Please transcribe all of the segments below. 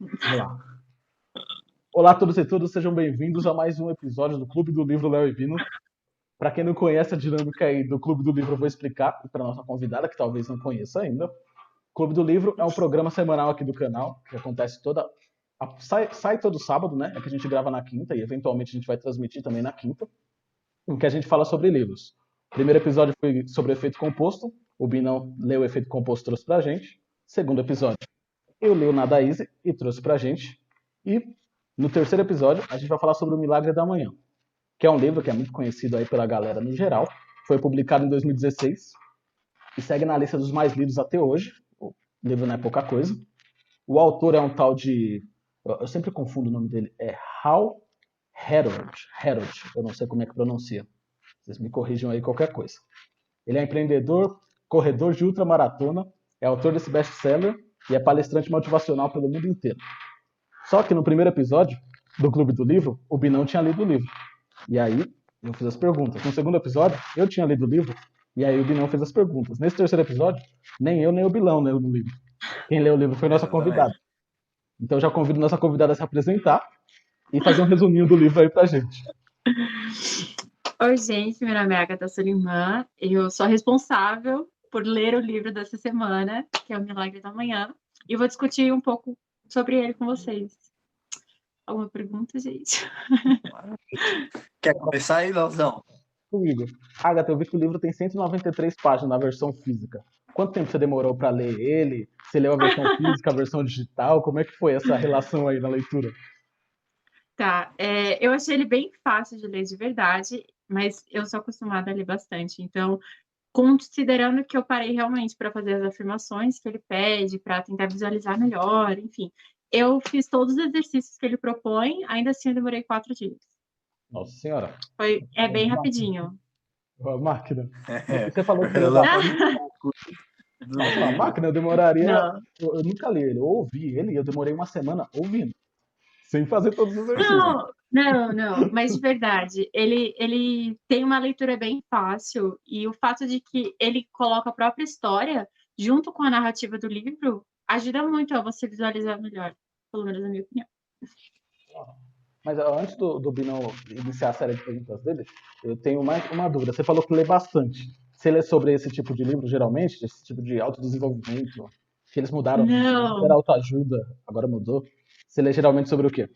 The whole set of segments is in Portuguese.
Vamos lá. Olá a todos e todas, sejam bem-vindos a mais um episódio do Clube do Livro Léo e Vino. Para quem não conhece a dinâmica aí do Clube do Livro, eu vou explicar para nossa convidada, que talvez não conheça ainda. Clube do Livro é um programa semanal aqui do canal, que acontece toda. Sai, sai todo sábado, né? É que a gente grava na quinta e eventualmente a gente vai transmitir também na quinta, em que a gente fala sobre livros. O primeiro episódio foi sobre efeito composto, o Binão leu o efeito composto e trouxe pra gente. Segundo episódio, eu leio Nada Easy e trouxe pra gente. E no terceiro episódio, a gente vai falar sobre o Milagre da Manhã, que é um livro que é muito conhecido aí pela galera no geral. Foi publicado em 2016 e segue na lista dos mais lidos até hoje. O livro não é pouca coisa. O autor é um tal de. Eu sempre confundo o nome dele. É Hal Herold. Herold. Eu não sei como é que pronuncia. Vocês me corrijam aí qualquer coisa. Ele é empreendedor, corredor de ultramaratona, é autor desse best-seller e é palestrante motivacional pelo mundo inteiro. Só que no primeiro episódio do Clube do Livro, o Binão tinha lido o livro. E aí eu fiz as perguntas. No segundo episódio, eu tinha lido o livro e aí o Binão fez as perguntas. Nesse terceiro episódio, nem eu nem o Bilão leu o livro. Quem leu o livro foi nossa convidada. Então já convido nossa convidada a se apresentar e fazer um resuminho do livro aí pra gente. Oi, gente, meu nome é Agatha Sulimã. Eu sou responsável por ler o livro dessa semana, que é O Milagre da Manhã, e vou discutir um pouco sobre ele com vocês. Alguma pergunta, gente? Quer começar aí, Leozão? Comigo. Agatha, eu vi que o livro tem 193 páginas na versão física. Quanto tempo você demorou para ler ele? Você leu a versão física, a versão digital? Como é que foi essa relação aí na leitura? Tá, é, eu achei ele bem fácil de ler de verdade, mas eu sou acostumada a ler bastante. Então, considerando que eu parei realmente para fazer as afirmações que ele pede, para tentar visualizar melhor, enfim, eu fiz todos os exercícios que ele propõe, ainda assim eu demorei quatro dias. Nossa senhora. Foi, é bem rapidinho. A máquina. É. Você falou que ela... Nossa, a máquina eu demoraria. Eu, eu, nunca li ele, eu ouvi ele e eu demorei uma semana ouvindo. Sem fazer todos os exercícios. Não, não, não, mas de verdade, ele, ele tem uma leitura bem fácil e o fato de que ele coloca a própria história junto com a narrativa do livro ajuda muito a você visualizar melhor, pelo menos na minha opinião. Mas antes do, do Bino iniciar a série de perguntas dele, eu tenho mais uma dúvida. Você falou que lê bastante. Você lê sobre esse tipo de livro, geralmente? Esse tipo de autodesenvolvimento? Que eles mudaram? Não. Era autoajuda, agora mudou. Você lê geralmente sobre o quê?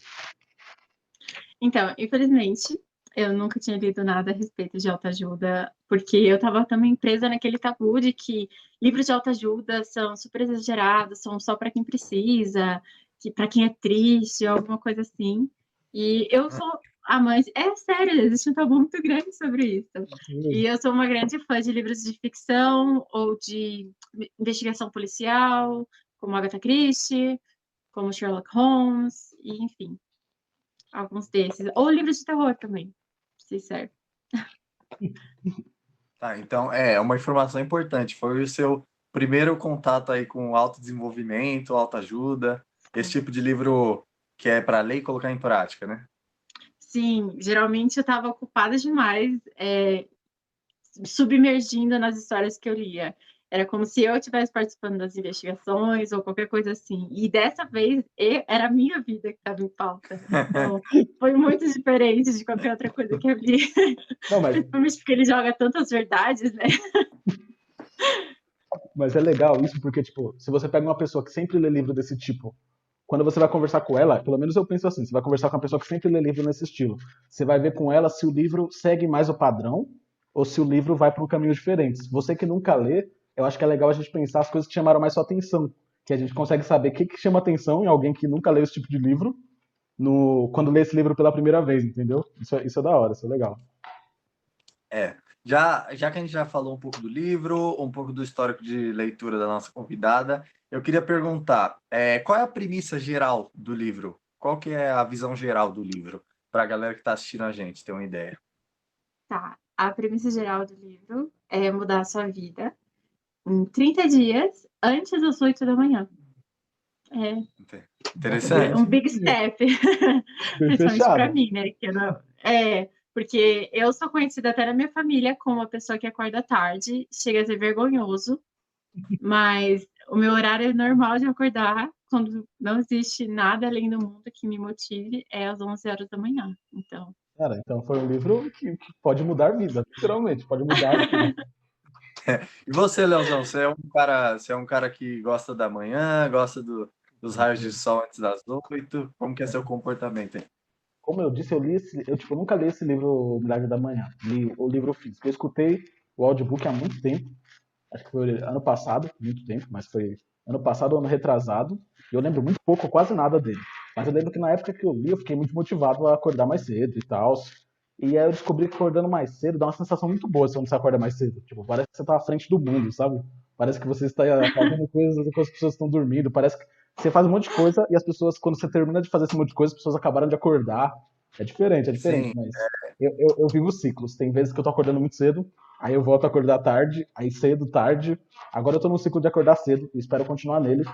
Então, infelizmente, eu nunca tinha lido nada a respeito de autoajuda, porque eu estava também presa naquele tabu de que livros de autoajuda são super exagerados, são só para quem precisa, que para quem é triste, alguma coisa assim. E eu sou amante. É sério, existe um tabu muito grande sobre isso. E eu sou uma grande fã de livros de ficção ou de investigação policial, como Agatha Christie, como Sherlock Holmes, e enfim, alguns desses. Ou livros de terror também, se serve. Tá, então é uma informação importante. Foi o seu primeiro contato aí com autodesenvolvimento, autoajuda, esse tipo de livro que é para ler e colocar em prática, né? Sim, geralmente eu estava ocupada demais, é, submergindo nas histórias que eu lia. Era como se eu estivesse participando das investigações ou qualquer coisa assim. E dessa vez era a minha vida que estava em pauta. Então, foi muito diferente de qualquer outra coisa que eu li. Não, mas... Principalmente porque ele joga tantas verdades, né? Mas é legal isso, porque, tipo, se você pega uma pessoa que sempre lê livro desse tipo, quando você vai conversar com ela, pelo menos eu penso assim, você vai conversar com uma pessoa que sempre lê livro nesse estilo. Você vai ver com ela se o livro segue mais o padrão ou se o livro vai para um caminho diferente. Você que nunca lê, eu acho que é legal a gente pensar as coisas que chamaram mais sua atenção. Que a gente consegue saber o que, que chama atenção em alguém que nunca leu esse tipo de livro no, quando lê esse livro pela primeira vez, entendeu? Isso, é, isso é da hora, isso é legal. É. Já, já que a gente já falou um pouco do livro, um pouco do histórico de leitura da nossa convidada, eu queria perguntar, é, qual é a premissa geral do livro? Qual que é a visão geral do livro? Para a galera que está assistindo a gente ter uma ideia. Tá. A premissa geral do livro é mudar a sua vida 30 dias antes das 8 da manhã. É. Interessante. Um big step. Principalmente para mim, né? Que não... É, porque eu sou conhecida até na minha família como uma pessoa que acorda tarde, chega a ser vergonhoso, mas o meu horário normal de acordar quando não existe nada além do mundo que me motive, é às 11 horas da manhã. Então. Cara, então foi um livro que, que pode mudar a vida, literalmente, pode mudar. é. E você, Leozão, você é um cara, você é um cara que gosta da manhã, gosta do, dos raios de sol antes das oito. Como que é seu comportamento aí? Como eu disse, eu li esse, eu tipo, nunca li esse livro Milagre da Manhã, li o livro físico. Eu escutei o audiobook há muito tempo, acho que foi ano passado, muito tempo, mas foi ano passado, ano retrasado, e eu lembro muito pouco, quase nada dele. Mas eu lembro que na época que eu li, eu fiquei muito motivado a acordar mais cedo e tal. E aí eu descobri que acordando mais cedo dá uma sensação muito boa quando você acorda mais cedo. Tipo, parece que você tá à frente do mundo, sabe? Parece que você está fazendo coisas enquanto as pessoas estão dormindo. Parece que você faz um monte de coisa e as pessoas, quando você termina de fazer esse monte de coisa, as pessoas acabaram de acordar. É diferente, é diferente, Sim, mas é. Eu, eu, eu vivo ciclos. Tem vezes que eu tô acordando muito cedo, aí eu volto a acordar tarde, aí cedo, tarde. Agora eu tô no ciclo de acordar cedo e espero continuar nele.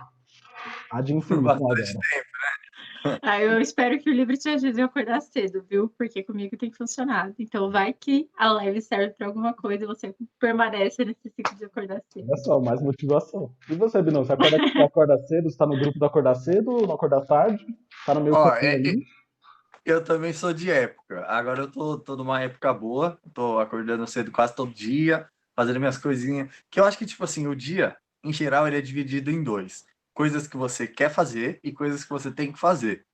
Há de infinito agora. Tempo, né? Ah, eu espero que o livro te ajude a acordar cedo, viu? Porque comigo tem funcionado. Então vai que a live serve para alguma coisa e você permanece nesse ciclo de acordar cedo. Olha só, mais motivação. E você, Binão? Você acorda, você acorda cedo? Você tá no grupo do acordar cedo, no acordar tarde? Tá no meu Ó, é, ali? Eu também sou de época. Agora eu tô, tô numa época boa, tô acordando cedo quase todo dia, fazendo minhas coisinhas. Que eu acho que, tipo assim, o dia, em geral, ele é dividido em dois: coisas que você quer fazer e coisas que você tem que fazer.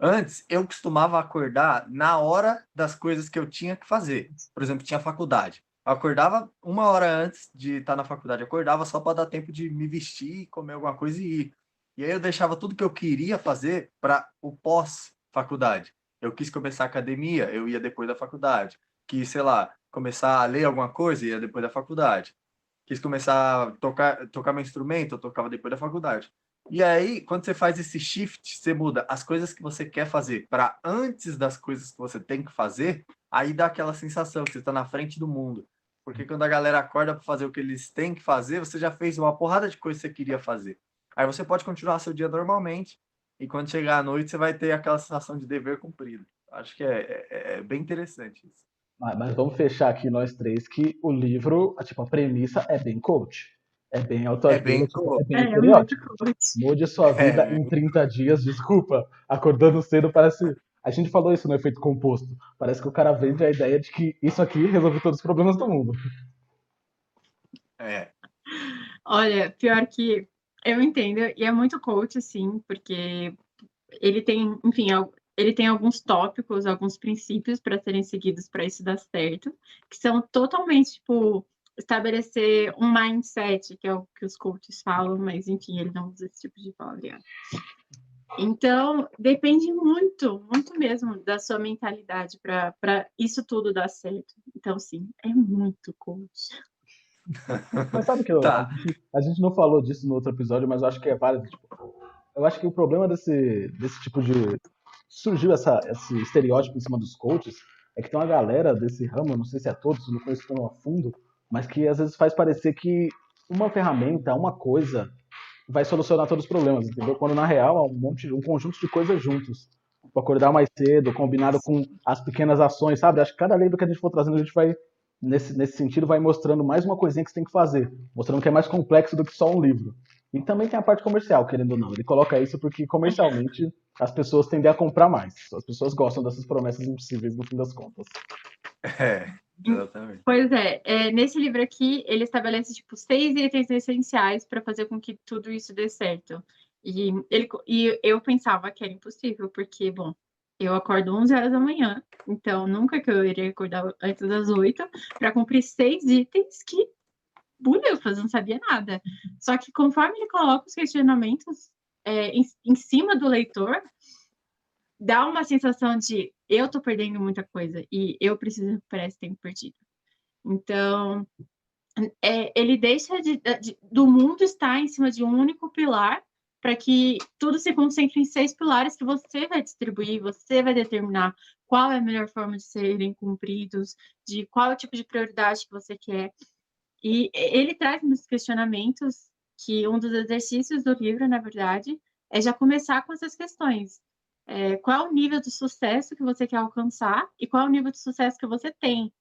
Antes, eu costumava acordar na hora das coisas que eu tinha que fazer. Por exemplo, tinha faculdade. Eu acordava uma hora antes de estar na faculdade. Eu acordava só para dar tempo de me vestir, comer alguma coisa e ir. E aí eu deixava tudo que eu queria fazer para o pós-faculdade. Eu quis começar academia, eu ia depois da faculdade. Quis, sei lá, começar a ler alguma coisa, ia depois da faculdade. Quis começar a tocar, tocar meu instrumento, eu tocava depois da faculdade. E aí, quando você faz esse shift, você muda as coisas que você quer fazer para antes das coisas que você tem que fazer, aí dá aquela sensação que você está na frente do mundo. Porque quando a galera acorda para fazer o que eles têm que fazer, você já fez uma porrada de coisas que você queria fazer. Aí você pode continuar seu dia normalmente, e quando chegar à noite você vai ter aquela sensação de dever cumprido. Acho que é, é, é bem interessante isso. Mas, mas, vamos fechar aqui nós três que o livro, tipo, a premissa é bem coach. É bem autoajuda, é bem, tipo, é bem é, estereótipo. Mude sua vida é. em 30 dias, desculpa. Acordando cedo parece. A gente falou isso no efeito composto. Parece que o cara vende a ideia de que isso aqui resolve todos os problemas do mundo. É. Olha, pior que eu entendo, e é muito coach, sim, porque ele tem, enfim, ele tem alguns tópicos, alguns princípios para serem seguidos para isso dar certo, que são totalmente, tipo, estabelecer um mindset, que é o que os coaches falam, mas, enfim, ele não usa esse tipo de palavra. Então, depende muito, muito mesmo da sua mentalidade para isso tudo dar certo. Então, sim, é muito coach. Mas sabe que eu, tá. a, gente, não falou disso no outro episódio, mas eu acho que é válido. Tipo, eu acho que o problema desse, desse tipo de. Surgiu essa, esse estereótipo em cima dos coaches, é que tem uma galera desse ramo, não sei se é todos, não conheço tão a fundo, mas que às vezes faz parecer que uma ferramenta, uma coisa, vai solucionar todos os problemas, entendeu? Quando na real é um monte, um conjunto de coisas juntos. Pra acordar mais cedo, combinado com as pequenas ações, sabe? Acho que cada livro que a gente for trazendo, a gente vai nesse, nesse sentido, vai mostrando mais uma coisinha que você tem que fazer, mostrando que é mais complexo do que só um livro. E também tem a parte comercial, querendo ou não. Ele coloca isso porque comercialmente as pessoas tendem a comprar mais. As pessoas gostam dessas promessas impossíveis no fim das contas. É, exatamente. Pois é, é nesse livro aqui ele estabelece tipo seis itens essenciais para fazer com que tudo isso dê certo. E, ele, e eu pensava que era impossível, porque, bom, eu acordo 11 horas da manhã, então nunca que eu iria acordar antes das 8 para cumprir seis itens que bulhufas, não sabia nada. Só que conforme ele coloca os questionamentos é, em, em, cima do leitor, dá uma sensação de eu tô perdendo muita coisa e eu preciso recuperar esse tempo perdido. Então, é, ele deixa de, de, do mundo estar em cima de um único pilar para que tudo se concentre em seis pilares que você vai distribuir, você vai determinar qual é a melhor forma de serem cumpridos, de qual é o tipo de prioridade que você quer. E ele traz nos questionamentos que um dos exercícios do livro, na verdade, é já começar com essas questões. É, qual é o nível de sucesso que você quer alcançar e qual é o nível de sucesso que você tem?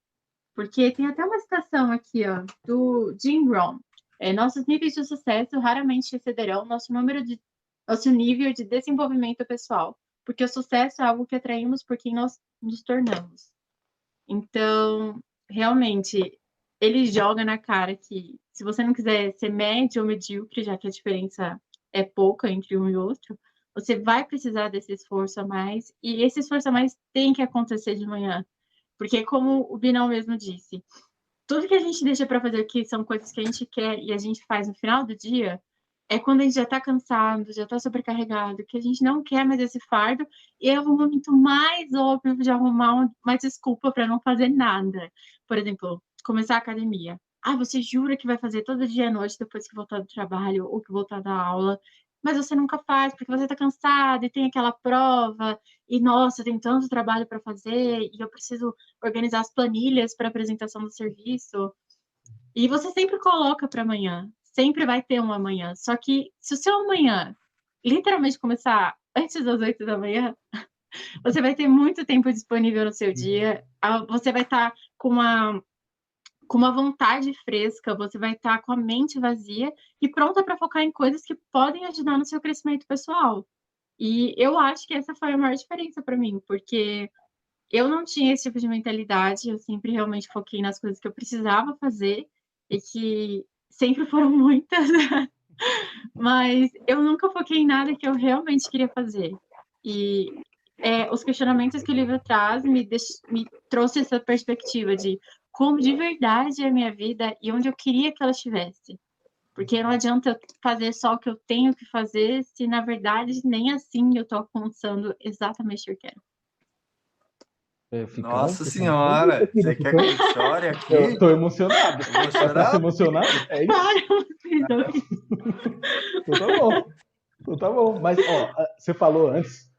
Porque tem até uma citação aqui, ó, do Jim Rohn, é, nossos níveis de sucesso raramente excederão nosso número de nosso nível de desenvolvimento pessoal, porque o sucesso é algo que atraímos por quem nós nos tornamos. Então, realmente, ele joga na cara que se você não quiser ser médio ou medíocre, já que a diferença é pouca entre um e outro, você vai precisar desse esforço a mais, e esse esforço a mais tem que acontecer de manhã. Porque, como o Binão mesmo disse, tudo que a gente deixa para fazer aqui são coisas que a gente quer e a gente faz no final do dia, é quando a gente já está cansado, já está sobrecarregado, que a gente não quer mais esse fardo, e é o momento mais óbvio de arrumar uma desculpa para não fazer nada. Por exemplo, começar a academia. Ah, você jura que vai fazer todo dia à noite depois que voltar do trabalho ou que voltar da aula, mas você nunca faz porque você está cansado e tem aquela prova e nossa, tem tanto trabalho para fazer e eu preciso organizar as planilhas para apresentação do serviço. E você sempre coloca para amanhã, sempre vai ter um amanhã. Só que se o seu amanhã literalmente começar antes das oito da manhã, você vai ter muito tempo disponível no seu dia, você vai estar tá com uma com uma vontade fresca, você vai estar com a mente vazia e pronta para focar em coisas que podem ajudar no seu crescimento pessoal. E eu acho que essa foi a maior diferença para mim, porque eu não tinha esse tipo de mentalidade, eu sempre realmente foquei nas coisas que eu precisava fazer e que sempre foram muitas, mas eu nunca foquei em nada que eu realmente queria fazer. E é, os questionamentos que o livro traz me, deix... me trouxe essa perspectiva de como de verdade é a minha vida e onde eu queria que ela estivesse. Porque não adianta eu fazer só o que eu tenho que fazer se, na verdade, nem assim eu estou alcançando exatamente o que eu quero. É, Nossa senhora, você quer que eu chore aqui? Eu tô emocionado. Tá emocionado? É isso? Para, então tá bom. Então tá bom. Mas, ó, você falou antes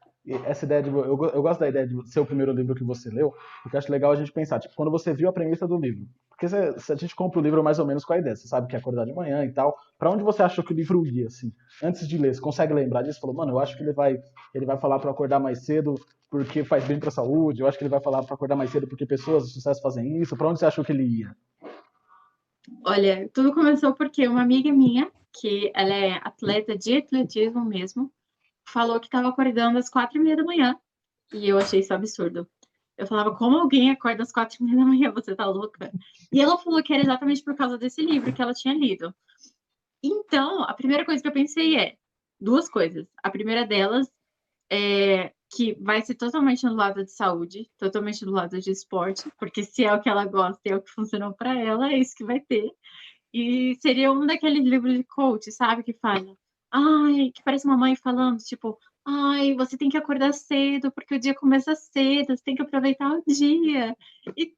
essa ideia de. Eu, eu gosto da ideia de ser o primeiro livro que você leu, porque acho legal a gente pensar, tipo, quando você viu a premissa do livro. Porque se, se a gente compra o livro mais ou menos com a ideia, você sabe que é acordar de manhã e tal. Para onde você achou que o livro ia, assim? Antes de ler, você consegue lembrar disso? Falou, mano, eu acho que ele vai, ele vai falar para acordar mais cedo porque faz bem para a saúde. Eu acho que ele vai falar para acordar mais cedo porque pessoas de sucesso fazem isso. Para onde você achou que ele ia? Olha, tudo começou porque uma amiga minha, que ela é atleta de atletismo mesmo, falou que estava acordando às quatro e meia da manhã. E eu achei isso absurdo. Eu falava, como alguém acorda às quatro e meia da manhã? Você tá louca? E ela falou que era exatamente por causa desse livro que ela tinha lido. Então, a primeira coisa que eu pensei é duas coisas. A primeira delas é que vai ser totalmente no lado de saúde, totalmente do lado de esporte, porque se é o que ela gosta e é o que funcionou para ela, é isso que vai ter. E seria um daqueles livros de coach, sabe, que fala: ai, que parece uma mãe falando, tipo, ai, você tem que acordar cedo, porque o dia começa cedo, você tem que aproveitar o dia. E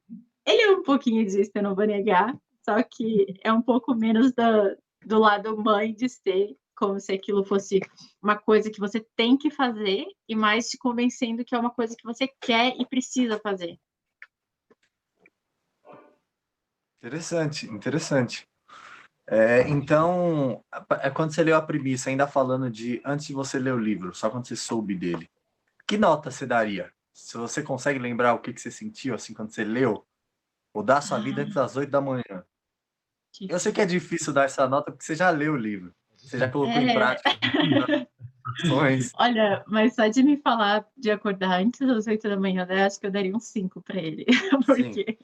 ele é um pouquinho disso, eu não vou negar, só que é um pouco menos do, do lado mãe de ser, como se aquilo fosse uma coisa que você tem que fazer, e mais te convencendo que é uma coisa que você quer e precisa fazer. Interessante, interessante. É, então, é quando você leu a premissa, ainda falando de antes de você ler o livro, só quando você soube dele, que nota você daria? Se você consegue lembrar o que, que você sentiu assim quando você leu, ou da sua vida antes das oito da manhã. Eu sei que é difícil dar essa nota porque você já leu o livro, você já colocou é... em prática. Olha, mas só de me falar de acordar antes das oito da manhã, eu acho que eu daria um cinco para ele. Porque...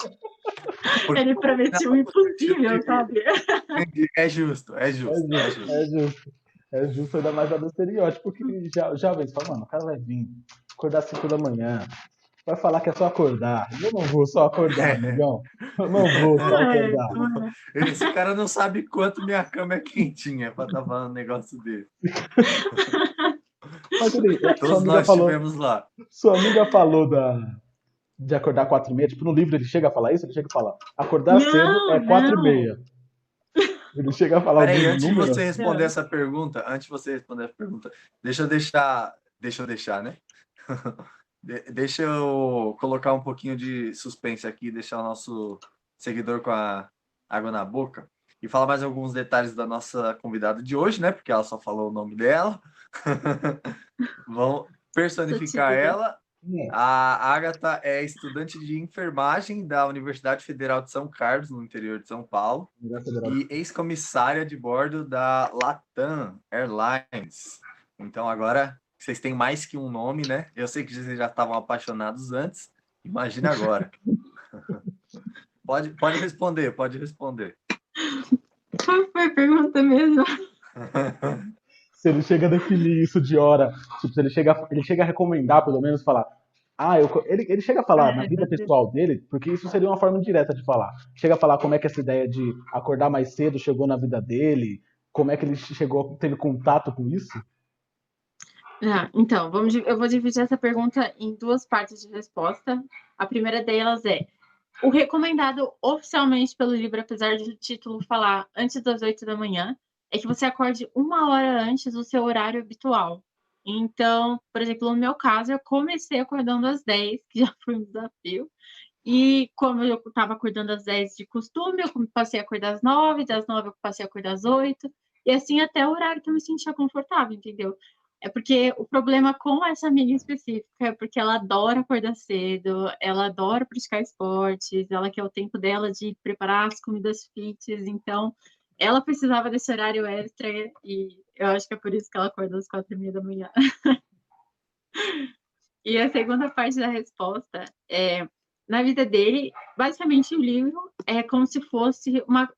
Porque ele prometiu o impossível, sabe? É justo, é justo, é justo. É justo. É justo, ainda mais do estereótipo que já, já vem. Fala, mano, o cara vai vir acordar às 5 da manhã, vai falar que é só acordar. Eu não vou só acordar, é. amigão. Eu não vou só acordar. Esse cara não sabe quanto minha cama é quentinha pra estar falando um negócio dele. Mas, ele, Todos nós falou, estivemos lá. Sua amiga falou da, de acordar quatro e meia. Tipo, no livro ele chega a falar isso, ele chega a falar. Acordar não, cedo é quatro e meia. Ele chega a falar Peraí, antes de você responder essa pergunta, antes de você responder essa pergunta, deixa eu deixar. Deixa eu deixar, né? de, deixa eu colocar um pouquinho de suspense aqui, deixar o nosso seguidor com a água na boca e falar mais alguns detalhes da nossa convidada de hoje, né? Porque ela só falou o nome dela. Vamos personificar ela é. A Agatha é estudante de enfermagem da Universidade Federal de São Carlos, no interior de São Paulo, e ex-comissária de bordo da Latam Airlines, Então agora vocês têm mais que um nome, né? Eu sei que vocês já estavam apaixonados antes. Imagina agora. pode, pode responder, pode responder. Qual foi a pergunta mesmo? se ele chega a definir isso de hora, tipo, se ele chega, ele chega a recomendar, pelo menos, falar. Ah, eu, ele, ele chega a falar na vida pessoal dele, porque isso seria uma forma direta de falar. Chega a falar como é que essa ideia de acordar mais cedo chegou na vida dele, como é que ele chegou, teve contato com isso? Ah, então, vamos, eu vou dividir essa pergunta em duas partes de resposta. A primeira delas é: o recomendado oficialmente pelo livro, apesar do título falar antes das oito da manhã, é que você acorde uma hora antes do seu horário habitual. Então, por exemplo, no meu caso, eu comecei acordando às 10, que já foi um desafio. E como eu estava acordando às 10 de costume, eu passei a acordar às 9, das 9 eu passei a acordar às 8, e assim até o horário que eu me sentia confortável, entendeu? É porque o problema com essa amiga específica é porque ela adora acordar cedo, ela adora praticar esportes, ela quer o tempo dela de preparar as comidas fits, então ela precisava desse horário extra e eu acho que é por isso que ela acorda às quatro e meia da manhã. e a segunda parte da resposta é na vida dele, basicamente o livro é como se fosse uma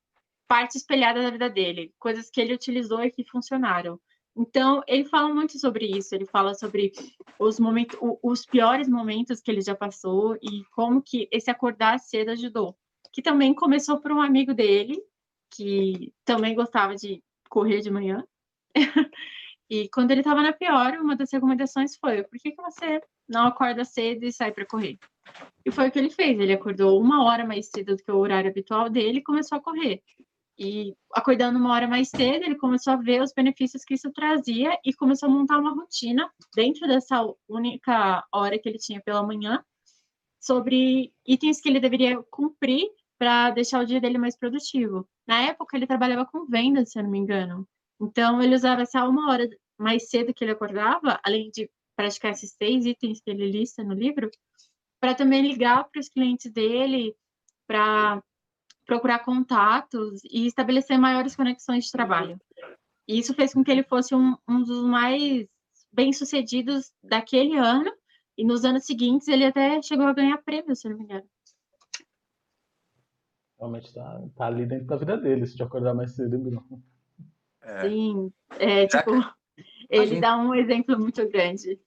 parte espelhada da vida dele, coisas que ele utilizou e que funcionaram. Então, ele fala muito sobre isso, ele fala sobre os momentos, os piores momentos que ele já passou e como que esse acordar cedo ajudou. Que também começou por um amigo dele, que também gostava de correr de manhã. e quando ele estava na pior, uma das recomendações foi: por que, que você não acorda cedo e sai para correr? E foi o que ele fez. Ele acordou uma hora mais cedo do que o horário habitual dele e começou a correr. E acordando uma hora mais cedo, ele começou a ver os benefícios que isso trazia e começou a montar uma rotina dentro dessa única hora que ele tinha pela manhã sobre itens que ele deveria cumprir para deixar o dia dele mais produtivo. Na época, ele trabalhava com vendas, se eu não me engano. Então, ele usava essa uma hora mais cedo que ele acordava, além de praticar esses seis itens que ele lista no livro, para também ligar para os clientes dele, para procurar contatos e estabelecer maiores conexões de trabalho. E isso fez com que ele fosse um, um dos mais bem-sucedidos daquele ano, e nos anos seguintes ele até chegou a ganhar prêmio, se não me engano. Realmente tá, tá ali dentro da vida dele, se de acordar mais cedo, não. É. Sim, é, tipo, ele gente... dá um exemplo muito grande.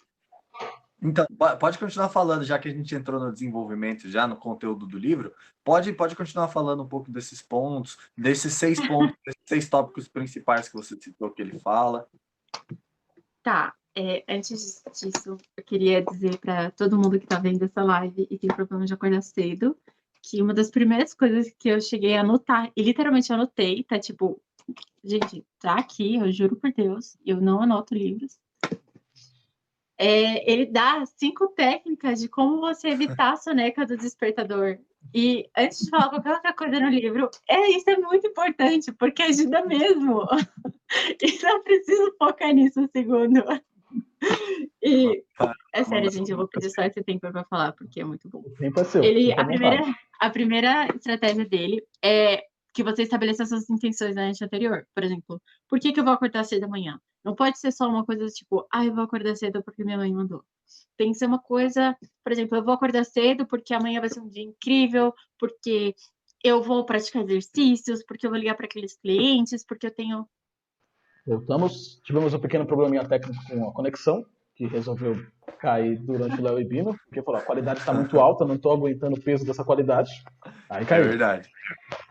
Então, pode continuar falando, já que a gente entrou no desenvolvimento, já no conteúdo do livro, pode, pode continuar falando um pouco desses pontos, desses seis pontos, desses seis tópicos principais que você citou que ele fala. Tá, é, antes disso, eu queria dizer para todo mundo que está vendo essa live e tem problema de acordar cedo, que uma das primeiras coisas que eu cheguei a anotar, e literalmente anotei, tá tipo, gente, tá aqui, eu juro por Deus, eu não anoto livros. É, ele dá cinco técnicas de como você evitar a soneca do despertador. E antes de falar qualquer outra coisa no livro, é isso é muito importante, porque ajuda mesmo. e não preciso focar nisso segundo. E é sério, gente, eu vou pedir só esse tempo para falar, porque é muito bom. tempo é seu. Ele, a, primeira, a primeira estratégia dele é que você estabeleça suas intenções na noite anterior. Por exemplo, por que, que eu vou acordar cedo amanhã? Não pode ser só uma coisa tipo, ah, eu vou acordar cedo porque minha mãe mandou. Tem que ser uma coisa, por exemplo, eu vou acordar cedo porque amanhã vai ser um dia incrível, porque eu vou praticar exercícios, porque eu vou ligar para aqueles clientes, porque eu tenho Voltamos, tivemos um pequeno probleminha técnico com a conexão, que resolveu cair durante o Léo e Bino, porque falou, a qualidade está muito alta, não estou aguentando o peso dessa qualidade. Aí caiu. É verdade.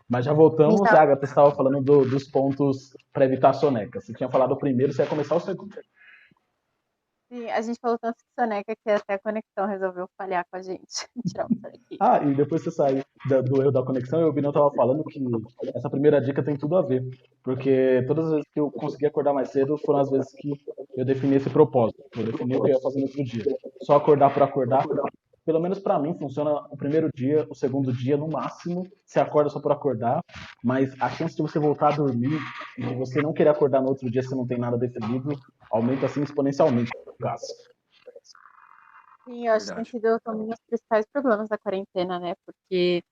Mas já voltamos, então... a Agatha estava falando do, dos pontos para evitar a soneca. Você tinha falado o primeiro, você ia começar o segundo. Sim, a gente falou tanto de soneca que até a conexão resolveu falhar com a gente. ah, e depois você saiu do erro da conexão e o Binão estava falando que essa primeira dica tem tudo a ver. Porque todas as vezes que eu consegui acordar mais cedo foram as vezes que eu defini esse propósito. Eu defini o que eu ia fazer no outro dia. Só acordar por acordar, pelo menos para mim, funciona o primeiro dia, o segundo dia, no máximo, você acorda só por acordar, mas a chance de você voltar a dormir e de você não querer acordar no outro dia se não tem nada definido aumenta assim exponencialmente Sim, eu acho que tem sido também um dos principais problemas da quarentena, né? Porque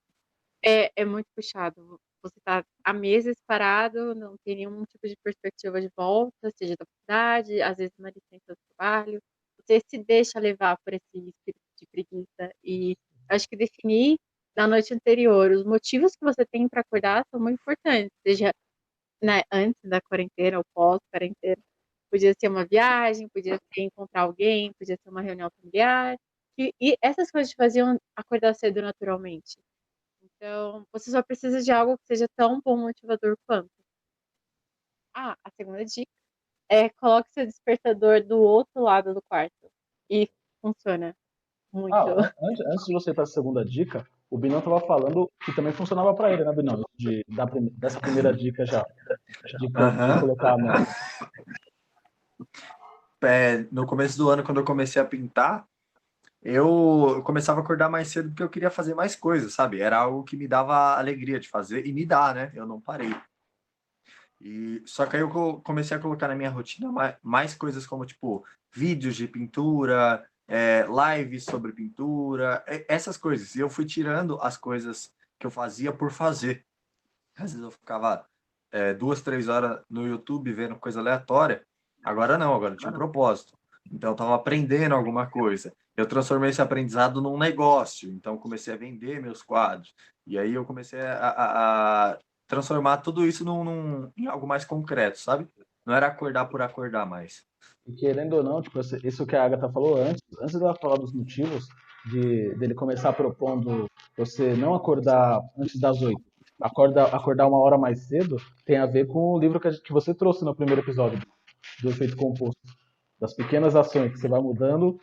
é, é muito puxado você está há meses parado, não tem nenhum tipo de perspectiva de volta, seja da faculdade, às vezes uma licença do trabalho, você se deixa levar por esse espírito de preguiça. E acho que definir na noite anterior os motivos que você tem para acordar são muito importantes, seja né, antes da quarentena ou pós-quarentena. Podia ser uma viagem, podia ser encontrar alguém, podia ser uma reunião familiar. E, e essas coisas te faziam acordar cedo naturalmente. Então, você só precisa de algo que seja tão bom motivador quanto. Ah, a segunda dica é coloque seu despertador do outro lado do quarto. E funciona muito. Ah, antes, antes de você ir para a segunda dica, o Binão estava falando que também funcionava para ele, né, Binão? De, da, dessa primeira dica já. De, de colocar a mão. É, no começo do ano, quando eu comecei a pintar, eu começava a acordar mais cedo porque eu queria fazer mais coisas, sabe? Era algo que me dava alegria de fazer e me dá, né? Eu não parei. E só que aí eu comecei a colocar na minha rotina mais, coisas como tipo vídeos de pintura, é, lives sobre pintura, essas coisas. E eu fui tirando as coisas que eu fazia por fazer. Às vezes eu ficava é, duas, três horas no YouTube vendo coisa aleatória. Agora não, agora tinha um propósito. Então eu estava aprendendo alguma coisa eu transformei esse aprendizado num negócio. Então, comecei a vender meus quadros. E aí eu comecei a, a, a transformar tudo isso num, num, em algo mais concreto, sabe? Não era acordar por acordar mais. E querendo ou não, tipo, isso que a Agatha falou antes, antes dela falar dos motivos de dele começar propondo você não acordar antes das oito, acorda, acordar uma hora mais cedo, tem a ver com o livro que, gente, que você trouxe no primeiro episódio do efeito composto das pequenas ações que você vai mudando,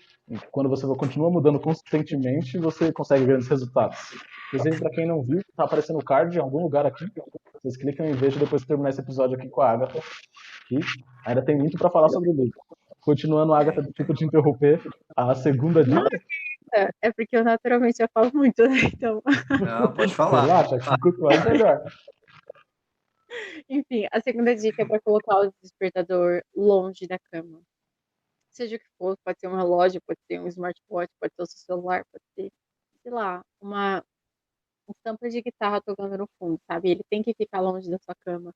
quando você continua mudando consistentemente, você consegue grandes resultados. Inclusive, para quem não viu, tá aparecendo o card em algum lugar aqui. Vocês clicam e vejam depois de terminar esse episódio aqui com a Agatha. Que ainda tem muito para falar sobre o livro. Continuando, a Agatha, tipo de interromper, a segunda dica. É, é porque eu naturalmente já falo muito, né? Então. Não, pode falar. Relaxa, que quanto mais melhor. Enfim, a segunda dica é para colocar o despertador longe da cama seja o que for, pode ser um relógio, pode ser um smartwatch, pode ser o seu celular, pode ser, sei lá, uma estampa de guitarra tocando no fundo, sabe? Ele tem que ficar longe da sua cama.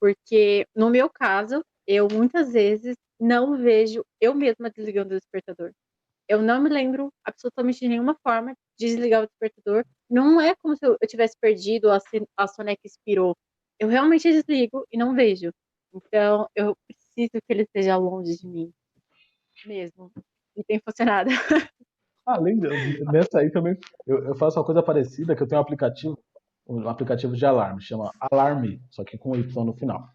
Porque, no meu caso, eu muitas vezes não vejo eu mesma desligando o despertador. Eu não me lembro absolutamente de nenhuma forma de desligar o despertador. Não é como se eu tivesse perdido, a, a soneca expirou. Eu realmente desligo e não vejo. Então, eu preciso que ele esteja longe de mim mesmo. E tem funcionado. Além dessa aí também, eu, eu, faço uma coisa parecida, que eu tenho um aplicativo, um aplicativo de alarme, chama Alarme, só que com Y no final.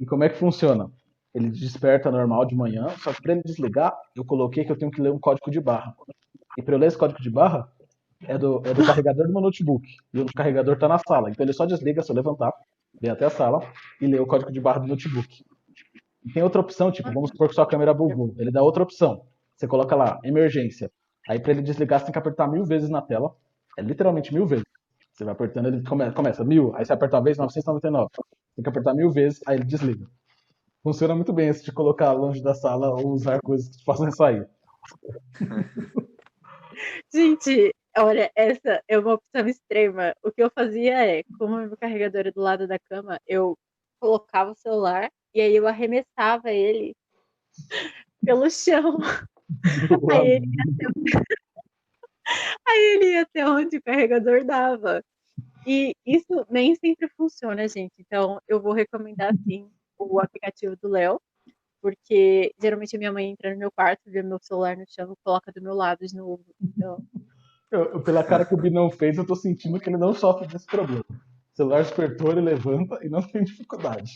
E como é que funciona? Ele desperta normal de manhã, só que para ele desligar, eu coloquei que eu tenho que ler um código de barra. E para eu ler esse código de barra, é do, é do carregador do meu notebook. E o carregador está na sala. Então ele só desliga se eu levantar, vem até a sala e ler o código de barra do notebook. E tem outra opção, tipo, vamos supor que sua câmera bugou. Ele dá outra opção. Você coloca lá, emergência. Aí para ele desligar, você tem que apertar mil vezes na tela. É literalmente mil vezes. Você vai apertando, ele come, começa mil, aí você aperta uma vez, 999. Tem que apertar mil vezes, aí ele desliga. Funciona muito bem esse de colocar longe da sala ou usar coisas que te façam sair. Gente, olha, essa é uma opção extrema. O que eu fazia é, como o meu carregador é do lado da cama, eu colocava o celular e aí eu arremessava ele pelo chão. Aí ele, até... aí ele ia até onde o carregador dava. E isso nem sempre funciona, gente. Então, eu vou recomendar, sim, o aplicativo do Léo, porque geralmente a minha mãe entra no meu quarto, vê meu celular no chão coloca do meu lado de novo. Então... Eu, pela cara que o Binão fez, eu tô sentindo que ele não sofre desse problema. O celular despertou, ele levanta e não tem dificuldade.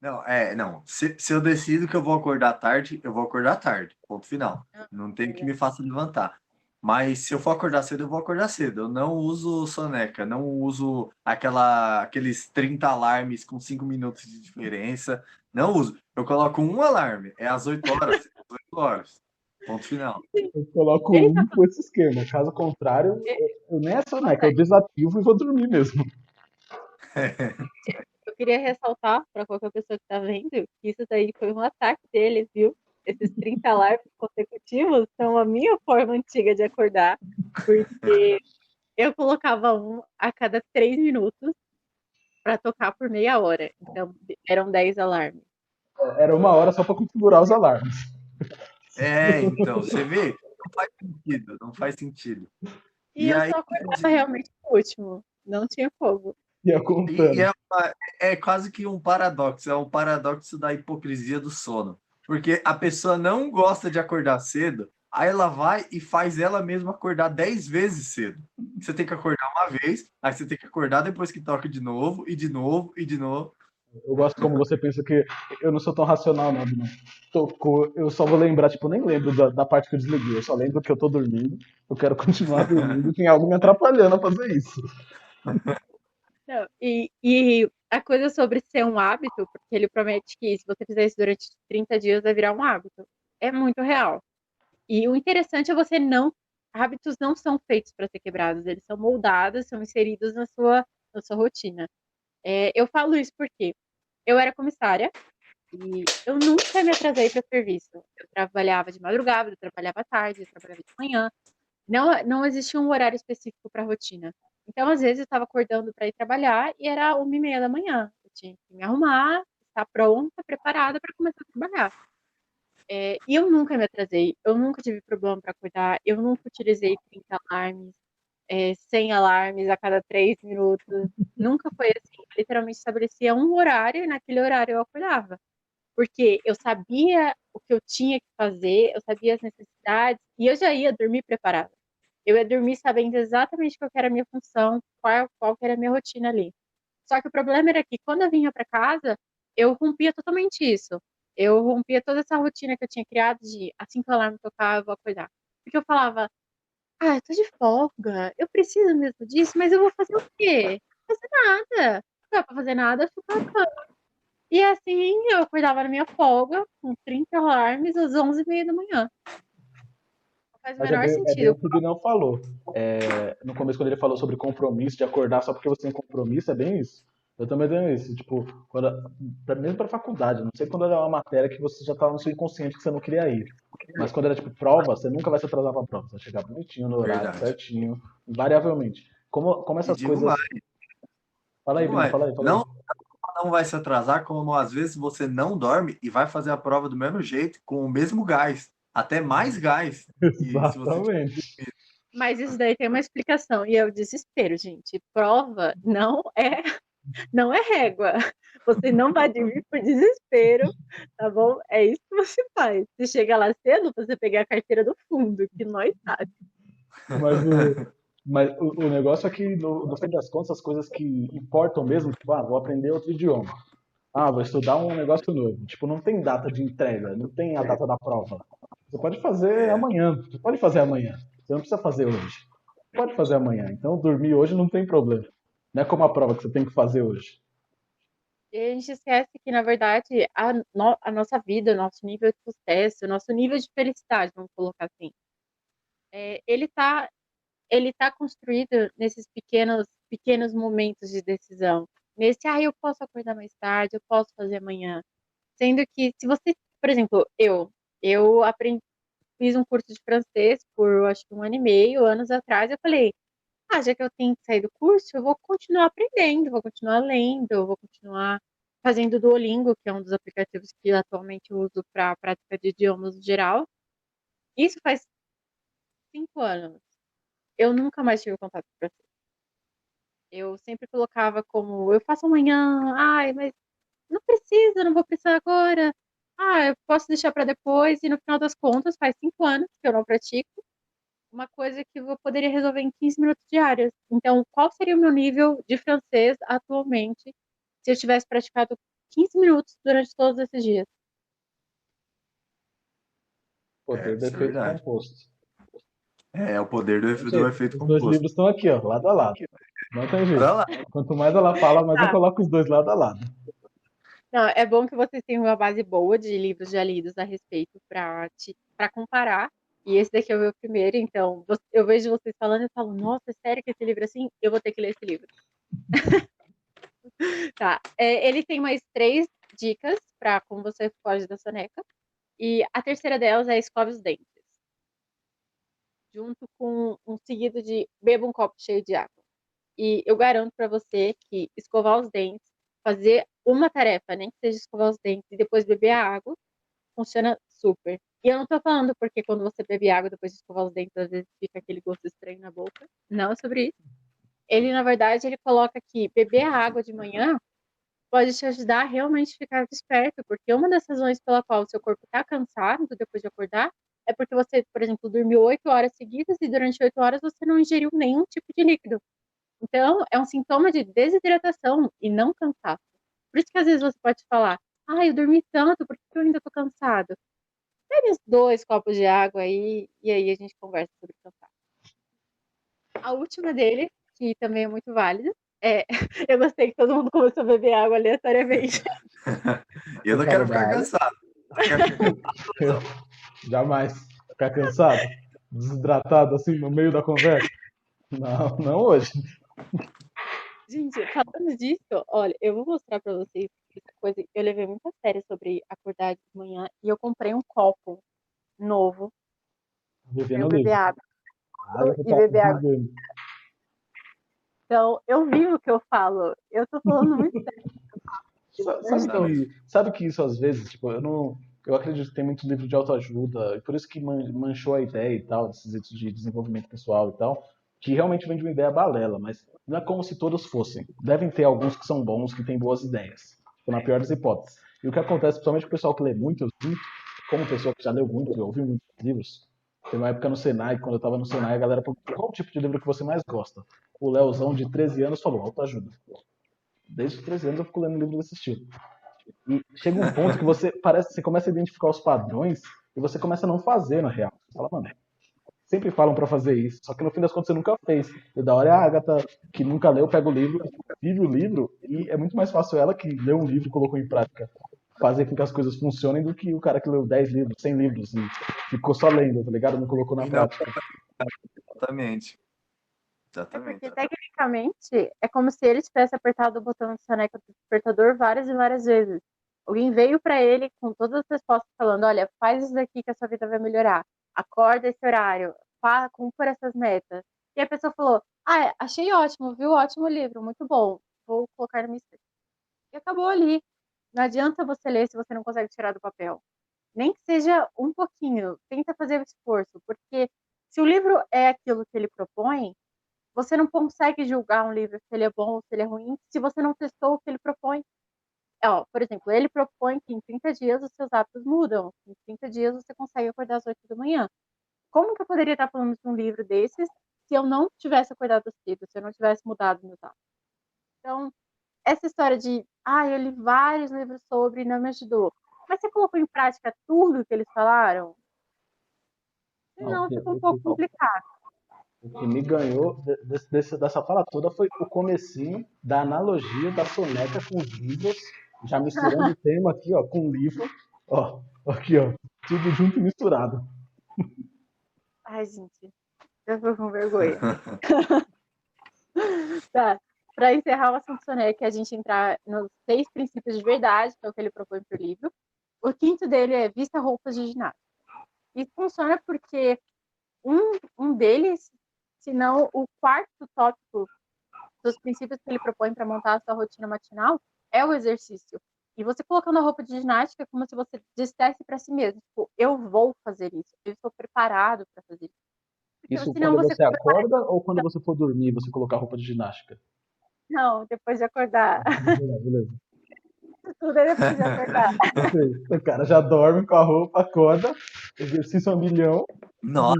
Não, é, não. Se, se eu decido que eu vou acordar tarde, eu vou acordar tarde. Ponto final. Não tem que me faça levantar. Mas se eu for acordar cedo, eu vou acordar cedo. Eu não uso soneca, não uso aquela, aqueles 30 alarmes com 5 minutos de diferença. Não uso. Eu coloco um alarme, é às 8 horas. 8 horas. Ponto final. Eu coloco um com esse esquema. Caso contrário, eu nem é soneca, eu desativo e vou dormir mesmo. eu queria ressaltar para qualquer pessoa que está vendo que isso daí foi um ataque deles, viu? Esses 30 lives consecutivos são a minha forma antiga de acordar, porque eu colocava um a cada três minutos para tocar por meia hora. Então, eram dez alarmes. Era uma hora só para configurar os alarmes. É, então, você vê? Não faz sentido, não faz sentido. E, e eu aí, só acordava realmente o último. Não tinha fogo. Contando. E é, uma, é quase que um paradoxo, é um paradoxo da hipocrisia do sono. Porque a pessoa não gosta de acordar cedo, aí ela vai e faz ela mesma acordar dez vezes cedo. Você tem que acordar uma vez, aí você tem que acordar depois que toca de novo, e de novo, e de novo. Eu gosto como você pensa que eu não sou tão racional, não, não. Tocou, eu só vou lembrar, tipo, nem lembro da, da, parte que eu desliguei, eu só lembro que eu tô dormindo, eu quero continuar dormindo, tem algo me atrapalhando a fazer isso. Não, e, e a coisa sobre ser um hábito, porque ele promete que se você fizer isso durante 30 dias vai virar um hábito, é muito real. E o interessante é você não. Hábitos não são feitos para ser quebrados, eles são moldados, são inseridos na sua, na sua rotina. É, eu falo isso porque eu era comissária e eu nunca me atrasei para serviço. Eu trabalhava de madrugada, eu trabalhava à tarde, eu trabalhava de manhã. Não, não existia um horário específico para rotina. Então, às vezes, eu estava acordando para ir trabalhar e era uma e meia da manhã. Eu tinha que me arrumar, estar pronta, preparada para começar a trabalhar. É, e eu nunca me atrasei, eu nunca tive problema para acordar, eu nunca utilizei 30 alarmes, é, 100 alarmes a cada 3 minutos. nunca foi assim. Literalmente estabelecia um horário e naquele horário eu acordava. Porque eu sabia o que eu tinha que fazer, eu sabia as necessidades e eu já ia dormir preparada eu ia dormir sabendo exatamente qual era a minha função, qual, qual era a minha rotina ali. Só que o problema era que quando eu vinha para casa, eu rompia totalmente isso. Eu rompia toda essa rotina que eu tinha criado de assim que o alarme tocar, eu vou acordar. Porque eu falava, ah, eu tô de folga, eu preciso mesmo disso, mas eu vou fazer o quê? Fazer nada. Não dá pra fazer nada, eu fico na cama. E assim, eu acordava na minha folga, com 30 alarmes, às 11h30 da manhã faz o Mas é menor é bem, sentido. É o que o Guilherme falou. É, no começo, quando ele falou sobre compromisso, de acordar só porque você tem compromisso, é bem isso. Eu também tenho isso. Tipo, quando, mesmo para faculdade, não sei quando era uma matéria que você já estava no seu inconsciente que você não queria ir. Mas quando era tipo prova, você nunca vai se atrasar para a prova. Você vai chegar bonitinho no horário, Verdade. certinho, invariavelmente. Como, como essas coisas. Mais. Fala aí, Bruno, fala aí. Fala não, aí. não vai se atrasar, como às vezes você não dorme e vai fazer a prova do mesmo jeito, com o mesmo gás até mais gás. Exatamente. Mas isso daí tem uma explicação, e é o desespero, gente. Prova não é não é régua. Você não vai dormir por desespero, tá bom? É isso que você faz. Você chega lá cedo, você pegar a carteira do fundo, que nós sabe. Mas o, mas o, o negócio é que, no, no fim das contas, as coisas que importam mesmo, tipo, ah, vou aprender outro idioma. Ah, vou estudar um negócio novo. Tipo, não tem data de entrega, não tem a data da prova. Você pode fazer amanhã. Você pode fazer amanhã. Você não precisa fazer hoje. Você pode fazer amanhã. Então, dormir hoje não tem problema. Não é como a prova que você tem que fazer hoje. E a gente esquece que, na verdade, a, no, a nossa vida, o nosso nível de sucesso, o nosso nível de felicidade, vamos colocar assim, é, ele está ele tá construído nesses pequenos, pequenos momentos de decisão. Nesse, ah, eu posso acordar mais tarde, eu posso fazer amanhã. Sendo que, se você, por exemplo, eu, eu aprendi, fiz um curso de francês por acho que um ano e meio, anos atrás. Eu falei, ah, já que eu tenho que sair do curso, eu vou continuar aprendendo, vou continuar lendo, vou continuar fazendo Duolingo, que é um dos aplicativos que atualmente eu uso para prática de idiomas no geral. Isso faz cinco anos. Eu nunca mais tive contato com francês. Eu sempre colocava como, eu faço amanhã, ai, mas não precisa, não vou precisar agora ah, eu posso deixar para depois, e no final das contas, faz cinco anos que eu não pratico, uma coisa que eu poderia resolver em 15 minutos diários. Então, qual seria o meu nível de francês atualmente se eu tivesse praticado 15 minutos durante todos esses dias? Poder é, do é efeito é composto. É, o poder do, do efeito composto. Os dois livros estão aqui, ó, lado a lado. Não tem jeito. Quanto mais ela fala, mais eu tá. coloco os dois lado a lado. Não, é bom que vocês tenham uma base boa de livros já lidos a respeito para comparar. E esse daqui é o meu primeiro, então eu vejo vocês falando e falo, nossa, é sério que esse livro é assim? Eu vou ter que ler esse livro. tá. É, ele tem mais três dicas para como você foge da soneca. E a terceira delas é escove os dentes. Junto com um seguido de beba um copo cheio de água. E eu garanto para você que escovar os dentes, fazer uma tarefa, nem que seja escovar os dentes e depois beber a água, funciona super. E eu não tô falando porque quando você bebe água depois de escovar os dentes, às vezes fica aquele gosto estranho na boca. Não é sobre isso. Ele, na verdade, ele coloca que beber a água de manhã pode te ajudar a realmente ficar desperto, porque uma das razões pela qual o seu corpo está cansado depois de acordar é porque você, por exemplo, dormiu oito horas seguidas e durante oito horas você não ingeriu nenhum tipo de líquido. Então, é um sintoma de desidratação e não cansaço. Por isso que às vezes você pode falar, ah, eu dormi tanto, por que eu ainda estou cansado? Pega uns dois copos de água aí, e aí a gente conversa sobre cansaço. A última dele, que também é muito válida, é, eu gostei que todo mundo começou a beber água aleatoriamente. eu não quero ficar cansado. Jamais. Ficar cansado, desidratado assim no meio da conversa. Não, não hoje. Gente, falando disso, olha, eu vou mostrar pra vocês essa coisa. Eu levei muita sério sobre acordar de manhã e eu comprei um copo novo Vivendo eu beber água. Que e beber água. Então, eu vi o que eu falo. Eu tô falando muito sério. Sa- Sabe que, sabe que isso às vezes, tipo, eu não. Eu acredito que tem muito livro de autoajuda, e por isso que man- manchou a ideia e tal, desses de desenvolvimento pessoal e tal, que realmente vem de uma ideia balela, mas não é como se todos fossem. Devem ter alguns que são bons, que têm boas ideias, tipo, na pior das hipóteses. E o que acontece, principalmente com o pessoal que lê muito, eu vi, como pessoa que já leu muito, eu ouvi muitos livros, teve uma época no Senai, quando eu tava no Senai, a galera perguntou qual o tipo de livro que você mais gosta? O Leozão, de 13 anos, falou autoajuda. Desde os 13 anos eu fico lendo livro desse estilo. E chega um ponto que você parece, você começa a identificar os padrões e você começa a não fazer na real. Você fala, mano, sempre falam pra fazer isso, só que no fim das contas você nunca fez. E da hora é a Agatha, que nunca leu, pega o livro, vive o livro, e é muito mais fácil ela que leu um livro e colocou em prática fazer com que as coisas funcionem do que o cara que leu 10 livros, 100 livros e ficou só lendo, tá ligado? Não colocou na prática. Exatamente. É Exatamente. porque, tecnicamente, é como se ele tivesse apertado o botão de soneca do despertador várias e várias vezes. Alguém veio pra ele com todas as respostas falando, olha, faz isso daqui que a sua vida vai melhorar. Acorda esse horário. Fa- Cumpra essas metas. E a pessoa falou, ah, achei ótimo, viu? Ótimo livro, muito bom. Vou colocar na minha. E acabou ali. Não adianta você ler se você não consegue tirar do papel. Nem que seja um pouquinho. Tenta fazer o esforço. Porque se o livro é aquilo que ele propõe, você não consegue julgar um livro se ele é bom ou se ele é ruim se você não testou o que ele propõe. É, Ó, por exemplo, ele propõe que em 30 dias os seus hábitos mudam. Em 30 dias você consegue acordar às 8 da manhã. Como que eu poderia estar falando de um livro desses se eu não tivesse acordado cedo, se eu não tivesse mudado meus hábitos? Então, essa história de, ah, eu li vários livros sobre e não me ajudou. Mas você colocou em prática tudo que eles falaram? Não, Não, fica um pouco complicado. O que me ganhou de- desse- desse- dessa fala toda foi o comecinho da analogia da soneca com os livros, já misturando o tema aqui, ó, com o livro, ó, aqui, ó, tudo junto e misturado. Ai, gente, eu tô com vergonha. tá. Para encerrar o assunto Soneca, a gente entrar nos seis princípios de verdade, que é o que ele propõe para o livro. O quinto dele é vista roupas de ginástica. Isso funciona porque um, um deles, se não o quarto tópico dos princípios que ele propõe para montar a sua rotina matinal, é o exercício. E você colocando a roupa de ginástica é como se você dissesse para si mesmo, tipo, eu vou fazer isso, eu estou preparado para fazer isso. Porque Isso senão quando você você acorda ou quando você for dormir, você colocar roupa de ginástica? Não, depois de acordar. Beleza, beleza. Tudo é depois de acordar. O cara já dorme com a roupa, acorda, exercício a milhão, Nossa.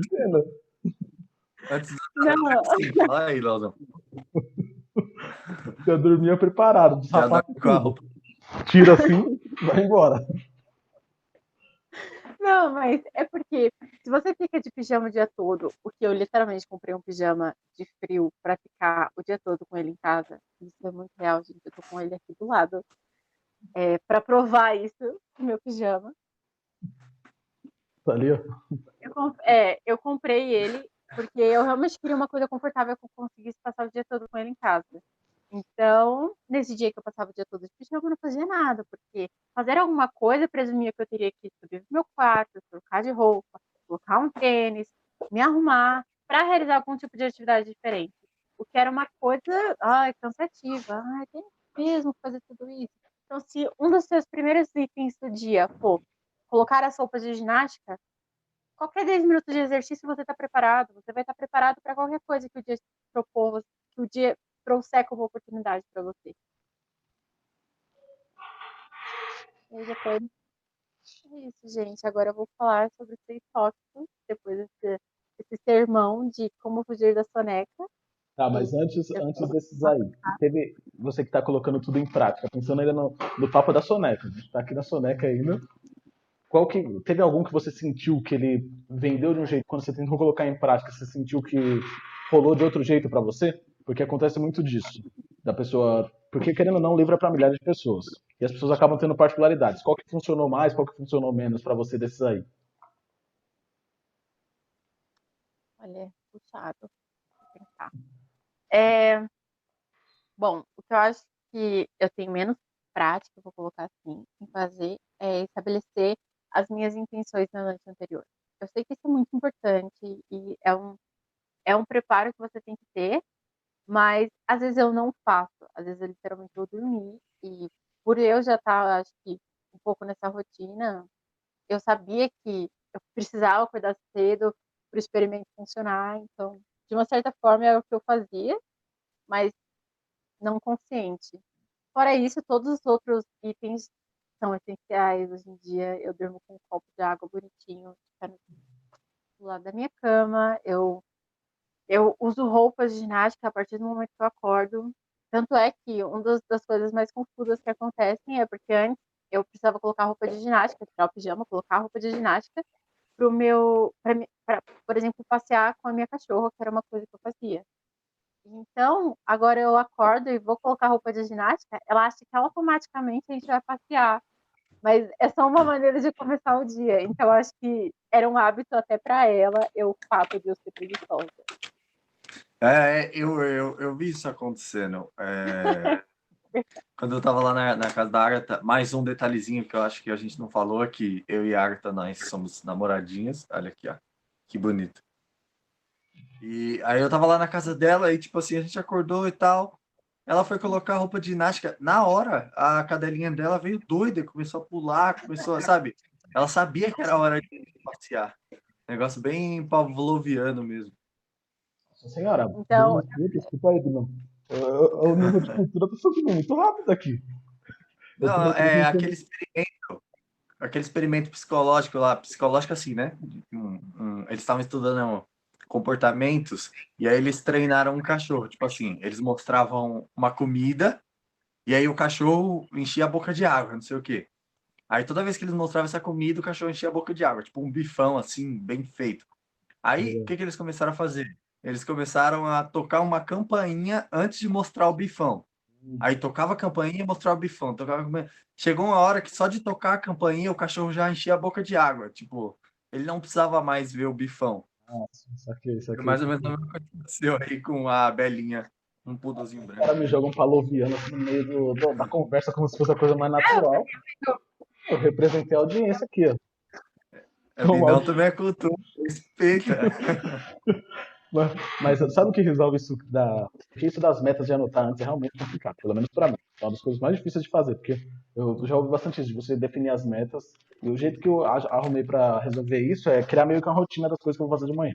Antes Não, sim, fala aí, Lauzão. Já dormia preparado, de Já sapato dá e com a tudo. roupa. Tira assim, vai embora. não, mas é porque se você fica de pijama o dia todo, o que eu literalmente comprei um pijama de frio pra ficar o dia todo com ele em casa, isso é muito real, gente. Eu tô com ele aqui do lado. É, para provar isso, o meu pijama. Tá ali, ó. Eu, é, eu comprei ele porque eu realmente queria uma coisa confortável que eu conseguisse passar o dia todo com ele em casa. Então, nesse dia que eu passava o dia todo de pijama, eu não fazia nada, porque fazer alguma coisa presumia que eu teria que subir no meu quarto, trocar de roupa, colocar um tênis, me arrumar para realizar algum tipo de atividade diferente. O que era uma coisa, ai, cansativa, ai, tem mesmo fazer tudo isso. Então, se um dos seus primeiros itens do dia for colocar as roupas de ginástica, qualquer 10 minutos de exercício você está preparado. Você vai estar preparado para qualquer coisa que o dia propor, que o dia trouxer como oportunidade para você. E depois é isso, gente. Agora eu vou falar sobre os três tópicos, depois desse, desse sermão de como fugir da soneca. Tá, mas antes, antes desses aí, teve você que está colocando tudo em prática, pensando ainda no, no papo da soneca. A gente tá aqui na soneca ainda. Qual que teve algum que você sentiu que ele vendeu de um jeito quando você tentou colocar em prática, você sentiu que rolou de outro jeito para você? Porque acontece muito disso, da pessoa, porque querendo ou não, livra para milhares de pessoas. E as pessoas acabam tendo particularidades. Qual que funcionou mais, qual que funcionou menos para você desses aí? Olha, puxado. Vou pensar. É, bom, o que eu acho que eu tenho menos prática, vou colocar assim, em fazer é estabelecer as minhas intenções na noite anterior. Eu sei que isso é muito importante e é um, é um preparo que você tem que ter, mas às vezes eu não faço. Às vezes eu literalmente vou dormir e por eu já estar, acho que, um pouco nessa rotina, eu sabia que eu precisava acordar cedo para o experimento funcionar, então de uma certa forma é o que eu fazia, mas não consciente. Fora isso, todos os outros itens são essenciais. Hoje em dia, eu durmo com um copo de água bonitinho do lado da minha cama. Eu, eu uso roupas de ginástica a partir do momento que eu acordo. Tanto é que uma das, das coisas mais confusas que acontecem é porque antes eu precisava colocar roupa de ginástica, tirar o pijama, colocar roupa de ginástica pro meu, para, por exemplo, passear com a minha cachorra, que era uma coisa que eu fazia. Então, agora eu acordo e vou colocar roupa de ginástica, ela acha que automaticamente a gente vai passear. Mas é só uma maneira de começar o dia. Então, acho que era um hábito até para ela, eu fato de eu ser preguiçosa. É, eu, eu, eu vi isso acontecendo. É... Quando eu tava lá na, na, casa da Agatha, mais um detalhezinho que eu acho que a gente não falou é que eu e a Agatha, nós somos namoradinhas. Olha aqui, ó. Que bonito. E aí eu tava lá na casa dela e, tipo assim, a gente acordou e tal. Ela foi colocar a roupa de ginástica. Na hora, a cadelinha dela veio doida, começou a pular, começou, sabe? Ela sabia que era hora de passear. Negócio bem pavloviano mesmo. Nossa senhora, então... desculpa aí, não. O nível de cultura tá subindo muito rápido aqui. Não, é aquele experimento, aquele experimento psicológico lá, psicológico assim, né? Um, um, eles estavam estudando comportamentos e aí eles treinaram um cachorro, tipo assim, eles mostravam uma comida e aí o cachorro enchia a boca de água, não sei o quê. Aí toda vez que eles mostravam essa comida, o cachorro enchia a boca de água, tipo um bifão assim, bem feito. Aí o que, que eles começaram a fazer? eles começaram a tocar uma campainha antes de mostrar o bifão. Hum. Aí tocava a campainha e mostrava o bifão. Tocava Chegou uma hora que só de tocar a campainha o cachorro já enchia a boca de água. Tipo, ele não precisava mais ver o bifão. Nossa, saquei, saquei. Mais ou menos o que aconteceu aí com a Belinha, um pudozinho branco. O cara me joga um paloviano no meio do, do, da conversa como se fosse a coisa mais natural. Eu representei a audiência aqui, ó. É, não também é cultura, respeita. Mas sabe o que resolve isso da. Isso das metas de anotar antes é realmente complicado, pelo menos para mim. É uma das coisas mais difíceis de fazer, porque eu já ouvi bastante isso, de você definir as metas. E o jeito que eu arrumei para resolver isso é criar meio que uma rotina das coisas que eu vou fazer de manhã.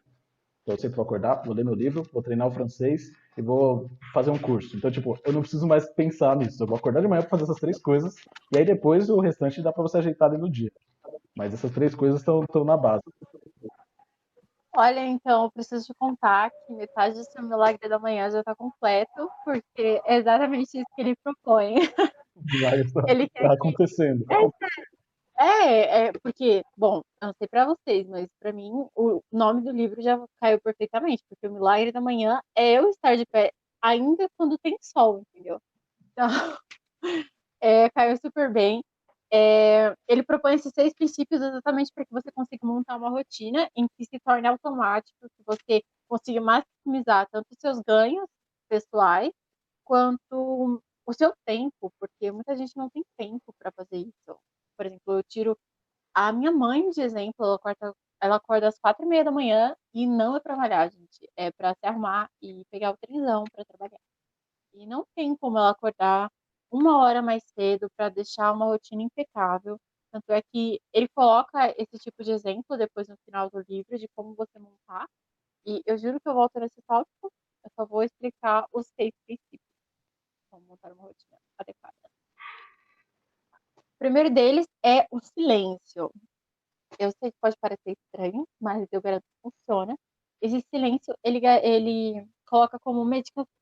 Então eu sempre vou acordar, vou ler meu livro, vou treinar o francês e vou fazer um curso. Então, tipo, eu não preciso mais pensar nisso. Eu vou acordar de manhã para fazer essas três coisas, e aí depois o restante dá para você ajeitar ali no dia. Mas essas três coisas estão na base. Olha, então, eu preciso te contar que metade do seu milagre da manhã já está completo, porque é exatamente isso que ele propõe. ele está acontecendo. É, é, é, porque, bom, eu não sei para vocês, mas para mim o nome do livro já caiu perfeitamente, porque o milagre da manhã é eu estar de pé ainda quando tem sol, entendeu? Então, é, caiu super bem. É, ele propõe esses seis princípios exatamente para que você consiga montar uma rotina em que se torne automático, que você consiga maximizar tanto os seus ganhos pessoais quanto o seu tempo, porque muita gente não tem tempo para fazer isso. Por exemplo, eu tiro a minha mãe de exemplo, ela acorda, ela acorda às quatro e meia da manhã E não é para malhar, gente. É para se arrumar e pegar o trenzão para trabalhar. E não tem como ela acordar uma hora mais cedo para deixar uma rotina impecável. Tanto é que ele coloca esse tipo de exemplo depois no final do livro de como você montar. E eu juro que eu volto nesse tópico, eu só vou explicar os seis princípios. Como montar uma rotina adequada. O primeiro deles é o silêncio. Eu sei que pode parecer estranho, mas eu garanto que funciona. Esse silêncio, ele, ele coloca como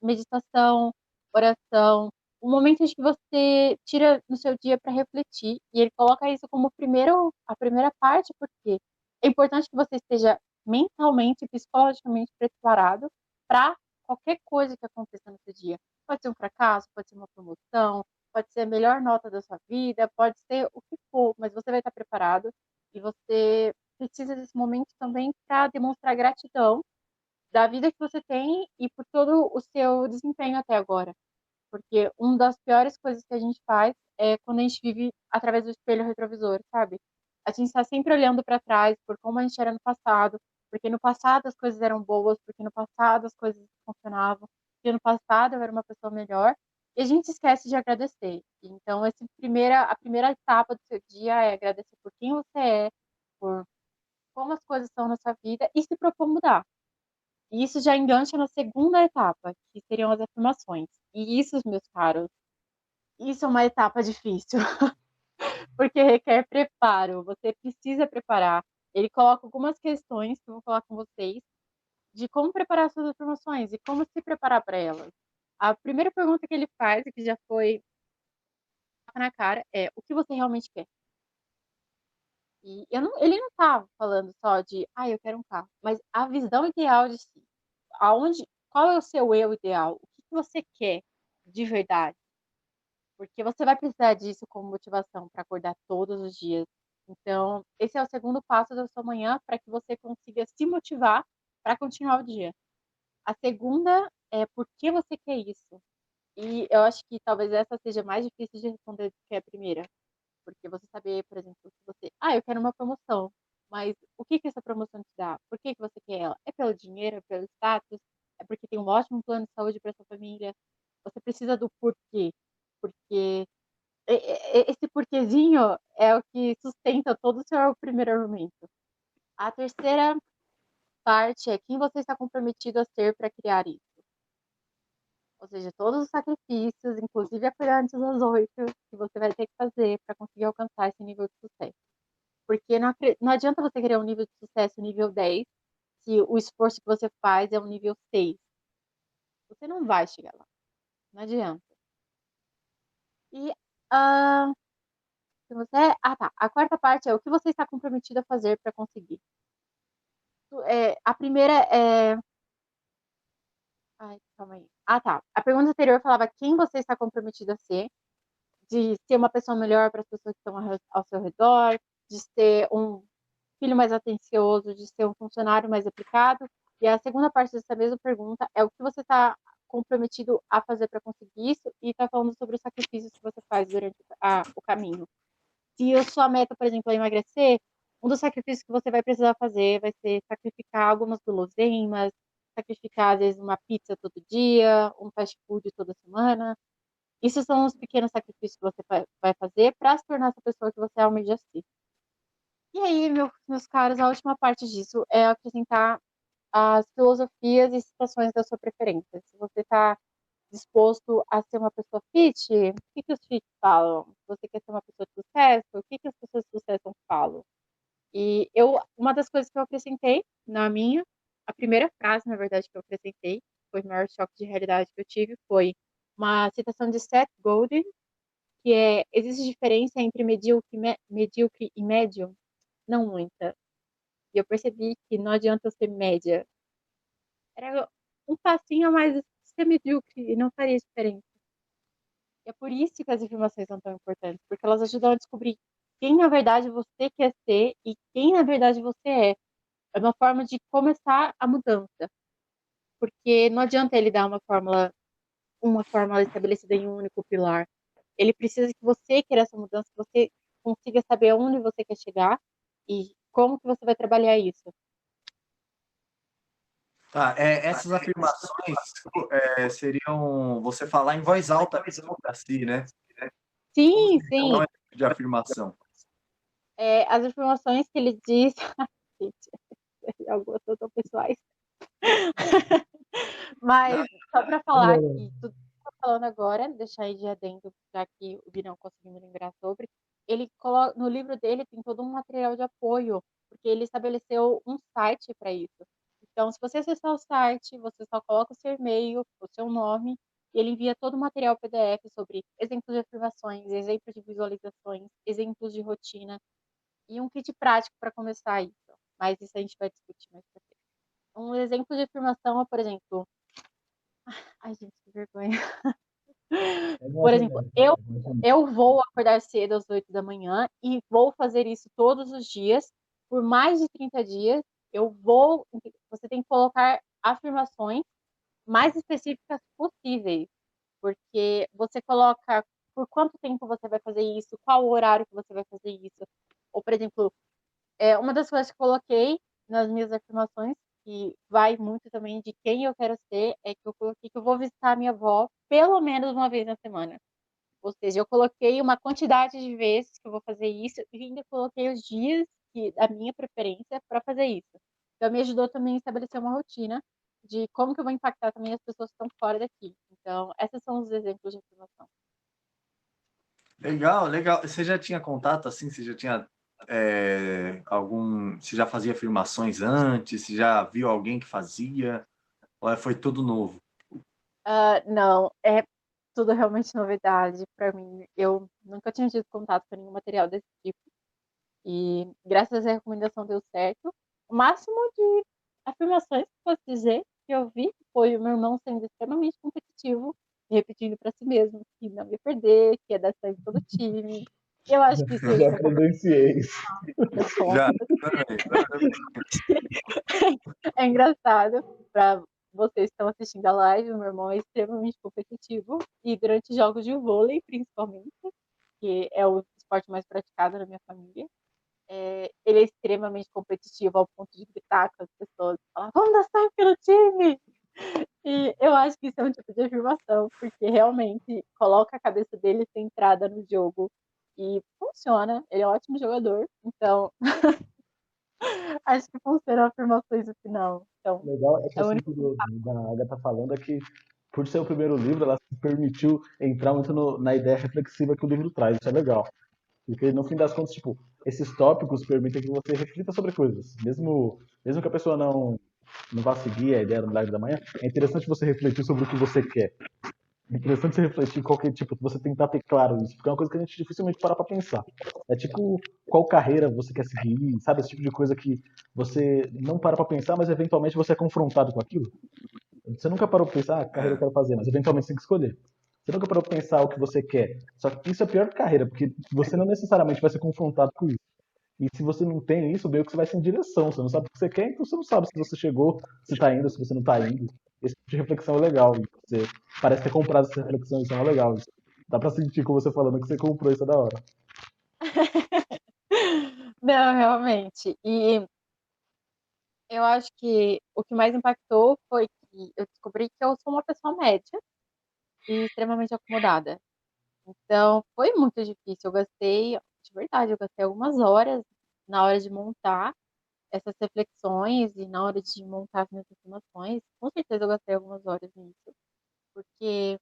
meditação, oração, um momento em que você tira no seu dia para refletir, e ele coloca isso como primeiro, a primeira parte, porque é importante que você esteja mentalmente e psicologicamente preparado para qualquer coisa que aconteça no seu dia. Pode ser um fracasso, pode ser uma promoção, pode ser a melhor nota da sua vida, pode ser o que for, mas você vai estar preparado e você precisa desse momento também para demonstrar gratidão da vida que você tem e por todo o seu desempenho até agora. Porque uma das piores coisas que a gente faz é quando a gente vive através do espelho retrovisor, sabe? A gente está sempre olhando para trás por como a gente era no passado, porque no passado as coisas eram boas, porque no passado as coisas funcionavam, porque no passado eu era uma pessoa melhor, e a gente esquece de agradecer. Então, essa primeira, a primeira etapa do seu dia é agradecer por quem você é, por como as coisas estão na sua vida e se propor mudar. E isso já engancha na segunda etapa, que seriam as afirmações. E isso, meus caros, isso é uma etapa difícil, porque requer preparo. Você precisa preparar. Ele coloca algumas questões que eu vou falar com vocês de como preparar suas afirmações e como se preparar para elas. A primeira pergunta que ele faz, e que já foi na cara, é o que você realmente quer? E eu não, ele não tá falando só de, ah, eu quero um carro, mas a visão ideal de si. Aonde, qual é o seu eu ideal? O que, que você quer de verdade? Porque você vai precisar disso como motivação para acordar todos os dias. Então, esse é o segundo passo da sua manhã para que você consiga se motivar para continuar o dia. A segunda é por que você quer isso? E eu acho que talvez essa seja mais difícil de responder do que a primeira. Porque você saber, por exemplo, que você, ah, eu quero uma promoção, mas o que que essa promoção te dá? Por que que você quer ela? É pelo dinheiro, é pelo status? É porque tem um ótimo plano de saúde para sua família? Você precisa do porquê. Porque esse porquezinho é o que sustenta todo o seu primeiro argumento. A terceira parte é quem você está comprometido a ser para criar isso. Ou seja, todos os sacrifícios, inclusive acordar antes das oito, que você vai ter que fazer para conseguir alcançar esse nível de sucesso. Porque não, não adianta você querer um nível de sucesso nível 10 se o esforço que você faz é um nível 6. Você não vai chegar lá. Não adianta. E uh, se você. Ah, tá. A quarta parte é o que você está comprometido a fazer para conseguir. É, a primeira é Ai, calma aí. Ah, tá. A pergunta anterior falava quem você está comprometido a ser, de ser uma pessoa melhor para as pessoas que estão ao seu redor, de ser um filho mais atencioso, de ser um funcionário mais aplicado. E a segunda parte dessa mesma pergunta é o que você está comprometido a fazer para conseguir isso e está falando sobre os sacrifícios que você faz durante a, o caminho. Se a sua meta, por exemplo, é emagrecer, um dos sacrifícios que você vai precisar fazer vai ser sacrificar algumas guloseimas, sacrificar, às vezes, uma pizza todo dia, um fast food toda semana. Isso são os pequenos sacrifícios que você vai fazer para se tornar essa pessoa que você almeja ser. E aí, meu, meus caros, a última parte disso é acrescentar as filosofias e situações da sua preferência. Se você está disposto a ser uma pessoa fit, o que, que os fit falam? Se você quer ser uma pessoa de sucesso, o que, que as pessoas de sucesso falam? E eu, uma das coisas que eu acrescentei na minha a primeira frase, na verdade, que eu acrescentei, foi o maior choque de realidade que eu tive, foi uma citação de Seth Godin, que é, existe diferença entre medíocre, medíocre e médio? Não muita. E eu percebi que não adianta ser média. Era um passinho a mais ser medíocre e não faria diferença. E é por isso que as informações são tão importantes, porque elas ajudam a descobrir quem na verdade você quer ser e quem na verdade você é. É uma forma de começar a mudança. Porque não adianta ele dar uma fórmula, uma fórmula estabelecida em um único pilar. Ele precisa que você queira essa mudança, que você consiga saber onde você quer chegar e como que você vai trabalhar isso. Ah, é, essas afirmações é, seriam você falar em voz alta para si, né? Sim, sim. Não é tipo de afirmação. É, as afirmações que ele diz. Algumas são pessoais. Mas, só para falar que tudo que eu tô falando agora, deixar aí de adendo, já que o Binão conseguiu me lembrar sobre, ele coloca, no livro dele tem todo um material de apoio, porque ele estabeleceu um site para isso. Então, se você acessar o site, você só coloca o seu e-mail, o seu nome, e ele envia todo o material PDF sobre exemplos de afirmações, exemplos de visualizações, exemplos de rotina e um kit prático para começar isso. Mas isso a gente vai discutir mais pra frente. Um exemplo de afirmação é, por exemplo. Ai, gente, que vergonha. Por exemplo, eu, eu vou acordar cedo às 8 da manhã e vou fazer isso todos os dias, por mais de 30 dias. Eu vou. Você tem que colocar afirmações mais específicas possíveis, porque você coloca por quanto tempo você vai fazer isso, qual o horário que você vai fazer isso. Ou, por exemplo, é, uma das coisas que coloquei nas minhas afirmações que vai muito também de quem eu quero ser, é que eu coloquei que eu vou visitar a minha avó pelo menos uma vez na semana. Ou seja, eu coloquei uma quantidade de vezes que eu vou fazer isso e ainda coloquei os dias que, da minha preferência para fazer isso. Então, me ajudou também a estabelecer uma rotina de como que eu vou impactar também as pessoas que estão fora daqui. Então, esses são os exemplos de afirmação. Legal, legal. Você já tinha contato assim? Você já tinha é, algum. Você já fazia afirmações antes? Você já viu alguém que fazia? Ou foi tudo novo? Uh, não, é tudo realmente novidade para mim. Eu nunca tinha tido contato com nenhum material desse tipo. E graças à recomendação deu certo. O máximo de afirmações que posso dizer que eu vi foi o meu irmão sendo extremamente competitivo, repetindo para si mesmo que não ia perder, que ia dar sangue pelo time, eu acho que isso Já presenciei isso. Já, É engraçado para vocês que estão assistindo a live, o meu irmão é extremamente competitivo e durante jogos de vôlei, principalmente, que é o esporte mais praticado na minha família, é, ele é extremamente competitivo ao ponto de gritar com as pessoas, falar, vamos dar sangue pelo time! E eu acho que isso é um tipo de afirmação, porque realmente coloca a cabeça dele centrada no jogo e funciona. Ele é um ótimo jogador, então acho que funciona afirmações no final. Então, legal é que é assim, que do, da Agatha tá falando é que por ser o primeiro livro, ela se permitiu entrar muito no, na ideia reflexiva que o livro traz. Isso é legal. Porque no fim das contas, tipo, esses tópicos permitem que você reflita sobre coisas. Mesmo, mesmo que a pessoa não, não vá seguir a ideia do live da manhã, é interessante você refletir sobre o que você quer. Interessante você refletir qualquer tipo, você tentar ter claro isso, porque é uma coisa que a gente dificilmente para pra pensar. É tipo, qual carreira você quer seguir, sabe? Esse tipo de coisa que você não para pra pensar, mas eventualmente você é confrontado com aquilo. Você nunca parou pra pensar, ah, carreira eu quero fazer, mas eventualmente você tem que escolher. Você nunca parou pra pensar o que você quer. Só que isso é pior que carreira, porque você não necessariamente vai ser confrontado com isso. E se você não tem isso, meio que você vai sem direção. Você não sabe o que você quer, então você não sabe se você chegou, se tá indo, se você não tá indo esse tipo de reflexão é legal. Você parece ter comprado essa reflexão, isso é legal. Dá pra sentir com você falando que você comprou, isso é da hora. Não, realmente. E eu acho que o que mais impactou foi que eu descobri que eu sou uma pessoa média e extremamente acomodada. Então, foi muito difícil. Eu gastei, de verdade, eu gastei algumas horas na hora de montar essas reflexões e na hora de montar as minhas afirmações, com certeza eu gastei algumas horas nisso, porque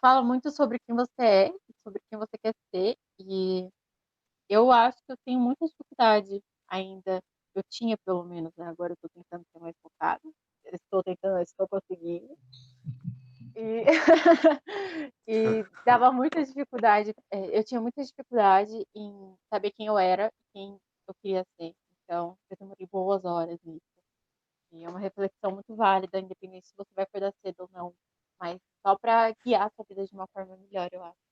fala muito sobre quem você é, sobre quem você quer ser, e eu acho que eu tenho muita dificuldade ainda, eu tinha pelo menos, né? agora eu estou tentando ser mais focada, estou tentando, estou conseguindo, e, e dava muita dificuldade, é, eu tinha muita dificuldade em saber quem eu era, quem eu queria ser. Então, eu demorei boas horas nisso. E é uma reflexão muito válida, independente se você vai acordar cedo ou não. Mas só para guiar a sua vida de uma forma melhor, eu acho.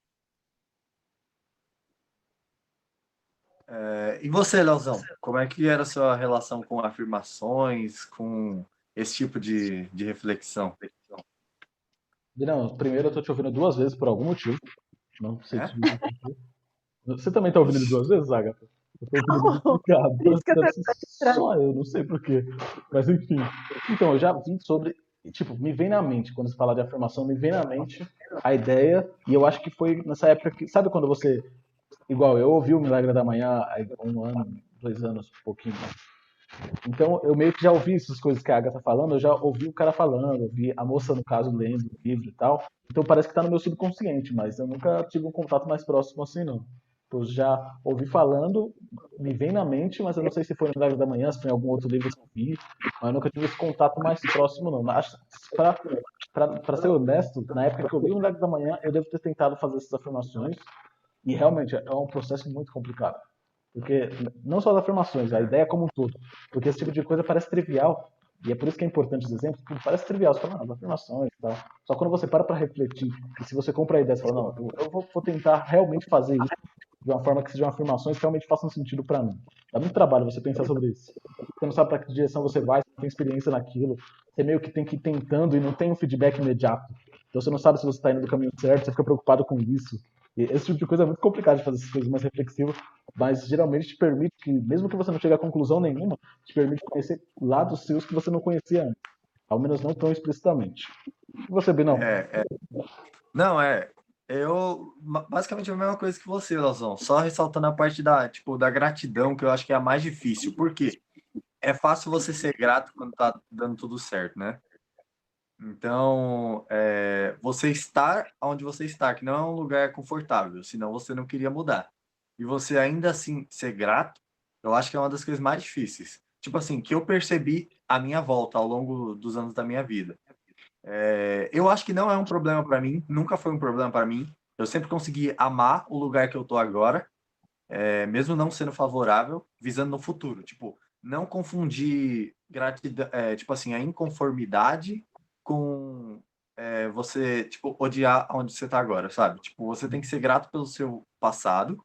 É, e você, Leozão, como é que era a sua relação com afirmações, com esse tipo de, de reflexão? Não, primeiro eu tô te ouvindo duas vezes por algum motivo. Não sei é? se você também tá ouvindo duas vezes, Agatha? Eu tô explicado. Só eu, não sei porquê. Mas enfim. Então, eu já vi sobre. Tipo, me vem na mente, quando se fala de afirmação, me vem na mente a ideia, e eu acho que foi nessa época que. Sabe quando você. Igual, eu ouvi o Milagre da Manhã há um ano, dois anos, um pouquinho mais. Então, eu meio que já ouvi essas coisas que a Agatha tá falando, eu já ouvi o cara falando, ouvi a moça, no caso, lendo o livro e tal. Então, parece que tá no meu subconsciente, mas eu nunca tive um contato mais próximo assim, não. Eu já ouvi falando, me vem na mente, mas eu não sei se foi no Milagre da Manhã, se foi em algum outro livro que eu vi, mas eu nunca tive esse contato mais próximo, não. Para ser honesto, na época que eu vi o Milagre da Manhã, eu devo ter tentado fazer essas afirmações, e realmente é um processo muito complicado. Porque não só as afirmações, a ideia como um todo. Porque esse tipo de coisa parece trivial, e é por isso que é importante os exemplos, porque parece trivial, você fala, ah, as afirmações e tal. Só quando você para para refletir, e se você compra a ideia, você fala, não, eu vou, vou tentar realmente fazer isso de uma forma que sejam afirmações que realmente façam sentido para mim. Dá muito trabalho você pensar sobre isso. Você não sabe para que direção você vai, você não tem experiência naquilo. Você meio que tem que ir tentando e não tem um feedback imediato. Então você não sabe se você está indo do caminho certo, você fica preocupado com isso. E esse tipo de coisa é muito complicado de fazer essas coisas mais reflexivas, mas geralmente te permite que, mesmo que você não chegue a conclusão nenhuma, te permite conhecer lados seus que você não conhecia antes. Ao menos não tão explicitamente. E você, Binão? É, é. Não, é. Eu, basicamente, a mesma coisa que você, Lazão. Só ressaltando a parte da, tipo, da gratidão, que eu acho que é a mais difícil. Por quê? É fácil você ser grato quando tá dando tudo certo, né? Então, é, você estar onde você está, que não é um lugar confortável, senão você não queria mudar. E você ainda assim ser grato, eu acho que é uma das coisas mais difíceis. Tipo assim, que eu percebi a minha volta ao longo dos anos da minha vida. É, eu acho que não é um problema para mim, nunca foi um problema para mim. Eu sempre consegui amar o lugar que eu tô agora, é, mesmo não sendo favorável, visando no futuro. Tipo, não confundir gratidão, é, tipo assim, a inconformidade com é, você, tipo, odiar onde você tá agora, sabe? Tipo, você tem que ser grato pelo seu passado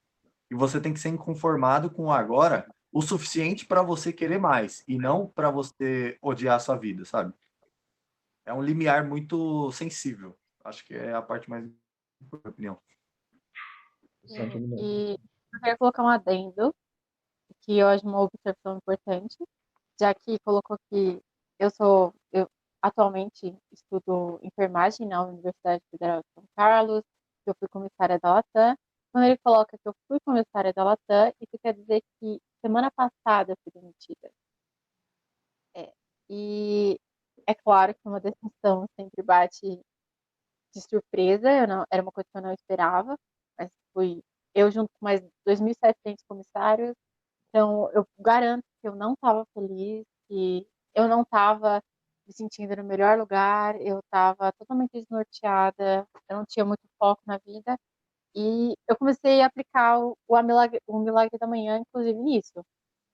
e você tem que ser inconformado com o agora o suficiente para você querer mais e não para você odiar a sua vida, sabe? É um limiar muito sensível. Acho que é a parte mais na minha opinião. É, e eu queria colocar um adendo, que eu acho uma observação importante, já que colocou que eu sou, eu, Atualmente estudo enfermagem na Universidade Federal de São Carlos, que eu fui comissária da Latam. Quando ele coloca que eu fui comissária da Latam, isso quer dizer que semana passada eu fui demitida. É, e é claro que uma decisão sempre bate de surpresa, eu não, era uma coisa que eu não esperava, mas fui eu junto com mais 2.700 comissários, então eu garanto que eu não estava feliz, que eu não estava me sentindo no melhor lugar, eu estava totalmente desnorteada, eu não tinha muito foco na vida. E eu comecei a aplicar o, o, milagre, o milagre da manhã, inclusive nisso.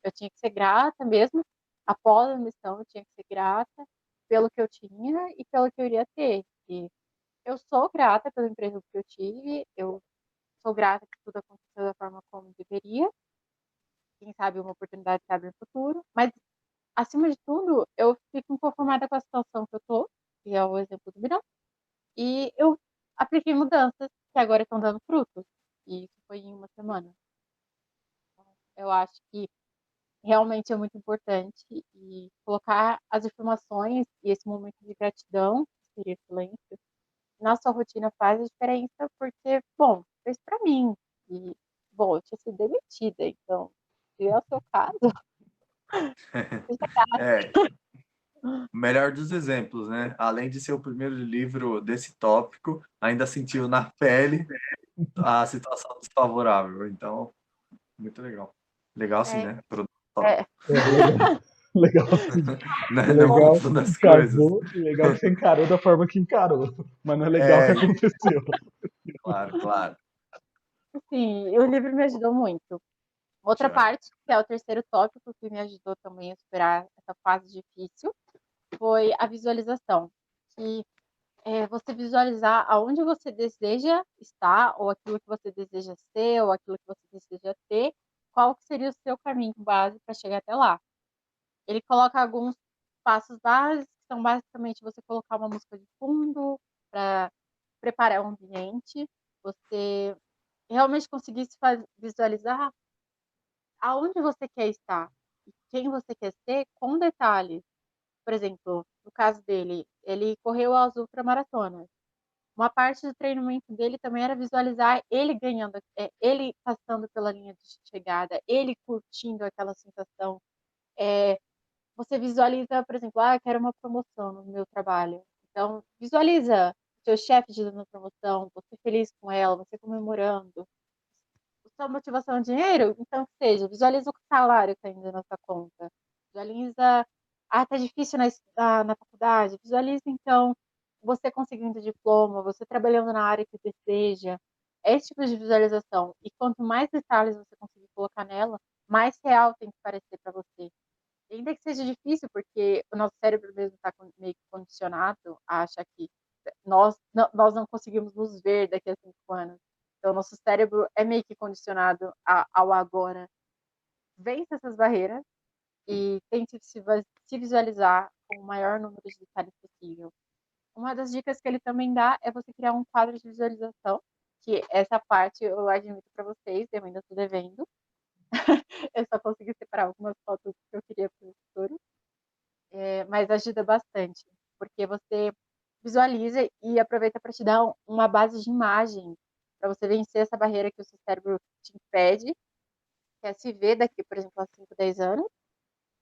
Eu tinha que ser grata mesmo, após a missão, eu tinha que ser grata pelo que eu tinha e pelo que eu iria ter. E eu sou grata pelo emprego que eu tive, eu sou grata que tudo aconteceu da forma como deveria. Quem sabe uma oportunidade abre no futuro, mas acima de tudo, eu fico conformada com a situação que eu tô, que é o exemplo do Mirão, e eu apliquei mudanças que agora estão dando frutos, e isso foi em uma semana. Então, eu acho que realmente é muito importante e colocar as informações e esse momento de gratidão, seria silêncio, na sua rotina faz a diferença, porque, bom, fez para mim, e, bom, eu tinha sido demitida, então, se é o seu caso, é. Melhor dos exemplos, né? Além de ser o primeiro livro desse tópico, ainda sentiu na pele a situação desfavorável. Então, muito legal. Legal sim, é. né? É. legal sim. Não, é legal, não das encarou, legal que você encarou da forma que encarou. Mas não é legal o que é. aconteceu. Claro, claro. Sim, o livro me ajudou muito. Outra parte, que é o terceiro tópico que me ajudou também a superar essa fase difícil, foi a visualização. Que é você visualizar aonde você deseja estar, ou aquilo que você deseja ser, ou aquilo que você deseja ter, qual seria o seu caminho base para chegar até lá. Ele coloca alguns passos básicos, que são basicamente você colocar uma música de fundo para preparar o ambiente, você realmente conseguir se visualizar aonde você quer estar, quem você quer ser com detalhes. Por exemplo, no caso dele, ele correu as ultramaratonas. Uma parte do treinamento dele também era visualizar ele ganhando, é, ele passando pela linha de chegada, ele curtindo aquela sensação. É, você visualiza, por exemplo, ah, quero uma promoção no meu trabalho. Então, visualiza seu chefe te dando promoção, você feliz com ela, você comemorando. Sua motivação é dinheiro? Então, seja, visualiza o salário caindo na sua conta. Visualiza, ah, tá difícil na, ah, na faculdade. Visualiza, então, você conseguindo diploma, você trabalhando na área que deseja. É esse tipo de visualização. E quanto mais detalhes você conseguir colocar nela, mais real tem que parecer para você. Ainda que seja difícil, porque o nosso cérebro mesmo está meio que condicionado a achar que nós não, nós não conseguimos nos ver daqui a cinco anos. Então, nosso cérebro é meio que condicionado a, ao agora. Vence essas barreiras e tente se, se visualizar com o maior número de detalhes possível. Uma das dicas que ele também dá é você criar um quadro de visualização, que essa parte eu admito para vocês, eu ainda estou devendo. eu só consegui separar algumas fotos que eu queria para o futuro. É, mas ajuda bastante, porque você visualiza e aproveita para te dar uma base de imagem, para você vencer essa barreira que o seu cérebro te impede, que é se ver daqui, por exemplo, a 5, 10 anos,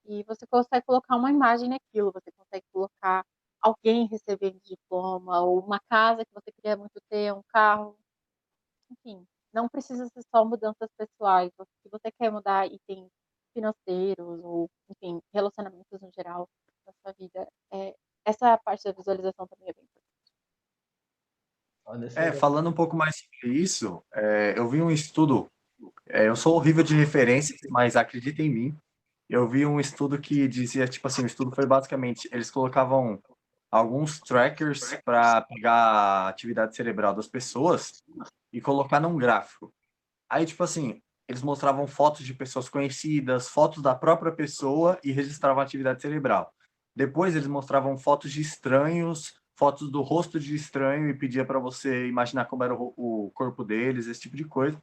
e você consegue colocar uma imagem naquilo, você consegue colocar alguém recebendo diploma, ou uma casa que você queria muito ter, um carro, enfim, não precisa ser só mudanças pessoais, se você quer mudar itens financeiros, ou, enfim, relacionamentos no geral na sua vida, é, essa parte da visualização também é bem importante. É, falando um pouco mais sobre isso, é, eu vi um estudo, é, eu sou horrível de referências, mas acredita em mim, eu vi um estudo que dizia, tipo assim, o estudo foi basicamente, eles colocavam alguns trackers para pegar a atividade cerebral das pessoas e colocar num gráfico. Aí, tipo assim, eles mostravam fotos de pessoas conhecidas, fotos da própria pessoa e registravam a atividade cerebral. Depois eles mostravam fotos de estranhos, fotos do rosto de estranho e pedia para você imaginar como era o, corpo deles, esse tipo de coisa.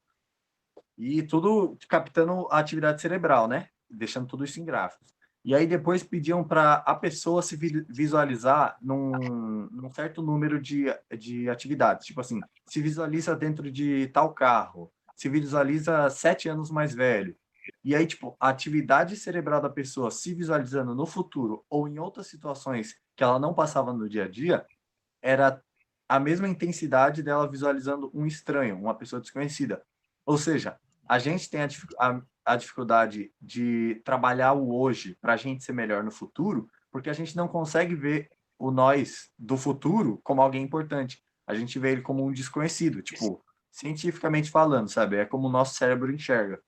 E tudo captando a atividade cerebral, né? Deixando tudo isso em gráficos. E aí depois pediam para a pessoa se visualizar num, num, certo número de, de atividades. Tipo assim, se visualiza dentro de tal carro, se visualiza sete anos mais velho, e aí, tipo, a atividade cerebral da pessoa se visualizando no futuro ou em outras situações que ela não passava no dia a dia, era a mesma intensidade dela visualizando um estranho, uma pessoa desconhecida. Ou seja, a gente tem a, a, a dificuldade de trabalhar o hoje para a gente ser melhor no futuro, porque a gente não consegue ver o nós do futuro como alguém importante. A gente vê ele como um desconhecido, tipo, cientificamente falando, sabe? É como o nosso cérebro enxerga.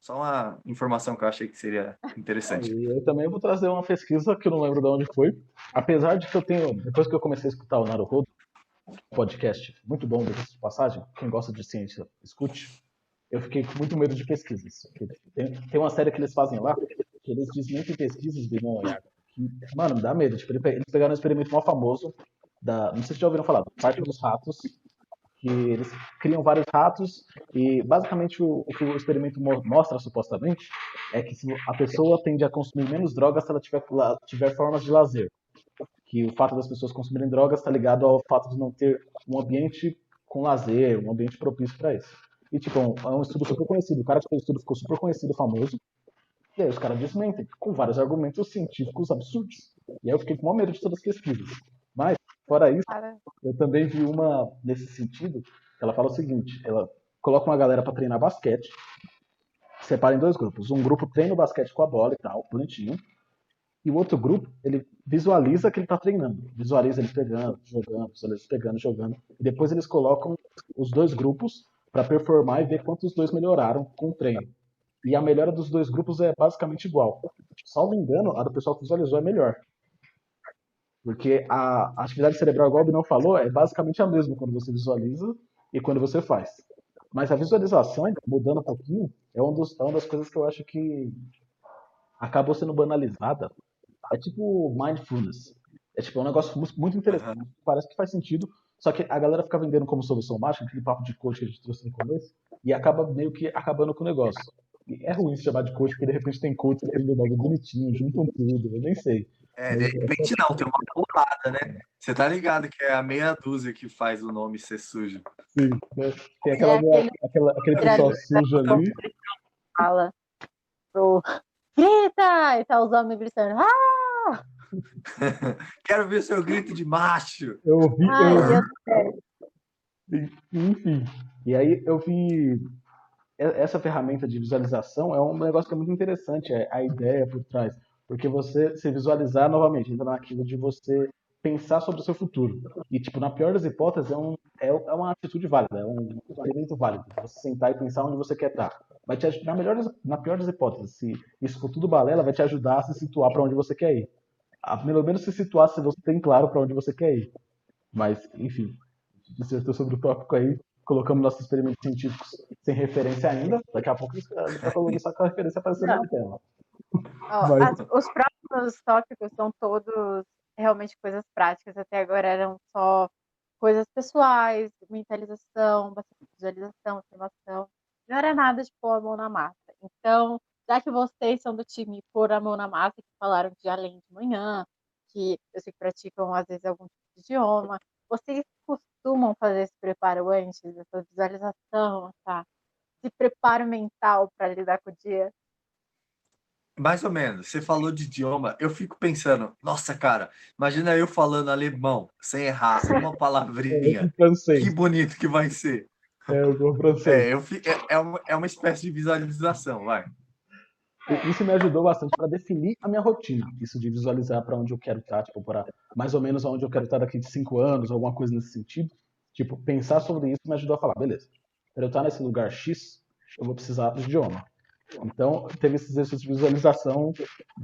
Só uma informação que eu achei que seria interessante. E eu também vou trazer uma pesquisa que eu não lembro de onde foi. Apesar de que eu tenho, depois que eu comecei a escutar o Naruhodo, podcast muito bom, de passagem, quem gosta de ciência, escute. Eu fiquei com muito medo de pesquisas. Tem, tem uma série que eles fazem lá, que eles desmentem pesquisas de não. Que, mano, dá medo. Tipo, eles pegaram um experimento mal famoso, da, não sei se já ouviram falar, parte dos ratos, que eles criam vários ratos e basicamente o, o, que o experimento mostra supostamente é que a pessoa tende a consumir menos drogas se ela tiver, tiver formas de lazer. Que o fato das pessoas consumirem drogas está ligado ao fato de não ter um ambiente com lazer, um ambiente propício para isso. E tipo, é um estudo super conhecido. O cara que fez o estudo ficou super conhecido, famoso. E aí os caras desmentem, com vários argumentos científicos absurdos. E aí eu fiquei com o medo de todas as pesquisas. Mas Fora isso, eu também vi uma nesse sentido, ela fala o seguinte, ela coloca uma galera para treinar basquete, separa em dois grupos. Um grupo treina o basquete com a bola e tal, bonitinho, e o outro grupo, ele visualiza que ele está treinando. Visualiza ele pegando, jogando, visualiza pegando, jogando. E depois eles colocam os dois grupos para performar e ver quantos dois melhoraram com o treino. E a melhora dos dois grupos é basicamente igual. Só me engano, a do pessoal que visualizou é melhor. Porque a, atividade cerebral, igual o Binão falou, é basicamente a mesma quando você visualiza e quando você faz. Mas a visualização, mudando um pouquinho, é, um dos, é uma das coisas que eu acho que acabou sendo banalizada. É tipo mindfulness. É tipo é um negócio muito interessante. Uhum. Parece que faz sentido, só que a galera fica vendendo como solução mágica, aquele papo de coach que a gente trouxe no começo, e acaba meio que acabando com o negócio. É ruim se chamar de coach, porque de repente tem coach que tem um bagulho bonitinho, juntam tudo, eu nem sei. É, de repente não, tem uma bolada, né? Você tá ligado que é a meia dúzia que faz o nome ser sujo. Sim, né? Tem aquela, É aquele- aquela, aquele pessoal sujo ali. Fala pro. Grita! E tá os homens gritando. Ah! Quero ver seu grito de macho. Eu ouvi, eu. Enfim. E aí eu vi essa ferramenta de visualização é um negócio que é muito interessante, é a ideia por trás. Porque você se visualizar novamente, entra naquilo de você pensar sobre o seu futuro. E, tipo, na pior das hipóteses, é, um, é, é uma atitude válida, é um experimento válido. Você sentar e pensar onde você quer estar. Vai te, na, melhor na pior das hipóteses, se isso for tudo balela, vai te ajudar a se situar para onde você quer ir. A, pelo menos se situar se você tem claro para onde você quer ir. Mas, enfim, dissertou sobre o tópico aí, colocamos nossos experimentos científicos sem referência ainda. Daqui a pouco gente vai começar com a referência aparecendo na tela. Ó, Mas- as- os próximos tópicos são todos realmente coisas práticas. Até agora eram só coisas pessoais, mentalização, visualização, afirmação. Não era nada de pôr a mão na massa. Então, já que vocês são do time pôr a mão na massa, que falaram de além de manhã, que eu sei que praticam às vezes algum tipo de idioma, vocês costumam fazer esse preparo antes, essa visualização, tá? Esse preparo mental para lidar com o dia? Mais ou menos. Você falou de idioma, eu fico pensando, nossa, cara, imagina eu falando alemão, sem errar uma É palavrinha. francês. Que bonito que vai ser. É o francês. É, eu é, é uma, é uma espécie de visualização, vai. E Isso me ajudou bastante para definir a minha rotina. Isso de visualizar para onde eu quero estar, tipo, para mais ou menos onde eu quero estar daqui de cinco anos, alguma coisa nesse sentido. Tipo, pensar sobre isso me ajudou a falar, beleza, para eu estar nesse lugar X, eu vou precisar do idioma. Então, teve esse exercício de visualização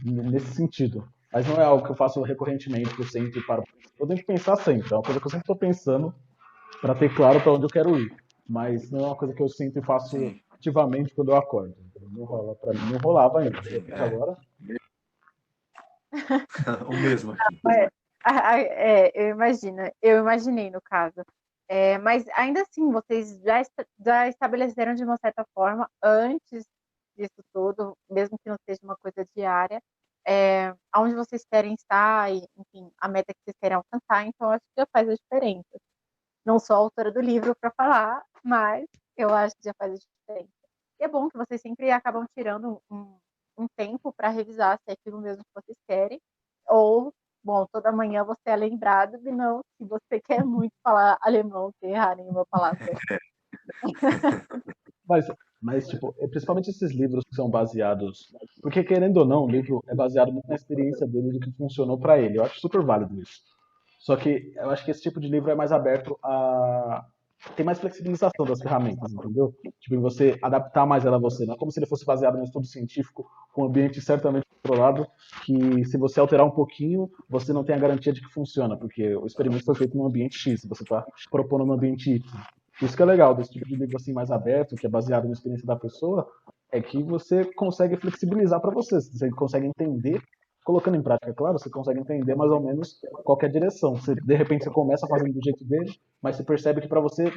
nesse sentido. Mas não é algo que eu faço recorrentemente, que eu sempre paro. Eu tenho que pensar sempre, é uma coisa que eu sempre estou pensando para ter claro para onde eu quero ir. Mas não é uma coisa que eu sempre faço ativamente quando eu acordo. Não rola para mim, não rolava ainda. É. agora o mesmo aqui. Ah, É, eu imagino, eu imaginei no caso. É, mas ainda assim, vocês já, já estabeleceram de uma certa forma, antes disso tudo, mesmo que não seja uma coisa diária, é, aonde vocês querem estar e, enfim, a meta que vocês querem alcançar, então acho que já faz a diferença. Não sou a autora do livro para falar, mas eu acho que já faz a diferença. E é bom que vocês sempre acabam tirando um, um tempo para revisar se é aquilo mesmo que vocês querem, ou Bom, toda manhã você é lembrado de não, se você quer muito falar alemão sem errar nenhuma palavra. Mas, mas, tipo, é principalmente esses livros que são baseados. Porque, querendo ou não, o livro é baseado muito na experiência dele do que funcionou pra ele. Eu acho super válido isso. Só que eu acho que esse tipo de livro é mais aberto a. Tem mais flexibilização das ferramentas, entendeu? Tipo, você adaptar mais ela a você. Não é como se ele fosse baseado em um estudo científico, com um ambiente certamente controlado, que se você alterar um pouquinho, você não tem a garantia de que funciona, porque o experimento foi feito num ambiente X, você está propondo num ambiente Y. Isso que é legal desse tipo de livro assim mais aberto, que é baseado na experiência da pessoa, é que você consegue flexibilizar para você, você consegue entender, colocando em prática, claro, você consegue entender mais ou menos qual é a direção. Você, de repente você começa fazendo do jeito dele, mas você percebe que para você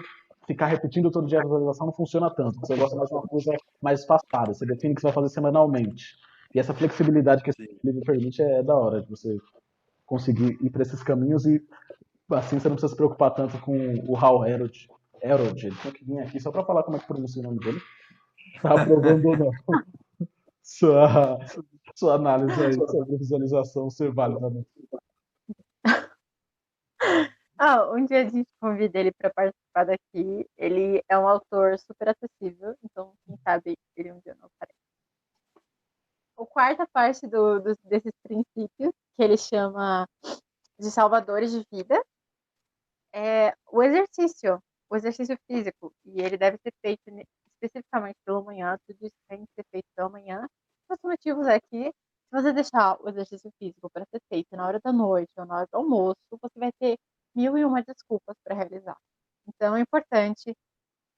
ficar repetindo todo dia a visualização não funciona tanto. Você gosta mais de uma coisa mais espaçada, você define que você vai fazer semanalmente. E essa flexibilidade que esse livro permite é da hora de você conseguir ir para esses caminhos e assim você não precisa se preocupar tanto com o Hal Herod. Herod, ele tinha que vir aqui só para falar como é que pronuncia o nome dele. Tá aprovando ou não. Sua, sua análise aí sobre visualização ser válida. Né? Ah, um dia a gente convida ele para participar daqui. Ele é um autor super acessível, então quem sabe ele um dia não aparece. A quarta parte do, do- desses princípios, que ele chama de salvadores de vida, é o exercício, o exercício físico. E ele deve ser feito especificamente pela manhã, tudo isso tem que ser feito pela manhã. Os motivos é que, se você deixar o exercício físico para ser feito na hora da noite ou na hora do almoço, você vai ter mil e uma desculpas para realizar. Então, é importante,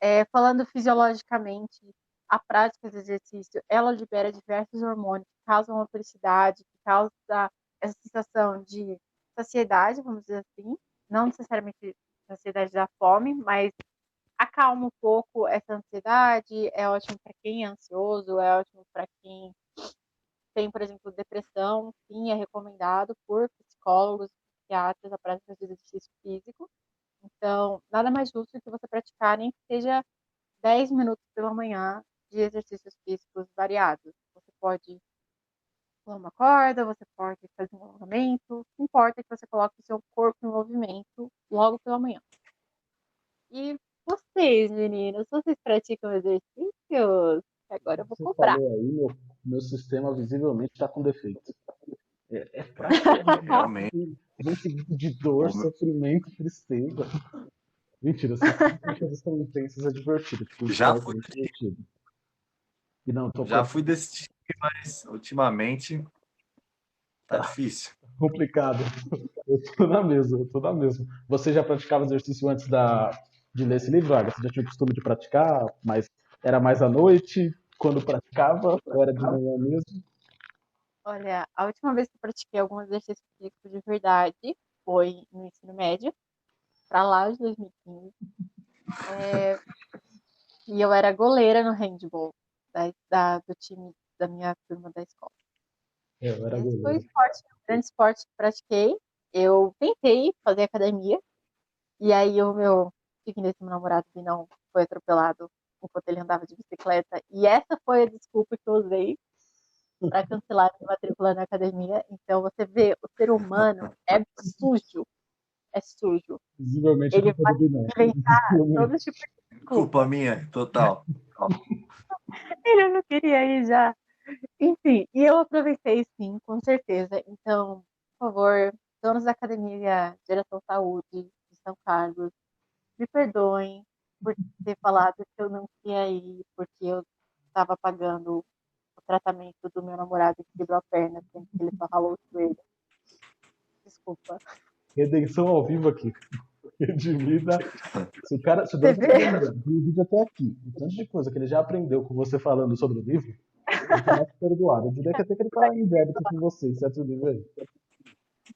é, falando fisiologicamente, a prática de exercício, ela libera diversos hormônios que causam uma felicidade, que causam essa sensação de saciedade, vamos dizer assim, não necessariamente saciedade da fome, mas acalma um pouco essa ansiedade, é ótimo para quem é ansioso, é ótimo para quem tem, por exemplo, depressão, sim, é recomendado por psicólogos, psiquiatras a prática de exercício físico. Então, nada mais justo que você praticar, nem que seja 10 minutos pela manhã de exercícios físicos variados. Você pode pular uma corda, você pode fazer um alongamento, não importa que você coloque o seu corpo em movimento logo pela manhã. E vocês, meninos, vocês praticam exercícios? Agora eu vou Você cobrar. falou aí, meu, meu sistema visivelmente está com defeito. É, é pra Realmente. gente de dor, meu- sofrimento, tristeza. Mentira, essas coisas tão intensas é divertido. Tipo, Já é fui- muito divertido. E não, tô Já fui desse time, mas ultimamente tá difícil. complicado. Eu tô na mesma, eu tô na mesma. Você já praticava exercício antes da, de ler esse livro? Você já tinha o costume de praticar, mas era mais à noite, quando praticava, era de manhã mesmo? Olha, a última vez que eu pratiquei algum exercício físico de verdade foi no ensino médio, para lá de 2015. É, e eu era goleira no handball da, da- do time da minha turma da escola. Eu era Esse foi o esporte, o grande esporte que pratiquei. Eu tentei fazer academia, e aí o meu digníssimo namorado não foi atropelado enquanto ele andava de bicicleta. E essa foi a desculpa que eu usei para cancelar minha matrícula na academia. Então você vê, o ser humano é sujo. É sujo. Visivelmente Ele Binão. inventar. Todo tipo de desculpa. Culpa minha, total. Ele não queria ir já. Enfim, e eu aproveitei sim, com certeza. Então, por favor, donos da Academia Geração Saúde de São Carlos, me perdoem por ter falado que eu não queria ir, porque eu estava pagando o tratamento do meu namorado que quebrou a perna, que ele só ralou o joelho. Desculpa. Redenção ao vivo aqui. Redimida. Se o cara, se o academia viu o vídeo até aqui, o tanto de coisa que ele já aprendeu com você falando sobre o livro, ele tá perdoado. Eu diria que até que ele tá em débito com você, certo nível aí.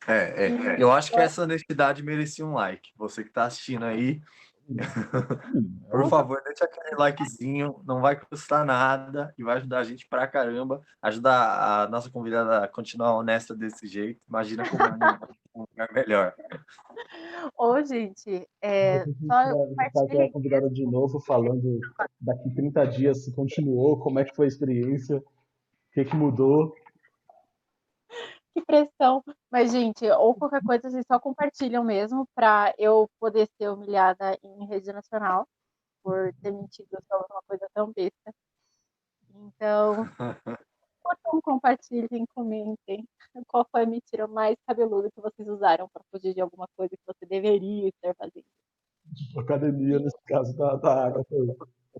É, é. Eu acho que essa honestidade merecia um like. Você que tá assistindo aí, por favor, deixa aquele likezinho, não vai custar nada e vai ajudar a gente pra caramba, ajudar a nossa convidada a continuar honesta desse jeito. Imagina como um, um lugar melhor. Ô, gente, é, só fazer a convidada de novo, falando daqui 30 dias se continuou, como é que foi a experiência, o que, que mudou. Que pressão. Mas, gente, ou qualquer coisa, vocês só compartilham mesmo pra eu poder ser humilhada em rede nacional por ter mentido sobre uma coisa tão besta. Então, curtam, compartilhem, comentem. Qual foi a mentira mais cabeluda que vocês usaram para fugir de alguma coisa que você deveria estar fazendo? Academia, nesse caso, da, da Agatha.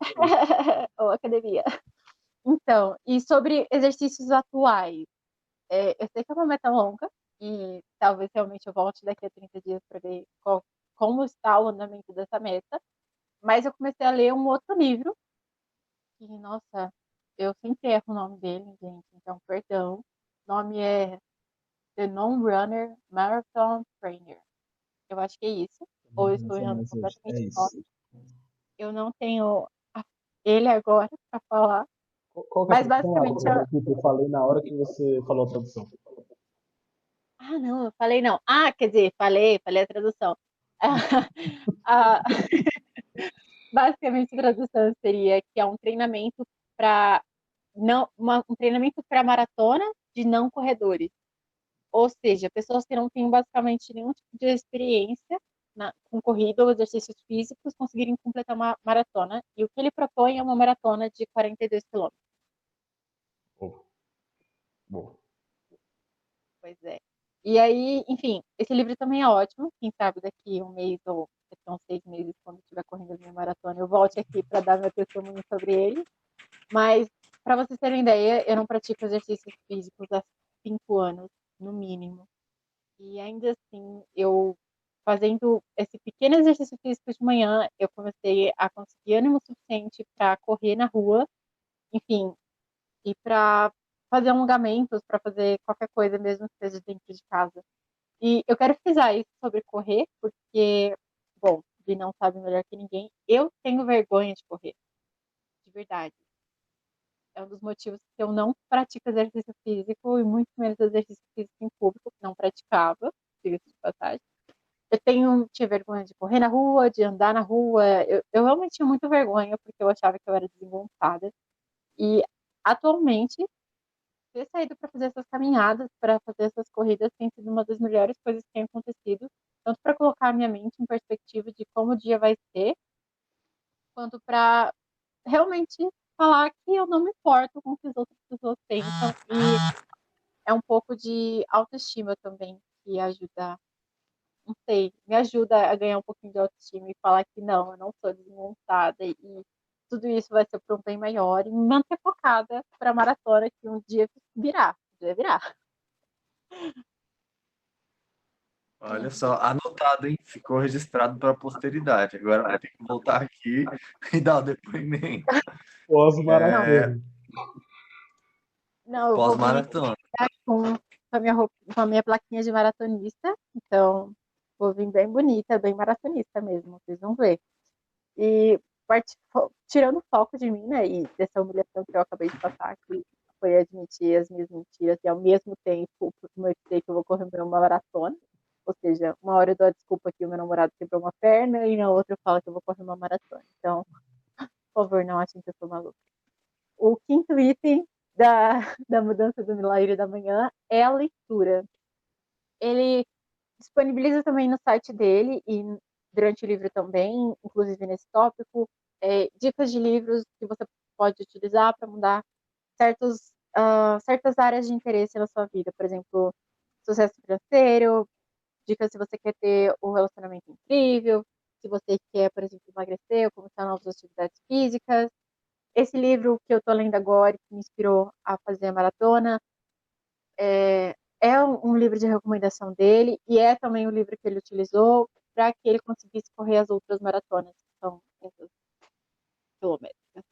Ou academia. Então, e sobre exercícios atuais? É, eu sei que é uma meta longa e talvez realmente eu volte daqui a 30 dias para ver qual- como está o andamento dessa meta. Mas eu comecei a ler um outro livro que, nossa, eu sempre erro o nome dele, gente, então perdão. O nome é The Non-Runner Marathon Trainer. Eu acho que é isso. Ou eu estou errando É completamente nome. Eu não tenho ele agora para falar. Qual- é Mas basicamente Agatha? Desculpa, eu falei na hora que você falou a tradução. Ah, não, eu falei não. Ah, quer dizer, falei, falei a tradução. Ah, basicamente, a tradução seria que é um treinamento para não uma- um treinamento para maratona de não corredores. Ou seja, pessoas que não têm basicamente nenhum tipo de experiência na- com corrida ou exercícios físicos conseguirem completar uma maratona. E o que ele propõe é uma maratona de 42 quilômetros. Boa. Pois é. E aí, enfim, esse livro também é ótimo. Quem sabe daqui um mês ou daqui uns seis meses, quando estiver correndo a minha maratona, eu volte aqui para dar meu testemunho sobre ele. Mas, para vocês terem ideia, eu não pratico exercícios físicos há cinco anos, no mínimo. E ainda assim, eu fazendo esse pequeno exercício físico de manhã, eu comecei a conseguir ânimo suficiente para correr na rua, enfim, e para fazer alongamentos, para fazer qualquer coisa, mesmo que seja dentro de casa. E eu quero frisar isso sobre correr, porque, bom, e não sabe melhor que ninguém. Eu tenho vergonha de correr. De verdade. É um dos motivos que eu não pratico exercício físico e muito menos exercício físico em público, não praticava, diga-se de passagem. Eu tenho, tinha vergonha de correr na rua, de andar na rua. Eu, eu realmente tinha muita vergonha, porque eu achava que eu era desengonçada. E atualmente, ter saído para fazer essas caminhadas, para fazer essas corridas, tem sido uma das melhores coisas que tem acontecido, tanto para colocar a minha mente em perspectiva de como o dia vai ser, quanto para realmente falar que eu não me importo com o que as outras pessoas pensam. E é um pouco de autoestima também que ajuda não sei, me ajuda a ganhar um pouquinho de autoestima e falar que não, eu não sou desmontada e tudo isso vai ser para um bem maior e me manter focada para a maratona que um dia virar, um dia virar. Olha só, anotado, hein? Ficou registrado para a posteridade. Agora vai ter que voltar aqui e dar o depoimento. Pós-maratona. Não, eu Pós-maratona. com, com, a minha roupa, com a minha plaquinha de maratonista, então vou vir bem bonita, bem maratonista mesmo, vocês vão ver. E tirando o foco de mim, né, e dessa humilhação que eu acabei de passar, que foi admitir as minhas mentiras e ao mesmo tempo prometer que eu vou correr uma maratona. Ou seja, uma hora eu dou a desculpa que o meu namorado quebrou uma perna e na outra eu falo que eu vou correr uma maratona. Então, por favor, não achem que eu sou maluca. O quinto item da, da mudança do milagre da manhã é a leitura. Ele disponibiliza também no site dele e durante o livro também, inclusive nesse tópico, é, dicas de livros que você pode utilizar para mudar certos, uh, certas áreas de interesse na sua vida. Por exemplo, sucesso financeiro, dicas se você quer ter um relacionamento incrível, se você quer, por exemplo, emagrecer ou começar novas atividades físicas. Esse livro que eu estou lendo agora, que me inspirou a fazer a maratona, é, é um livro de recomendação dele e é também o livro que ele utilizou para que ele conseguisse correr as outras maratonas, que são essas quilométricas.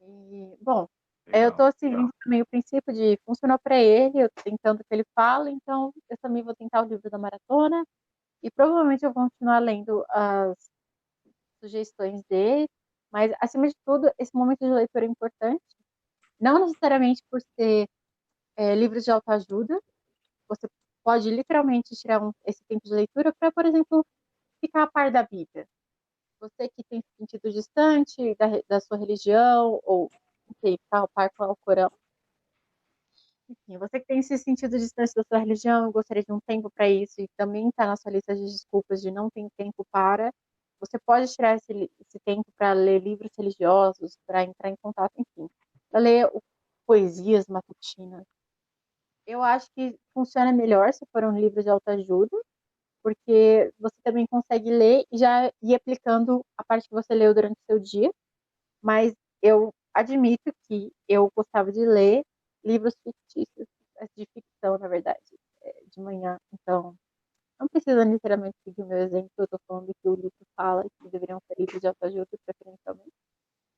E, bom, eu estou seguindo também o princípio de funcionar para ele, eu tentando o que ele fala, então eu também vou tentar o livro da maratona e provavelmente eu vou continuar lendo as sugestões dele, mas acima de tudo, esse momento de leitura é importante, não necessariamente por ser é, livros de autoajuda, você pode literalmente tirar um, esse tempo de leitura para, por exemplo, ficar a par da Bíblia. Você que tem sentido distante da, da sua religião, ou sei, ficar a par com o Corão. Enfim, você que tem esse sentido distante da sua religião, gostaria de um tempo para isso, e também está na sua lista de desculpas de não ter tempo para, você pode tirar esse, esse tempo para ler livros religiosos, para entrar em contato, enfim, para ler poesias matutinas. Eu acho que funciona melhor se for um livro de autoajuda, porque você também consegue ler e já ir aplicando a parte que você leu durante o seu dia. Mas eu admito que eu gostava de ler livros fictícios, de ficção, na verdade, de manhã. Então, não precisa necessariamente seguir o meu exemplo, eu estou falando que o livro fala que deveriam ser livros de autoajuda, preferencialmente.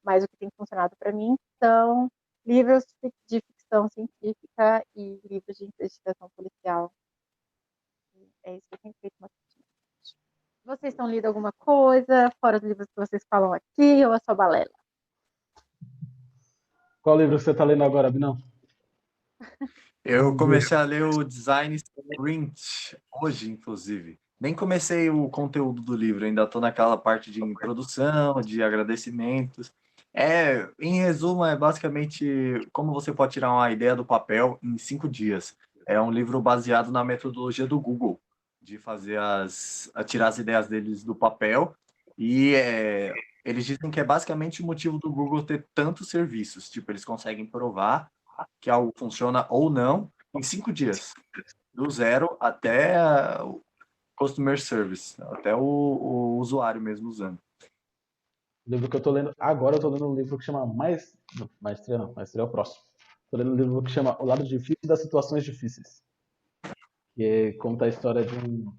Mas o que tem funcionado para mim são livros de ficção científica e livros de investigação policial. É isso que eu tenho feito bastante. Vocês estão lendo alguma coisa, fora os livros que vocês falam aqui, ou é só balela? Qual livro você está lendo agora, Binão? Eu comecei a ler o Design Sprint hoje, inclusive. Nem comecei o conteúdo do livro, ainda estou naquela parte de introdução, de agradecimentos. É, em resumo, é basicamente como você pode tirar uma ideia do papel em cinco dias. É um livro baseado na metodologia do Google, de fazer as, tirar as ideias deles do papel. E é, eles dizem que é basicamente o motivo do Google ter tantos serviços. Tipo, eles conseguem provar que algo funciona ou não em cinco dias, do zero até o customer service, até o, o usuário mesmo usando. O livro que eu tô lendo agora, eu tô lendo um livro que chama Mais. Maestria não, Maestria é o próximo. Tô lendo um livro que chama O Lado Difícil das Situações Difíceis. Que conta a história de um.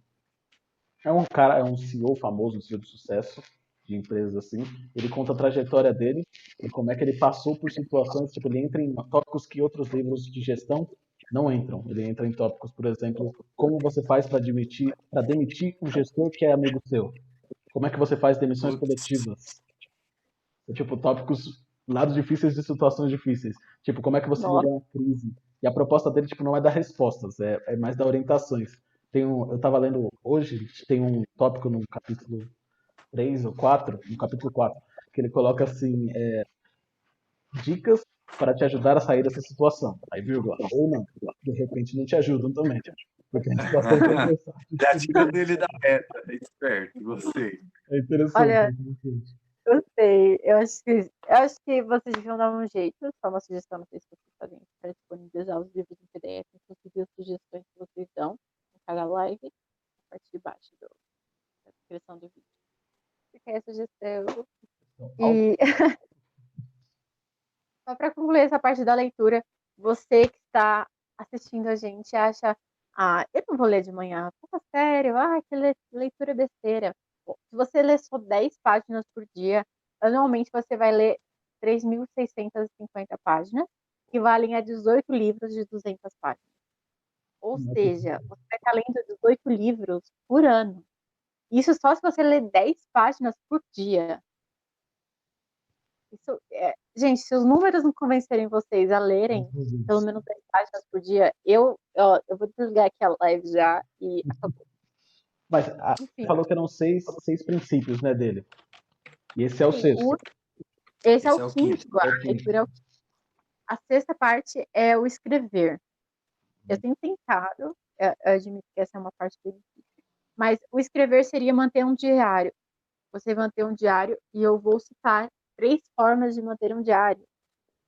É um cara, é um CEO famoso, um CEO de sucesso, de empresas assim. Ele conta a trajetória dele e como é que ele passou por situações, tipo, ele entra em tópicos que outros livros de gestão não entram. Ele entra em tópicos, por exemplo, como você faz para demitir, para demitir um gestor que é amigo seu. Como é que você faz demissões coletivas? Tipo, tópicos, lados difíceis de situações difíceis. Tipo, como é que você Nossa. lida uma crise? E a proposta dele, tipo, não é dar respostas, é, é mais dar orientações. Tem um, eu tava lendo hoje, tem um tópico no capítulo 3 ou 4, no capítulo 4, que ele coloca assim, é, dicas para te ajudar a sair dessa situação. Aí, vírgula, ou não, de repente não te ajudam também. Porque a situação é interessante. É a dica dele da meta. É esperto, gostei. É interessante. Olha, interessante. Gostei. Eu acho que, eu acho que vocês deviam dar um jeito, só uma sugestão, não sei se vocês podem para disponibilizar os livros em PDF, inclusive as sugestões que vocês dão em cada live, na parte de baixo do, da descrição do vídeo. Fica aí a sugestão. E só para concluir essa parte da leitura, você que está assistindo a gente acha, ah, eu não vou ler de manhã, fala sério, ah, que le- leitura besteira. Se você ler só 10 páginas por dia, anualmente você vai ler 3.650 páginas, que valem a 18 livros de 200 páginas. Ou Nossa. seja, você vai estar lendo 18 livros por ano. Isso só se você ler 10 páginas por dia. Isso é... Gente, se os números não convencerem vocês a lerem pelo menos 10 páginas por dia, eu, ó, eu vou desligar aqui a live já e acabou. Mas a, Enfim. falou que eram seis, seis princípios, né, dele. E esse é o sexto. o- Esse, é Esse o é o quinto, quinto, a leitura é o quinto. A sexta parte é o escrever. Eu tenho tentado, eu, eu admito que essa é uma parte bem difícil, mas o escrever seria manter um diário. Você manter um diário, e eu vou citar três formas de manter um diário,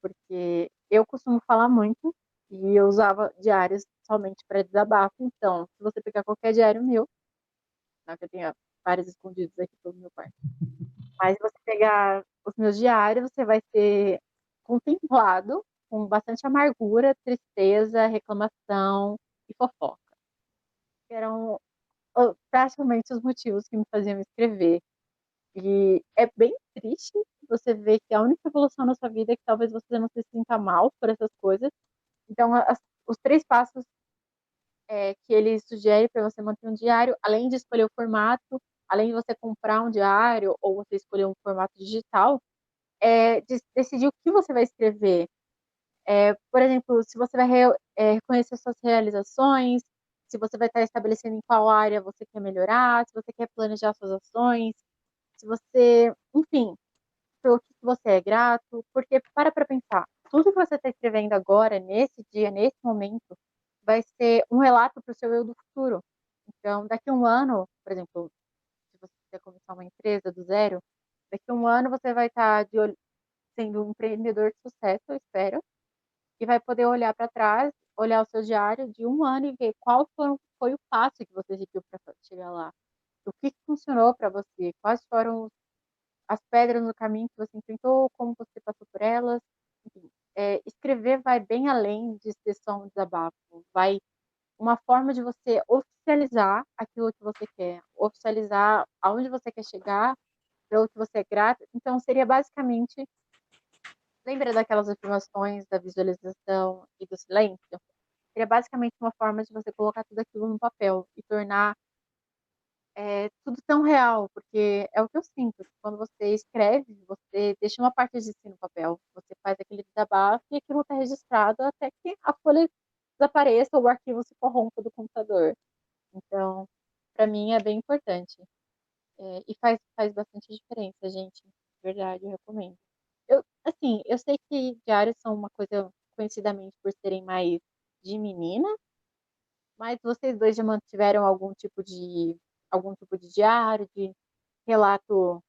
porque eu costumo falar muito, e eu usava diários somente para desabafo, então, se você pegar qualquer diário meu, que eu tenha vários escondidos aqui pelo meu quarto, mas você pegar os meus diários, você vai ser contemplado com bastante amargura, tristeza, reclamação e fofoca. Eram ó, praticamente os motivos que me faziam escrever. E é bem triste você ver que a única evolução na sua vida é que talvez você não se sinta mal por essas coisas. Então, as- os três passos é, que ele sugere para você manter um diário, além de escolher o formato, além de você comprar um diário ou você escolher um formato digital, é de- decidir o que você vai escrever. É, por exemplo, se você vai re- é, reconhecer suas realizações, se você vai estar estabelecendo em qual área você quer melhorar, se você quer planejar suas ações, se você, enfim, pelo que você é grato, porque para para pensar, tudo que você está escrevendo agora, nesse dia, nesse momento, vai ser um relato para o seu eu do futuro. Então, daqui a um ano, por exemplo, se você quer começar uma empresa do zero, daqui a um ano você vai estar de olho- sendo um empreendedor de sucesso, eu espero, e vai poder olhar para trás, olhar o seu diário de um ano e ver qual foi, foi o passo que você seguiu para chegar lá. O que que funcionou para você, quais foram as pedras no caminho que você enfrentou, como você passou por elas. Enfim, é, escrever vai bem além de ser só um desabafo, vai uma forma de você oficializar aquilo que você quer, oficializar aonde você quer chegar, pelo que você é grato. Então, seria basicamente. Lembra daquelas afirmações da visualização e do silêncio? Seria basicamente uma forma de você colocar tudo aquilo no papel e tornar é, tudo tão real, porque é o que eu sinto. Quando você escreve, você deixa uma parte de si no papel, você faz aquele desabafo e aquilo está registrado até que a folha desapareça ou o arquivo se corrompa do computador. Então, para mim é bem importante. É, e faz, faz bastante diferença, gente. De verdade, eu recomendo. Eu, assim, eu sei que diários são uma coisa conhecidamente por serem mais de menina, mas vocês dois já mantiveram algum tipo de algum tipo de diário, de relato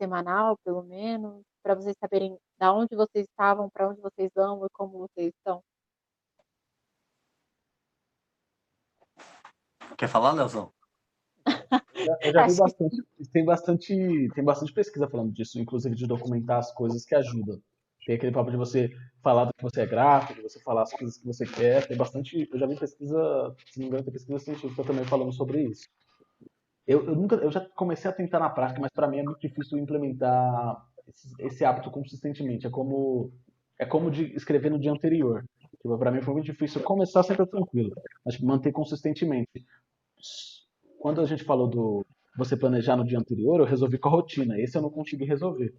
semanal, pelo menos, para vocês saberem da onde vocês estavam, para onde vocês vão e como vocês estão. Quer falar, Leozão? Eu já vi bastante, tem bastante, tem bastante pesquisa falando disso, inclusive de documentar as coisas que ajudam. Tem aquele papo de você falar do que você é grato, de você falar as coisas que você quer. Tem bastante, eu já vi pesquisa, se não me engano, tem pesquisa científica também falando sobre isso. Eu, eu nunca, eu já comecei a tentar na prática, mas para mim é muito difícil implementar esse, esse hábito consistentemente. É como, é como de escrever no dia anterior. Tipo, para mim foi muito difícil começar sempre tranquilo, mas manter consistentemente quando a gente falou do, você planejar no dia anterior, eu resolvi com a rotina. Esse eu não consegui resolver.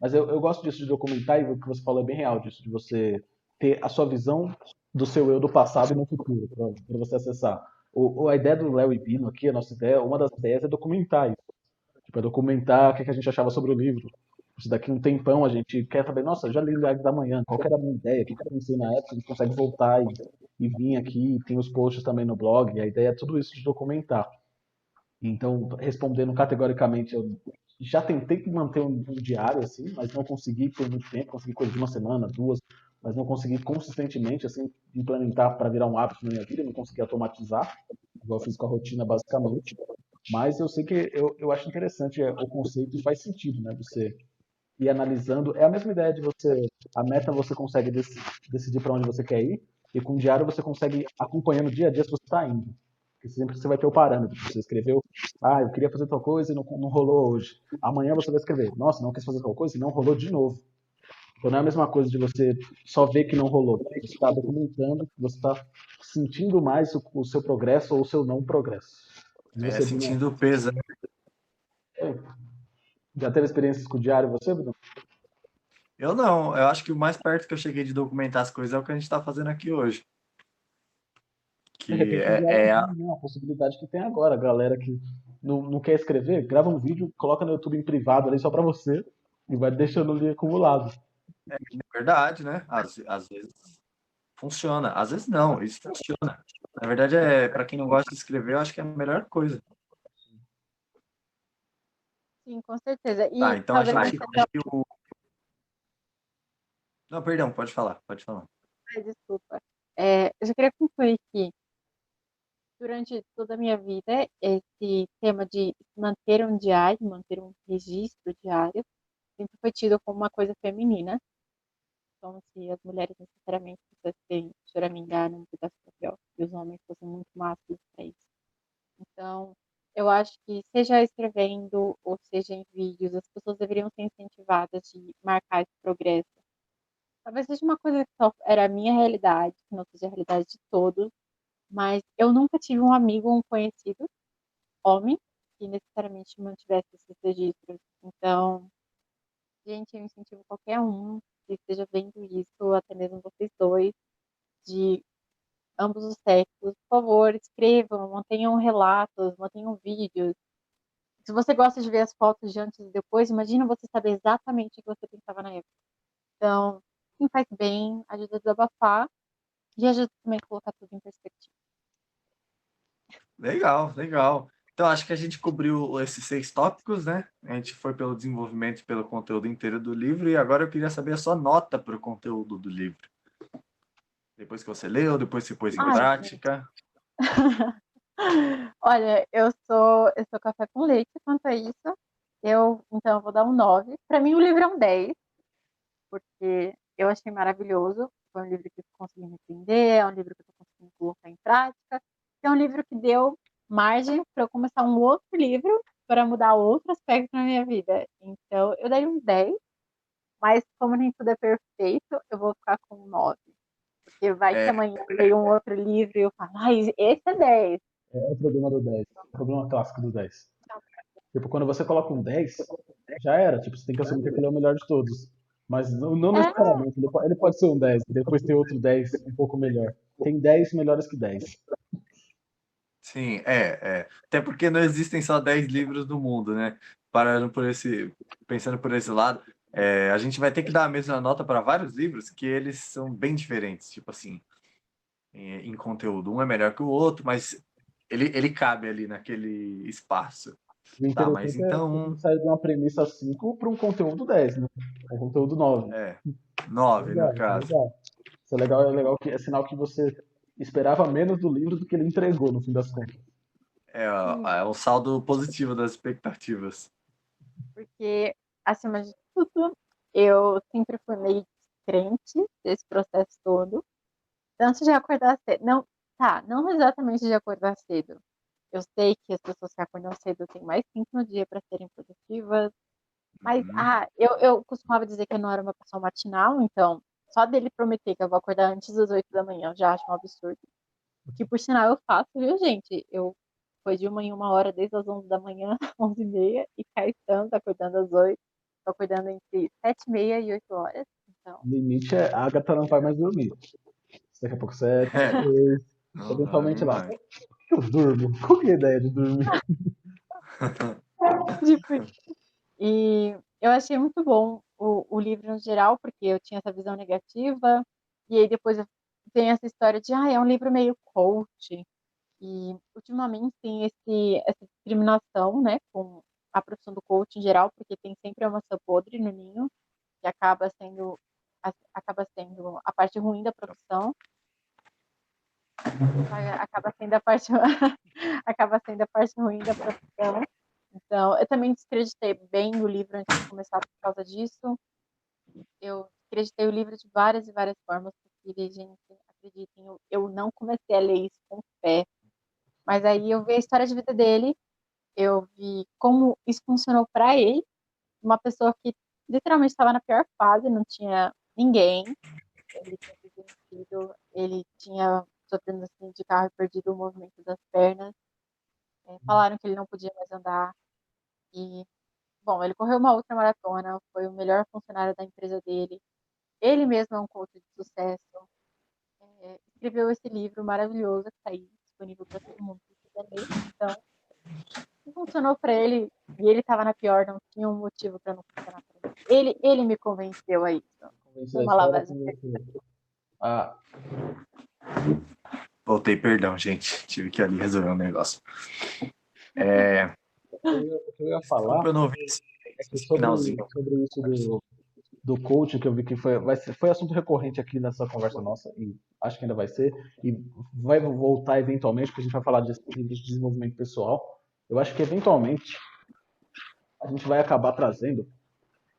Mas eu, eu gosto disso de documentar e o que você falou é bem real disso, de você ter a sua visão do seu eu do passado e no futuro, para você acessar. O, a ideia do Léo e Bino aqui, a nossa ideia, uma das ideias é documentar isso. Tipo, é documentar o que a gente achava sobre o livro. Se daqui um tempão a gente quer saber, nossa, já li o Live da Manhã, qual era a minha ideia, o que eu pensei na época, a gente consegue voltar e, e vir aqui, tem os posts também no blog, a ideia é tudo isso de documentar. Então, respondendo categoricamente, eu já tentei manter um, um diário assim, mas não consegui por muito tempo, consegui coisa de uma semana, duas, mas não consegui consistentemente assim implementar para virar um hábito na minha vida, não consegui automatizar, igual eu fiz com a rotina basicamente. Mas eu sei que eu, eu acho interessante é, o conceito e faz sentido, né? Você ir analisando. É a mesma ideia de você. A meta você consegue decidir para onde você quer ir, e com o diário você consegue acompanhando dia a dia se você está indo. Porque sempre você vai ter o parâmetro. Você escreveu, ah, eu queria fazer tal coisa e não, não rolou hoje. Amanhã você vai escrever, nossa, não quis fazer tal coisa e não rolou de novo. Então não é a mesma coisa de você só ver que não rolou. Você está documentando, você está sentindo mais o, o, seu progresso ou o seu não progresso. É, sentindo o peso. Né? É. Já teve experiências com o diário você, Bruno? Eu não. Eu acho que o mais perto que eu cheguei de documentar as coisas é o que a gente está fazendo aqui hoje. Que é, é a... a possibilidade que tem agora. A galera que não, não quer escrever, grava um vídeo, coloca no YouTube em privado ali só para você e vai deixando ali acumulado. É, verdade, né? Às, às vezes funciona, às vezes não, isso funciona. Na verdade, é para quem não gosta de escrever, eu acho que é a melhor coisa. Sim, com certeza. E tá, então a gente conseguiu... Não, perdão, pode falar, pode falar. Ai, desculpa. É, eu já queria concluir que durante toda a minha vida, esse tema de manter um diário, manter um registro diário, sempre foi tido como uma coisa feminina como se as mulheres necessariamente fossem choramingar num pedaço de papel e os homens fossem muito másculos para isso. Então, eu acho que seja escrevendo ou seja em vídeos, as pessoas deveriam ser incentivadas de marcar esse progresso. Talvez seja uma coisa que só era a minha realidade, que não seja a realidade de todos, mas eu nunca tive um amigo ou um conhecido, homem, que necessariamente mantivesse esses registros. Então, gente, eu incentivo qualquer um que esteja vendo isso, até mesmo vocês dois, de ambos os sexos, por favor, escrevam, mantenham relatos, mantenham vídeos. Se você gosta de ver as fotos de antes e depois, imagina você saber exatamente o que você pensava na época. Então, quem faz bem, ajuda a desabafar e ajuda também a colocar tudo em perspectiva. Legal, legal. Então, acho que a gente cobriu esses seis tópicos, né? A gente foi pelo desenvolvimento e pelo conteúdo inteiro do livro, e agora eu queria saber a sua nota para o conteúdo do livro. Depois que você leu, depois que pôs em Ai, prática. Olha, eu sou, eu sou café com leite quanto a isso. Eu, então, eu vou dar um 9. Para mim, o livro é um 10, porque eu achei maravilhoso. Foi um livro que eu consegui entender, é um livro que eu estou conseguindo colocar em prática. É um livro que deu margem para eu começar um outro livro para mudar outro aspecto na minha vida. Então, eu daria um 10, mas como nem tudo é perfeito, eu vou ficar com um 9. Porque vai é. que amanhã eu leio um outro livro e eu falo, ah, esse é 10. É o problema do 10, é o problema clássico do 10. Tipo, quando você coloca um 10, já era. Tipo, você tem que assumir que aquele é o melhor de todos. Mas não, não é. necessariamente. Ele pode, ele pode ser um 10, depois ter outro 10 um pouco melhor. Tem 10 melhores que 10. Sim, é, é. Até porque não existem só 10 livros no mundo, né? Parando por esse, pensando por esse lado, é, a gente vai ter que dar a mesma nota para vários livros que eles são bem diferentes, tipo assim, em, em conteúdo. Um é melhor que o outro, mas ele, ele cabe ali naquele espaço. Tá, mas é então. É sair de uma premissa 5 para um conteúdo 10, né? Um conteúdo 9. É, 9 no caso. É legal, é legal que é sinal que você esperava menos do livro do que ele entregou, no fim das contas. É, é um saldo positivo das expectativas. Porque, acima de tudo, eu sempre fui meio crente desse processo todo. Tanto de acordar cedo. Não, tá, não exatamente de acordar cedo. Eu sei que as pessoas que acordam cedo têm mais tempo no dia para serem produtivas. Mas, uhum. ah, eu, eu costumava dizer que eu não era uma pessoa matinal, então só dele prometer que eu vou acordar antes das 8 da manhã, eu já acho um absurdo. Que por sinal eu faço, viu, gente? Eu foi de uma em uma hora, desde as 11 da manhã, 11 e meia, e Caetano tá acordando às 8, tô acordando entre 7 e meia e 8 horas. Então, O limite é a Agatha não vai mais dormir. Daqui a pouco sete, É. seis, Não, eventualmente lá. Por que eu durmo? Qual que é a ideia de dormir? tipo, e eu achei muito bom o, o livro no geral, porque eu tinha essa visão negativa, e aí depois tem essa história de, ah, é um livro meio coach, e ultimamente tem esse, essa discriminação, né, com a profissão do coach em geral, porque tem sempre uma maçã podre no ninho, que acaba sendo, a- acaba sendo a parte ruim da profissão, a- acaba sendo a parte, acaba sendo a parte ruim da profissão. Então, eu também descreditei bem o livro antes de começar por causa disso. Eu descreditei o livro de várias e várias formas possíveis, gente. Acreditem, eu, eu não comecei a ler isso com fé. Mas aí eu vi a história de vida dele, eu vi como isso funcionou para ele, uma pessoa que literalmente estava na pior fase, não tinha ninguém. Ele tinha sido ele tinha um acidente de carro e perdido o movimento das pernas. É, falaram que ele não podia mais andar. E, bom, ele correu uma outra maratona, foi o melhor funcionário da empresa dele. Ele mesmo é um coach de sucesso. É, escreveu esse livro maravilhoso que está aí disponível para todo mundo que quiser ler. Então, funcionou para ele e ele estava na pior, não tinha um motivo para não funcionar para ele. ele. Ele me convenceu a isso. Convencer a Uma lavagem. Ah, Voltei, perdão, gente. Tive que ali resolver um negócio. É, o que eu ia- falar eu não vi esse, é que sobre, finalzinho. sobre isso do, do coach, que eu vi que foi, vai ser, foi assunto recorrente aqui nessa conversa nossa, e acho que ainda vai ser, e vai voltar eventualmente, porque a gente vai falar de de desenvolvimento pessoal. Eu acho que eventualmente a gente vai acabar trazendo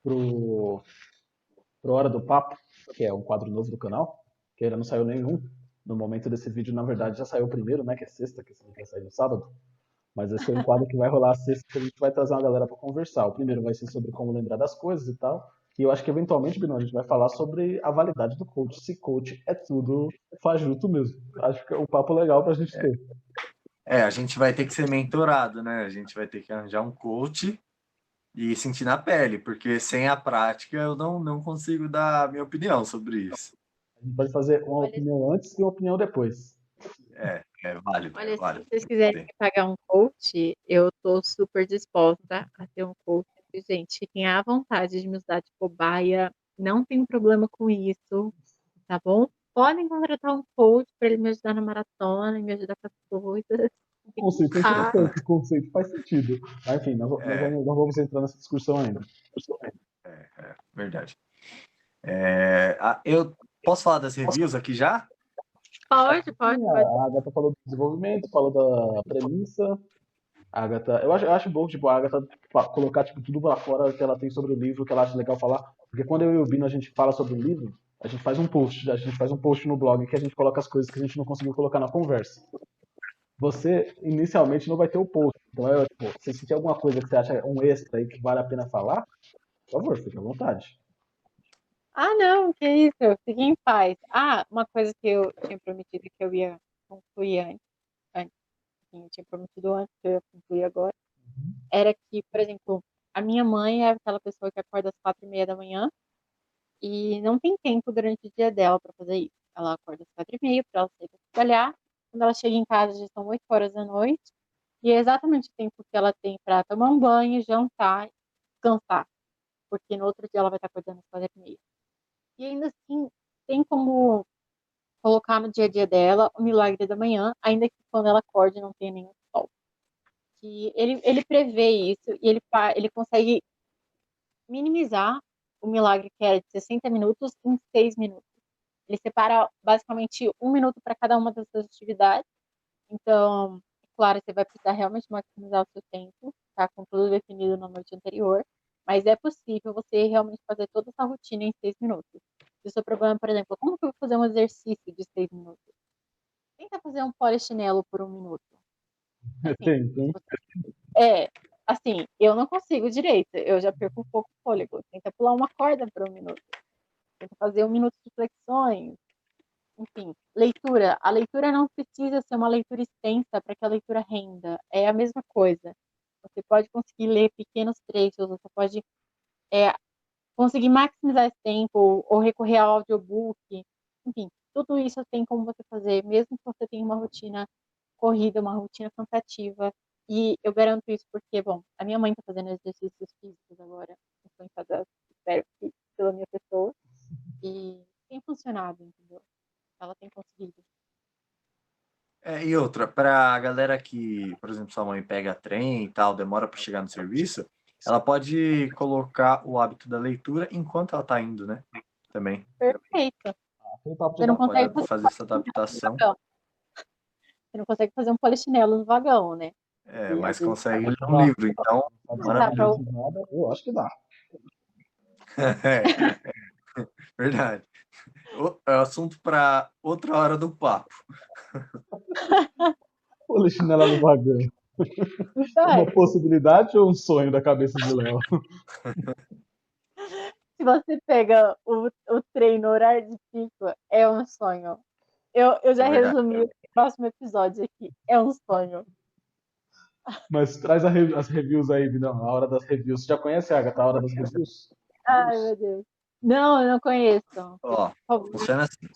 pro, pro Hora do Papo, que é um quadro novo do canal, que ainda não saiu nenhum. No momento desse vídeo, na verdade, já saiu o primeiro, né? Que é sexta, que esse vídeo vai sair no sábado. Mas esse é um quadro que vai rolar a sexta, que a gente vai trazer uma galera para conversar. O primeiro vai ser sobre como lembrar das coisas e tal. E eu acho que eventualmente, Bruno, a gente vai falar sobre a validade do coach. Se coach é tudo fajuto mesmo. Acho que é um papo legal pra gente ter. É, a gente vai ter que ser mentorado, né? A gente vai ter que arranjar um coach e sentir na pele, porque sem a prática eu não, não consigo dar a minha opinião sobre isso. A gente pode fazer uma Olha- opinião antes e uma opinião depois. É, é válido, é Olha, válido. se vocês quiserem pagar um coach, eu tô super disposta a ter um coach. Gente, fiquem à vontade de me usar de cobaia, não tem problema com isso, tá bom? Podem contratar um coach para ele me ajudar na maratona, me ajudar com as coisas. O conceito é Ah. interessante, o conceito faz sentido. Mas enfim, nós, nós É. vamos, não vamos entrar nessa discussão ainda. É, é, verdade. É, a- eu posso falar das reviews aqui já? Pode, pode, pode. A Agatha falou do desenvolvimento, falou da premissa. A Agatha, eu acho, eu acho bom, tipo, a Agatha colocar tipo, tudo lá fora que ela tem sobre o livro, que ela acha legal falar. Porque quando eu e o Bino a gente fala sobre o livro, a gente faz um post, a gente faz um post no blog que a gente coloca as coisas que a gente não conseguiu colocar na conversa. Você inicialmente não vai ter o post. Então, é, tipo, se sentir alguma coisa que você acha um extra aí que vale a pena falar, por favor, fique à vontade. Ah, não, que isso, fique em paz. Ah, uma coisa que eu tinha prometido que eu ia concluir antes, antes, assim, eu tinha prometido antes, que eu ia concluir agora, era que, por exemplo, a minha mãe é aquela pessoa que acorda às quatro e meia da manhã e não tem tempo durante o dia dela para fazer isso. Ela acorda às quatro e meia para ela sair para trabalhar. Quando ela chega em casa já são oito horas da noite e é exatamente o tempo que ela tem para tomar um banho, jantar, descansar, porque no outro dia ela vai estar acordando às quatro e meia. E ainda assim, tem como colocar no dia a dia dela o milagre da manhã, ainda que quando ela acorde não tenha nenhum sol. Que ele, ele prevê isso e ele, ele consegue minimizar o milagre que era de 60 minutos em 6 minutos. Ele separa basicamente um minuto para cada uma dessas atividades. Então, claro, você vai precisar realmente maximizar o seu tempo, tá? Com tudo definido na noite anterior. Mas é possível você realmente fazer toda essa rotina em seis minutos. Se o seu problema, por exemplo, como que eu vou fazer um exercício de seis minutos? Tenta fazer um polichinelo por um minuto. Assim, é, assim, eu não consigo direito, eu já perco um pouco o fôlego. Tenta pular uma corda por um minuto. Tenta fazer um minuto de flexões. enfim, leitura. A leitura não precisa ser uma leitura extensa para que a leitura renda. É a mesma coisa. Você pode conseguir ler pequenos trechos, você pode é, conseguir maximizar esse tempo ou, recorrer ao audiobook. Enfim, tudo isso tem como você fazer, mesmo que você tenha uma rotina corrida, uma rotina cansativa. E eu garanto isso porque, bom, a minha mãe está fazendo exercícios físicos agora, influenciada, espero que pela minha pessoa, e tem funcionado, entendeu? Ela tem conseguido. É, e outra, para a galera que, por exemplo, sua mãe pega trem e tal, demora para chegar no serviço, ela pode colocar o hábito da leitura enquanto ela está indo, né? Também. Perfeito. Você não consegue Pode fazer essa adaptação. Você não consegue fazer um polichinelo no vagão, né? É, mas consegue ler um livro, então. Maravilhoso. Eu acho que dá. É, é, verdade. O- É assunto para outra hora do papo. Polichinela no vagão. Uma possibilidade ou um sonho da cabeça de Léo? Se você pega o, o trem no horário de pico, é um sonho. Eu, eu já É resumi o próximo episódio aqui. É um sonho. Mas traz a as reviews aí, Vidão. A hora das reviews. Você já conhece, Agatha, a hora das reviews? Ai, meu Deus. Não, eu não conheço. Ó, funciona assim.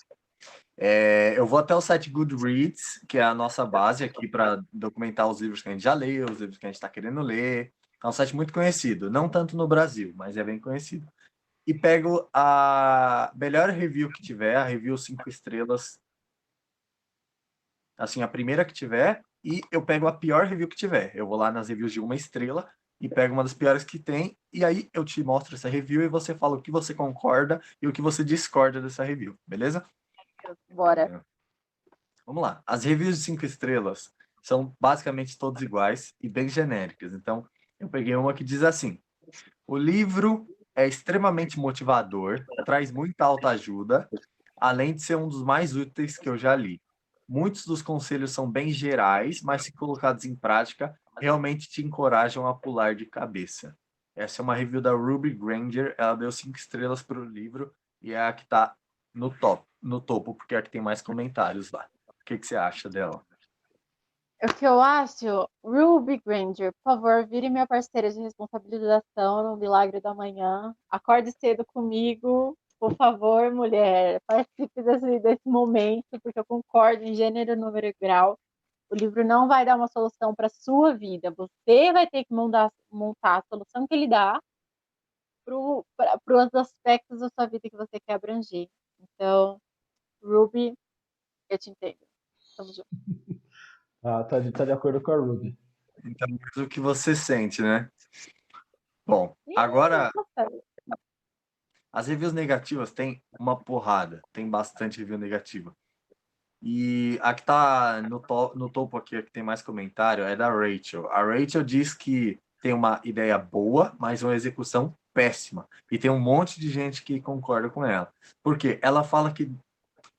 É, eu vou até o site Goodreads, que é a nossa base aqui para documentar os livros que a gente já leu, os livros que a gente está querendo ler. É um site muito conhecido, não tanto no Brasil, mas é bem conhecido. E pego a melhor review que tiver, a review cinco estrelas, assim, a primeira que tiver, e eu pego a pior review que tiver. Eu vou lá nas reviews de uma estrela e pego uma das piores que tem, e aí eu te mostro essa review e você fala o que você concorda e o que você discorda dessa review, beleza? Bora. Vamos lá. As reviews de cinco estrelas são basicamente todas iguais e bem genéricas. Então, eu peguei uma que diz assim: o livro é extremamente motivador, traz muita autoajuda, além de ser um dos mais úteis que eu já li. Muitos dos conselhos são bem gerais, mas se colocados em prática, realmente te encorajam a pular de cabeça. Essa é uma review da Ruby Granger. Ela deu cinco estrelas para o livro e é a que está no top, no topo, porque é a que tem mais comentários lá. O que, que você acha dela? O que eu acho, Ruby Granger, por favor, vire minha parceira de responsabilização no Milagre da Manhã. Acorde cedo comigo, por favor, mulher. Participe desse, desse momento, porque eu concordo em gênero, número e grau. O livro não vai dar uma solução para a sua vida. Você vai ter que montar, montar a solução que ele dá para os aspectos da sua vida que você quer abranger. Então, Ruby, eu te entendo. Tamo junto. Ah, tá de, tá de acordo com a Ruby. Então, mas o que você sente, né? Bom, agora as reviews negativas tem uma porrada, tem bastante review negativa. E a que tá no, to no topo aqui, a que tem mais comentário, é da Rachel. A Rachel diz que tem uma ideia boa, mas uma execução péssima. E tem um monte de gente que concorda com ela. Por quê? Ela fala que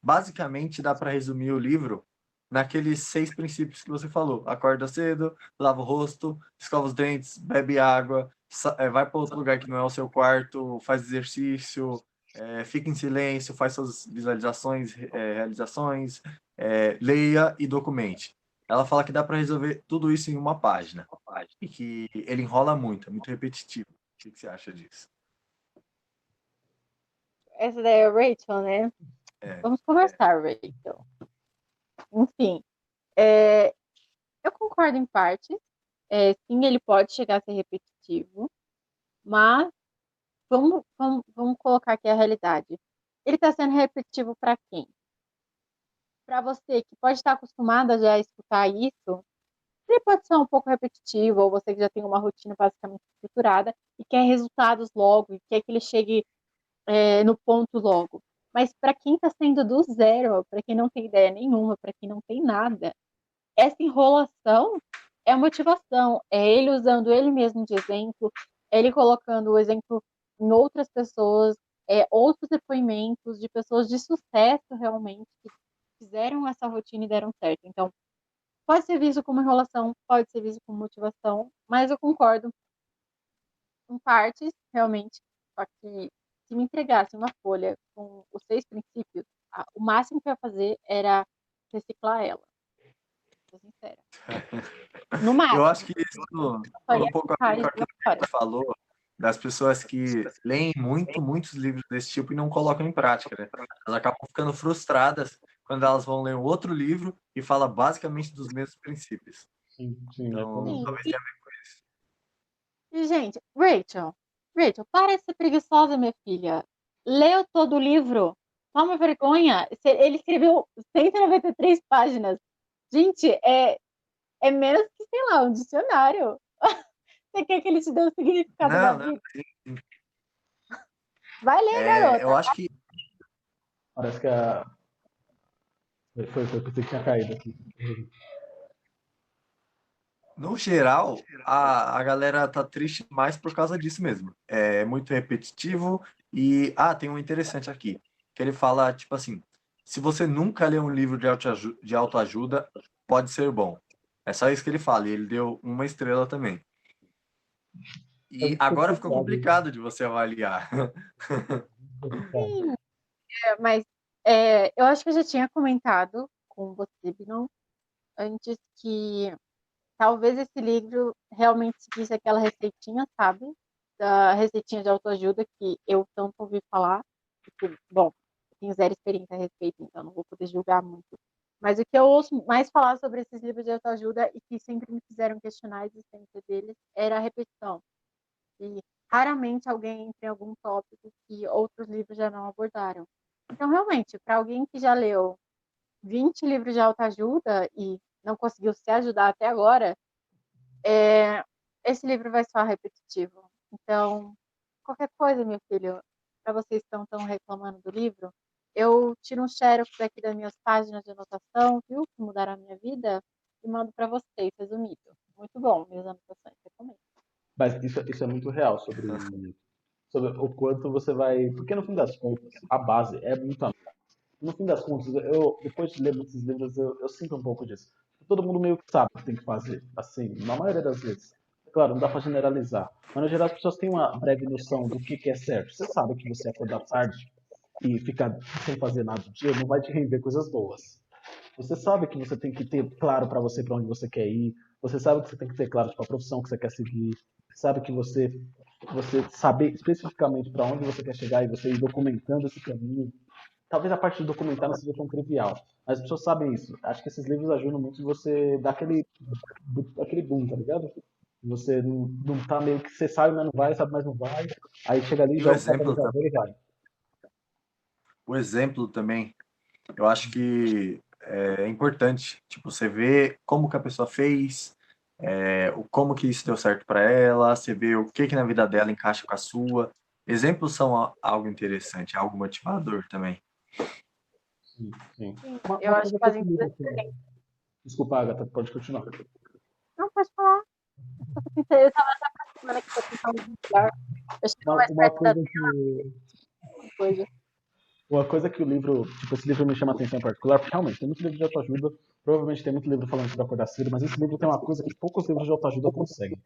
basicamente dá para resumir o livro naqueles seis princípios que você falou. Acorda cedo, lava o rosto, escova os dentes, bebe água, eh, vai para outro lugar que não é o seu quarto, faz exercício, eh, fica em silêncio, faz suas visualizações, eh, realizações, eh, leia e documente. Ela fala que dá para resolver tudo isso em uma página. E que ele enrola muito, é muito repetitivo. O que que você acha disso? essa daí é a Rachel, né? É. Vamos conversar, Rachel. Enfim, é, eu concordo em parte. É, sim, ele pode chegar a ser repetitivo, mas vamos, vamos, vamos colocar aqui a realidade. Ele está sendo repetitivo para quem? Para você que pode estar acostumada já a escutar isso, ele pode ser um pouco repetitivo, ou você que já tem uma rotina basicamente estruturada e quer resultados logo, e quer que ele chegue é, no ponto logo. Mas para quem está saindo do zero, para quem não tem ideia nenhuma, para quem não tem nada, essa enrolação é a motivação. É ele usando ele mesmo de exemplo, é ele colocando o exemplo em outras pessoas, é, outros depoimentos de pessoas de sucesso realmente que fizeram essa rotina e deram certo. Então, pode ser visto como enrolação, pode ser visto como motivação, mas eu concordo em partes, realmente, só que se me entregasse uma folha com os seis princípios, a- o máximo que eu ia fazer era reciclar ela. Sou sincera. No máximo. Eu acho que isso um pouco a que falou das pessoas que leem muito, muitos livros desse tipo e não colocam em prática, né? Elas acabam ficando frustradas quando elas vão ler um outro livro e fala basicamente dos mesmos princípios. Sim, sim, Então, Sim. talvez tenha a ver com isso. E, gente, Rachel, Rachel, para de ser preguiçosa, minha filha. Leu todo o livro. Toma vergonha. Ele escreveu 193 páginas. Gente, é, é menos que, sei lá, um dicionário. Você quer que ele te dê o significado da Não, não, vida? sim, sim. Vai ler, É, garota. eu acho que Parece que a. Foi, foi, foi, pensei que tinha caído aqui. No geral, a, a galera tá triste mais por causa disso mesmo. É muito repetitivo e ah, tem um interessante aqui, que ele fala tipo assim: se você nunca leu um livro de de autoajuda, pode ser bom. É só isso que ele fala, e ele deu uma estrela também. E Eu fico agora ficou preocupado. complicado de você avaliar. Sim, é, mas é, eu acho que eu já tinha comentado com você, Binon, antes que talvez esse livro realmente seguisse aquela receitinha, sabe? Da receitinha de autoajuda que eu tanto ouvi falar. Porque, bom, eu tenho zero experiência a respeito, então não vou poder julgar muito. Mas o que eu ouço mais falar sobre esses livros de autoajuda e que sempre me fizeram questionar a existência deles era a repetição. E raramente alguém entra em algum tópico que outros livros já não abordaram. Então, realmente, para alguém que já leu 20 livros de autoajuda e não conseguiu se ajudar até agora, é, esse livro vai soar repetitivo. Então, qualquer coisa, meu filho, para vocês que estão tão reclamando do livro, eu tiro um xerox aqui das minhas páginas de anotação, viu, que mudaram a minha vida, e mando para vocês, resumido. Muito bom, minhas anotações, recomendo. Mas isso, isso é muito real sobre, sobre o quanto você vai. Porque no fim das contas, a base é muito a No fim das contas, eu, depois de ler muitos livros, eu, eu sinto um pouco disso. Todo mundo meio que sabe o que tem que fazer, assim, na maioria das vezes. Claro, não dá pra generalizar. Mas no geral as pessoas têm uma breve noção do que, que é certo. Você sabe que você acordar tarde e ficar sem fazer nada o dia não vai te render coisas boas. Você sabe que você tem que ter claro pra você pra onde você quer ir. Você sabe que você tem que ter claro tipo, a profissão que você quer seguir. Sabe que você você saber especificamente pra onde você quer chegar e você ir documentando esse caminho. Talvez a parte de documentar não seja tão trivial, mas as pessoas sabem isso. Acho que esses livros ajudam muito você dar aquele aquele boom, tá ligado? Você não, não tá meio que você sabe, mas não vai, sabe, mas não vai. Aí chega ali, E joga o exemplo catalisador e vai. O exemplo também, eu acho que é importante. Tipo, você vê como que a pessoa fez, é, o como que isso deu certo para ela, você vê o que que na vida dela encaixa com a sua. Exemplos são algo interessante, algo motivador também. Sim, sim. Eu acho que que fazem tem- Desculpa, Agatha, pode continuar. Não, pode falar. Eu tô tentando- Eu tava até aproximando aqui pra tentar um lugar. Eu Uma, mais uma perto da coisa que coisa. Uma coisa que o livro, tipo, esse livro me chama a atenção em particular, porque realmente tem muito livro de autoajuda, provavelmente tem muito livro falando sobre acordar cedo, mas esse livro tem uma coisa que poucos livros de autoajuda conseguem.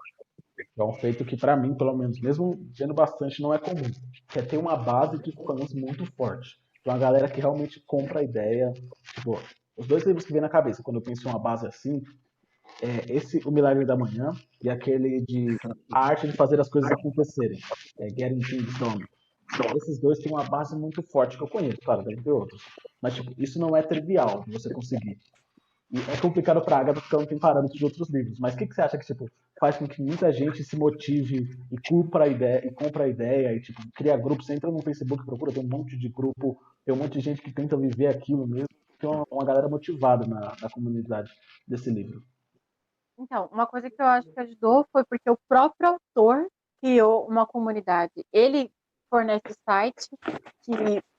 É um feito que, pra mim, pelo menos, mesmo vendo bastante, não é comum. Que é ter uma base de fãs muito forte. Então, a galera que realmente compra a ideia. Tipo, os dois livros que vem na cabeça quando eu penso em uma base assim, é esse, O Milagre da Manhã, e aquele de A Arte de Fazer as Coisas Acontecerem, é Getting Things Done. Esses dois têm uma base muito forte que eu conheço, claro, deve ter outros. Mas, tipo, isso não é trivial você conseguir. E é complicado pra Agatha porque ela não tem parâmetros de outros livros. Mas o que, que você acha que, tipo, faz com que muita gente se motive e compra a ideia, e compra a ideia e, tipo, cria grupos? Você entra no Facebook, procura, tem um monte de grupo, tem um monte de gente que tenta viver aquilo mesmo. Tem uma, uma galera motivada na, na comunidade desse livro. Então, uma coisa que eu acho que ajudou foi porque o próprio autor criou uma comunidade. Ele fornece o site que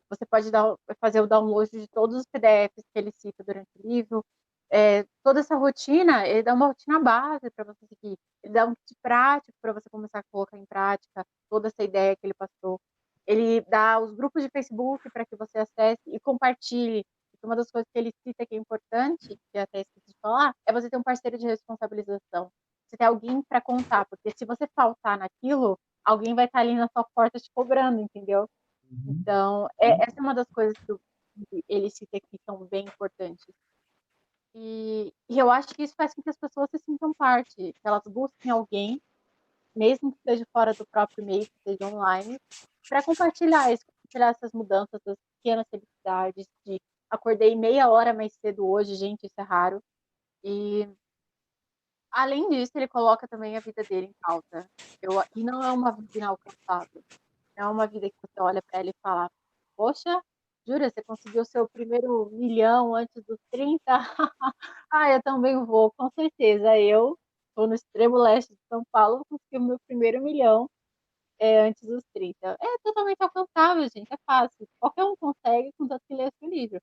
você pode dar, fazer o download de todos os PDFs que ele cita durante o livro. É, toda essa rotina, ele dá uma rotina base para você seguir. Ele dá um kit prático para você começar a colocar em prática toda essa ideia que ele passou. Ele dá os grupos de Facebook para que você acesse e compartilhe. Uma das coisas que ele cita que é importante, que até esqueci de falar, é você ter um parceiro de responsabilização. Você ter alguém para contar, porque se você faltar naquilo, alguém vai estar ali na sua porta te cobrando, entendeu? Então, é- essa é uma das coisas que ele cita aqui são bem importantes. E, e eu acho que isso faz com que as pessoas se sintam parte, que elas busquem alguém, mesmo que seja fora do próprio meio, que seja online, para compartilhar isso, compartilhar essas mudanças, essas pequenas felicidades, de acordei meia hora mais cedo hoje, gente, isso é raro. E além disso, ele coloca também a vida dele em pauta. Eu, e não é uma vida inalcançável. É uma vida que você olha para ela e fala: Poxa, jura, você conseguiu o seu primeiro milhão antes dos 30? ah, eu também vou, com certeza. Eu estou no extremo leste de São Paulo, consegui o meu primeiro milhão é, antes dos 30. É totalmente alcançável, gente, é fácil. Qualquer um consegue, contanto que lê esse livro.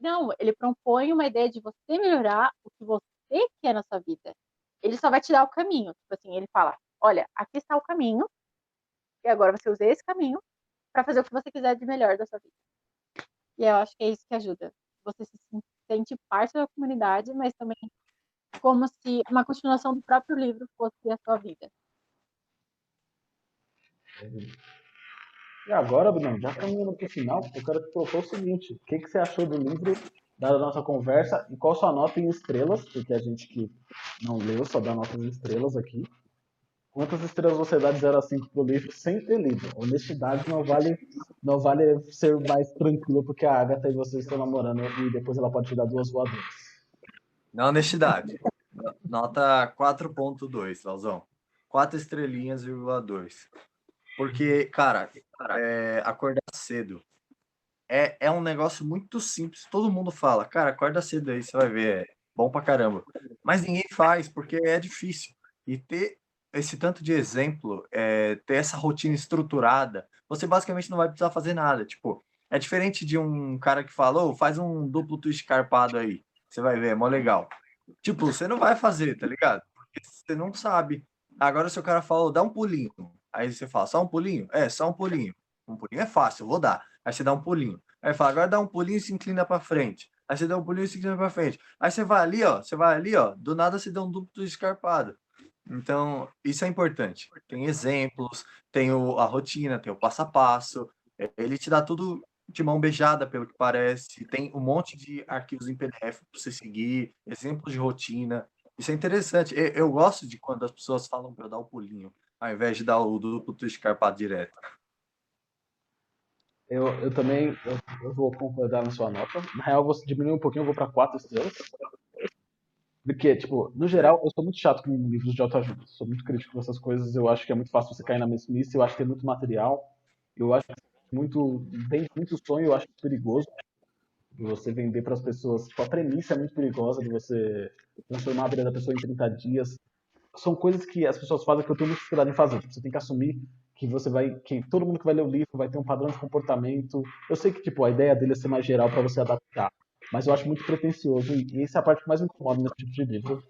Não, ele propõe uma ideia de você melhorar o que você quer na sua vida. Ele só vai te dar o caminho. Tipo assim, ele fala: olha, aqui está o caminho, e agora você usa esse caminho para fazer o que você quiser de melhor da sua vida. E eu acho que é isso que ajuda. Você se sente parte da comunidade, mas também como se uma continuação do próprio livro fosse a sua vida. E agora, Bruno, já caminhando para o final, eu quero te propor o seguinte: o que, que você achou do livro, da nossa conversa, e qual sua nota em estrelas? Porque a gente que não leu só dá notas em estrelas aqui. Quantas estrelas você dá de 0 a 5 pro livro sem ter lido? Honestidade não vale, não vale ser mais tranquilo porque a Agatha e você estão namorando e depois ela pode te dar duas voadoras. Na honestidade. Nota 4.2, Lauzão. 4 estrelinhas, vírgula 2. Porque, cara, é, acordar cedo é, é um negócio muito simples. Todo mundo fala, cara, acorda cedo aí, você vai ver, é bom pra caramba. Mas ninguém faz, porque é difícil. E ter esse tanto de exemplo, é, ter essa rotina estruturada, você basicamente não vai precisar fazer nada. Tipo, é diferente de um cara que falou, faz um duplo twist carpado aí. Você vai ver, é mó legal. Tipo, você não vai fazer, tá ligado? Porque você não sabe. Agora, se o cara falou, dá um pulinho. Aí você fala, só um pulinho? É, só um pulinho. Um pulinho é fácil, eu vou dar. Aí você dá um pulinho. Aí fala, agora dá um pulinho e se inclina para frente. Aí você dá um pulinho e se inclina para frente. Aí você vai ali, ó, você vai ali, ó, do nada você dá um duplo escarpado. Então, isso é importante. Tem exemplos, tem o, a rotina, tem o passo a passo. É, ele te dá tudo de mão beijada, pelo que parece. Tem um monte de arquivos em PDF para você seguir, exemplos de rotina. Isso é interessante. Eu, eu gosto de quando as pessoas falam para eu dar o pulinho, ao invés de dar o duplo escarpado direto. Eu, eu também eu, eu vou concordar na sua nota. Na real, eu vou diminuir um pouquinho, eu vou para quatro estrelas. Porque, tipo, no geral, eu sou muito chato com livros de autoajuda. Sou muito crítico com essas coisas. Eu acho que é muito fácil você cair na mesmice. Eu acho que tem muito material. Eu acho muito, tem muito sonho. Eu acho perigoso você vender para as pessoas. Tipo, a premissa é muito perigosa de você transformar a vida da pessoa em 30 dias. São coisas que as pessoas fazem que eu tenho muita dificuldade em fazer. Tipo, você tem que assumir que você vai, que todo mundo que vai ler o livro vai ter um padrão de comportamento. Eu sei que tipo a ideia dele é ser mais geral para você adaptar, mas eu acho muito pretencioso e essa é a parte que mais me incomoda nesse tipo de livro.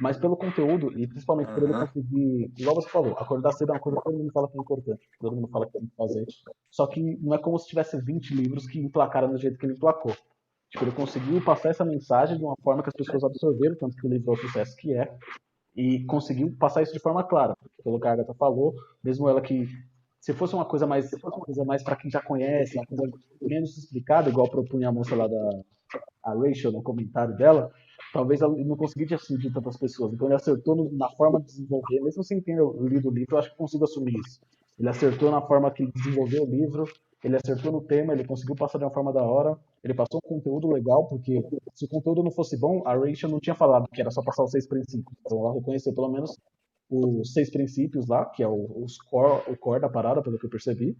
Mas pelo conteúdo e principalmente por ele conseguir, igual você falou, acordar cedo é uma coisa que todo mundo fala que é importante, todo mundo fala que é muito fazer. Só que não é como se tivesse 20 livros que emplacaram do jeito que ele emplacou. Tipo, ele conseguiu passar essa mensagem de uma forma que as pessoas absorveram, tanto que o livro é o sucesso que é, e conseguiu passar isso de forma clara, pelo que a Agatha falou, mesmo ela que se fosse uma coisa mais, se fosse uma coisa mais para quem já conhece, uma coisa menos explicada, igual propunha a moça lá da a Rachel no comentário dela, talvez ela não conseguisse atingir tantas pessoas. Então ele acertou no, na forma de desenvolver, mesmo sem ter lido o livro, eu acho que consigo assumir isso. Ele acertou na forma que desenvolveu o livro, ele acertou no tema, ele conseguiu passar de uma forma da hora, ele passou um conteúdo legal, porque se o conteúdo não fosse bom, a Rachel não tinha falado que era só passar os seis princípios. Então ela reconheceu pelo menos os seis princípios lá, que é o, os core, o core da parada, pelo que eu percebi.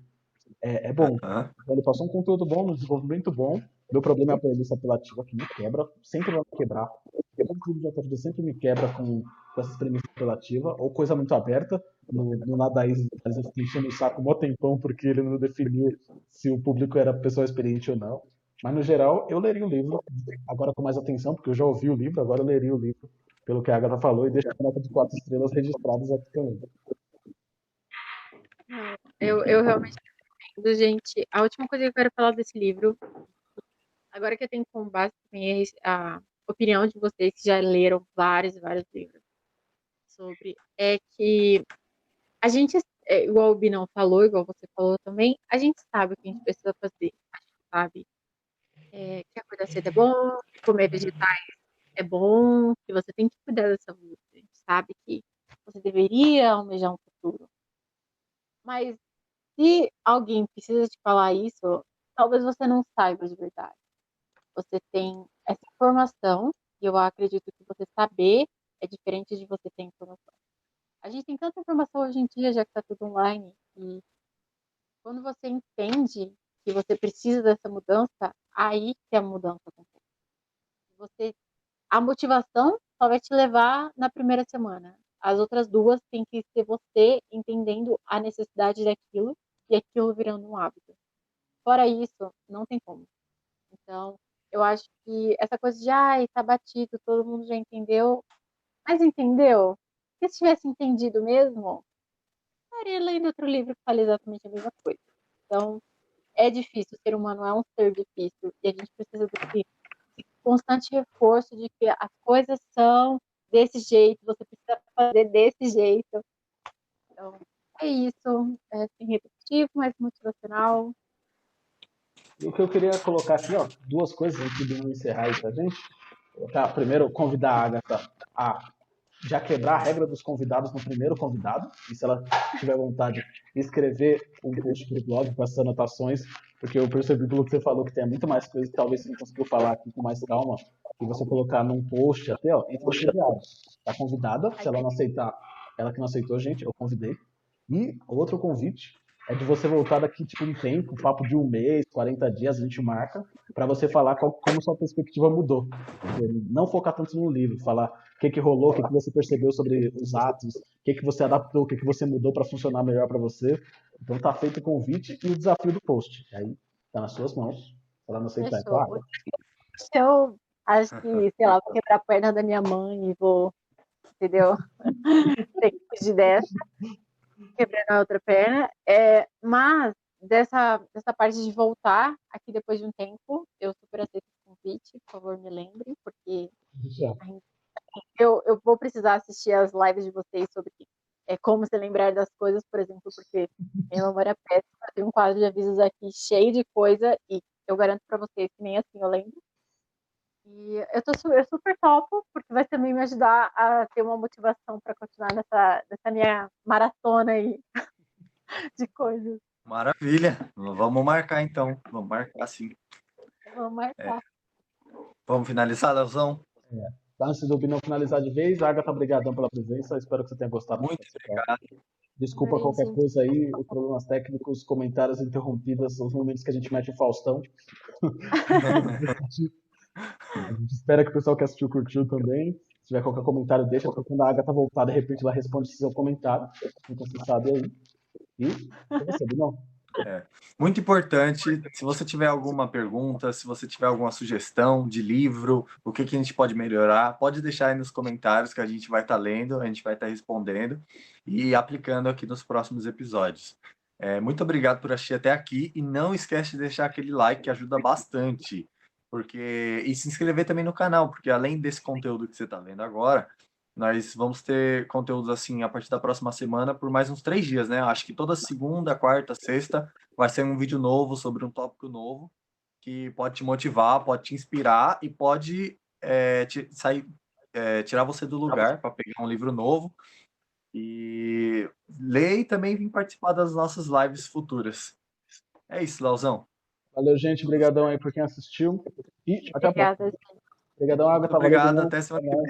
É, é bom. Então ele passou um conteúdo bom, um desenvolvimento bom. Meu problema é a playlist apelativa que me quebra, sempre vai me quebrar. O livro de sempre me quebra com, com essas premissas apelativas, ou coisa muito aberta. No, no Nadaís, a gente enchendo o saco mó tempão porque ele não definiu se o público era pessoa experiente ou não. Mas no geral, eu leria o livro, agora com mais atenção, porque eu já ouvi o livro, agora eu leria o livro, pelo que a Agatha falou, e deixo a nota de quatro estrelas registradas aqui também. Eu, eu realmente recomendo, gente. A última coisa que eu quero falar desse livro, agora que eu tenho como base também a opinião de vocês que já leram vários, vários livros sobre, é que a gente, é, igual o Binão falou, igual você falou também, a gente sabe o que a gente precisa fazer, sabe é, que acordar cedo é bom, comer vegetais é bom, que você tem que cuidar da saúde. A gente sabe que você deveria almejar um futuro. Mas se alguém precisa te falar isso, talvez você não saiba de verdade. Você tem essa informação, e eu acredito que você saber é diferente de você ter informação. A gente tem tanta informação hoje em dia, já que está tudo online, e quando você entende que você precisa dessa mudança, aí que a mudança acontece. Você, a motivação só vai te levar na primeira semana. As outras duas tem que ser você entendendo a necessidade daquilo e aquilo virando um hábito. Fora isso, não tem como. Então, eu acho que essa coisa de, ai, tá batido, todo mundo já entendeu. Mas entendeu? Se tivesse entendido mesmo, estaria lendo outro livro que fala exatamente a mesma coisa. Então, é difícil, o ser humano é um ser difícil e a gente precisa desse constante reforço de que as coisas são desse jeito, você precisa fazer desse jeito. Então, é isso. É assim, repetitivo, mas motivacional. O que eu queria colocar aqui, ó, duas coisas antes de encerrar aí pra gente. Tá, primeiro, convidar a Agatha a já quebrar a regra dos convidados no primeiro convidado, e se ela tiver vontade, escrever um post para o blog com essas anotações, porque eu percebi pelo que você falou que tem muito mais coisas que talvez você não conseguiu falar aqui com mais calma, e você colocar num post até, ó, entre os convidados. Tá convidada, se ela não aceitar, ela que não aceitou, gente, eu convidei. E outro convite é de você voltar daqui, tipo, um tempo, papo de um mês, 40 dias, a gente marca, para você falar qual, como sua perspectiva mudou. Não focar tanto no livro, falar o que, que rolou, o que, que você percebeu sobre os atos, o que, que você adaptou, o que, que você mudou para funcionar melhor para você. Então tá feito o convite e o desafio do post. Aí tá nas suas mãos. Ela não aceitar, é claro. Eu acho que, sei lá, vou quebrar a perna da minha mãe e vou, entendeu? Tem que fugir dessa quebrando a outra perna. É, mas dessa, dessa parte de voltar aqui depois de um tempo, eu super aceito o convite, por favor, me lembrem, porque eu, eu vou precisar assistir as lives de vocês sobre é, como se lembrar das coisas, por exemplo, porque minha memória é péssima, tem um quadro de avisos aqui cheio de coisa e eu garanto para vocês que nem assim eu lembro. E eu tô eu super topo, porque vai também me ajudar a ter uma motivação para continuar nessa, nessa minha maratona aí de coisas. Maravilha. Vamos marcar então. Vamos marcar sim. Vamos marcar. É. Vamos finalizar, Leozão? É. Antes do não finalizar de vez, Agatha, obrigadão pela presença. Espero que você tenha gostado. Muito obrigado. Desculpa qualquer coisa aí, os problemas técnicos, comentários interrompidos, os momentos que a gente mete o Faustão. A gente espera que o pessoal que assistiu curtiu também. Se tiver qualquer comentário, deixa, porque quando a Agatha voltar, de repente ela responde seu comentário. Então você sabe aí. E você, não. É. Muito importante, se você tiver alguma pergunta, se você tiver alguma sugestão de livro, o que, que a gente pode melhorar, pode deixar aí nos comentários que a gente vai estar tá lendo, a gente vai estar tá respondendo e aplicando aqui nos próximos episódios. É, muito obrigado por assistir até aqui e não esquece de deixar aquele like que ajuda bastante porque e se inscrever também no canal, porque além desse conteúdo que você está vendo agora, nós vamos ter conteúdos assim a partir da próxima semana por mais uns três dias, né? Acho que toda segunda, quarta, sexta vai ser um vídeo novo sobre um tópico novo que pode te motivar, pode te inspirar e pode é, te, sair, é, tirar você do lugar para pegar um livro novo e ler e também vir participar das nossas lives futuras. É isso, Lauzão. Valeu, gente. Obrigadão aí por quem assistiu. E até a próxima. Obrigadão, Agatha. Obrigado, até semana que vem.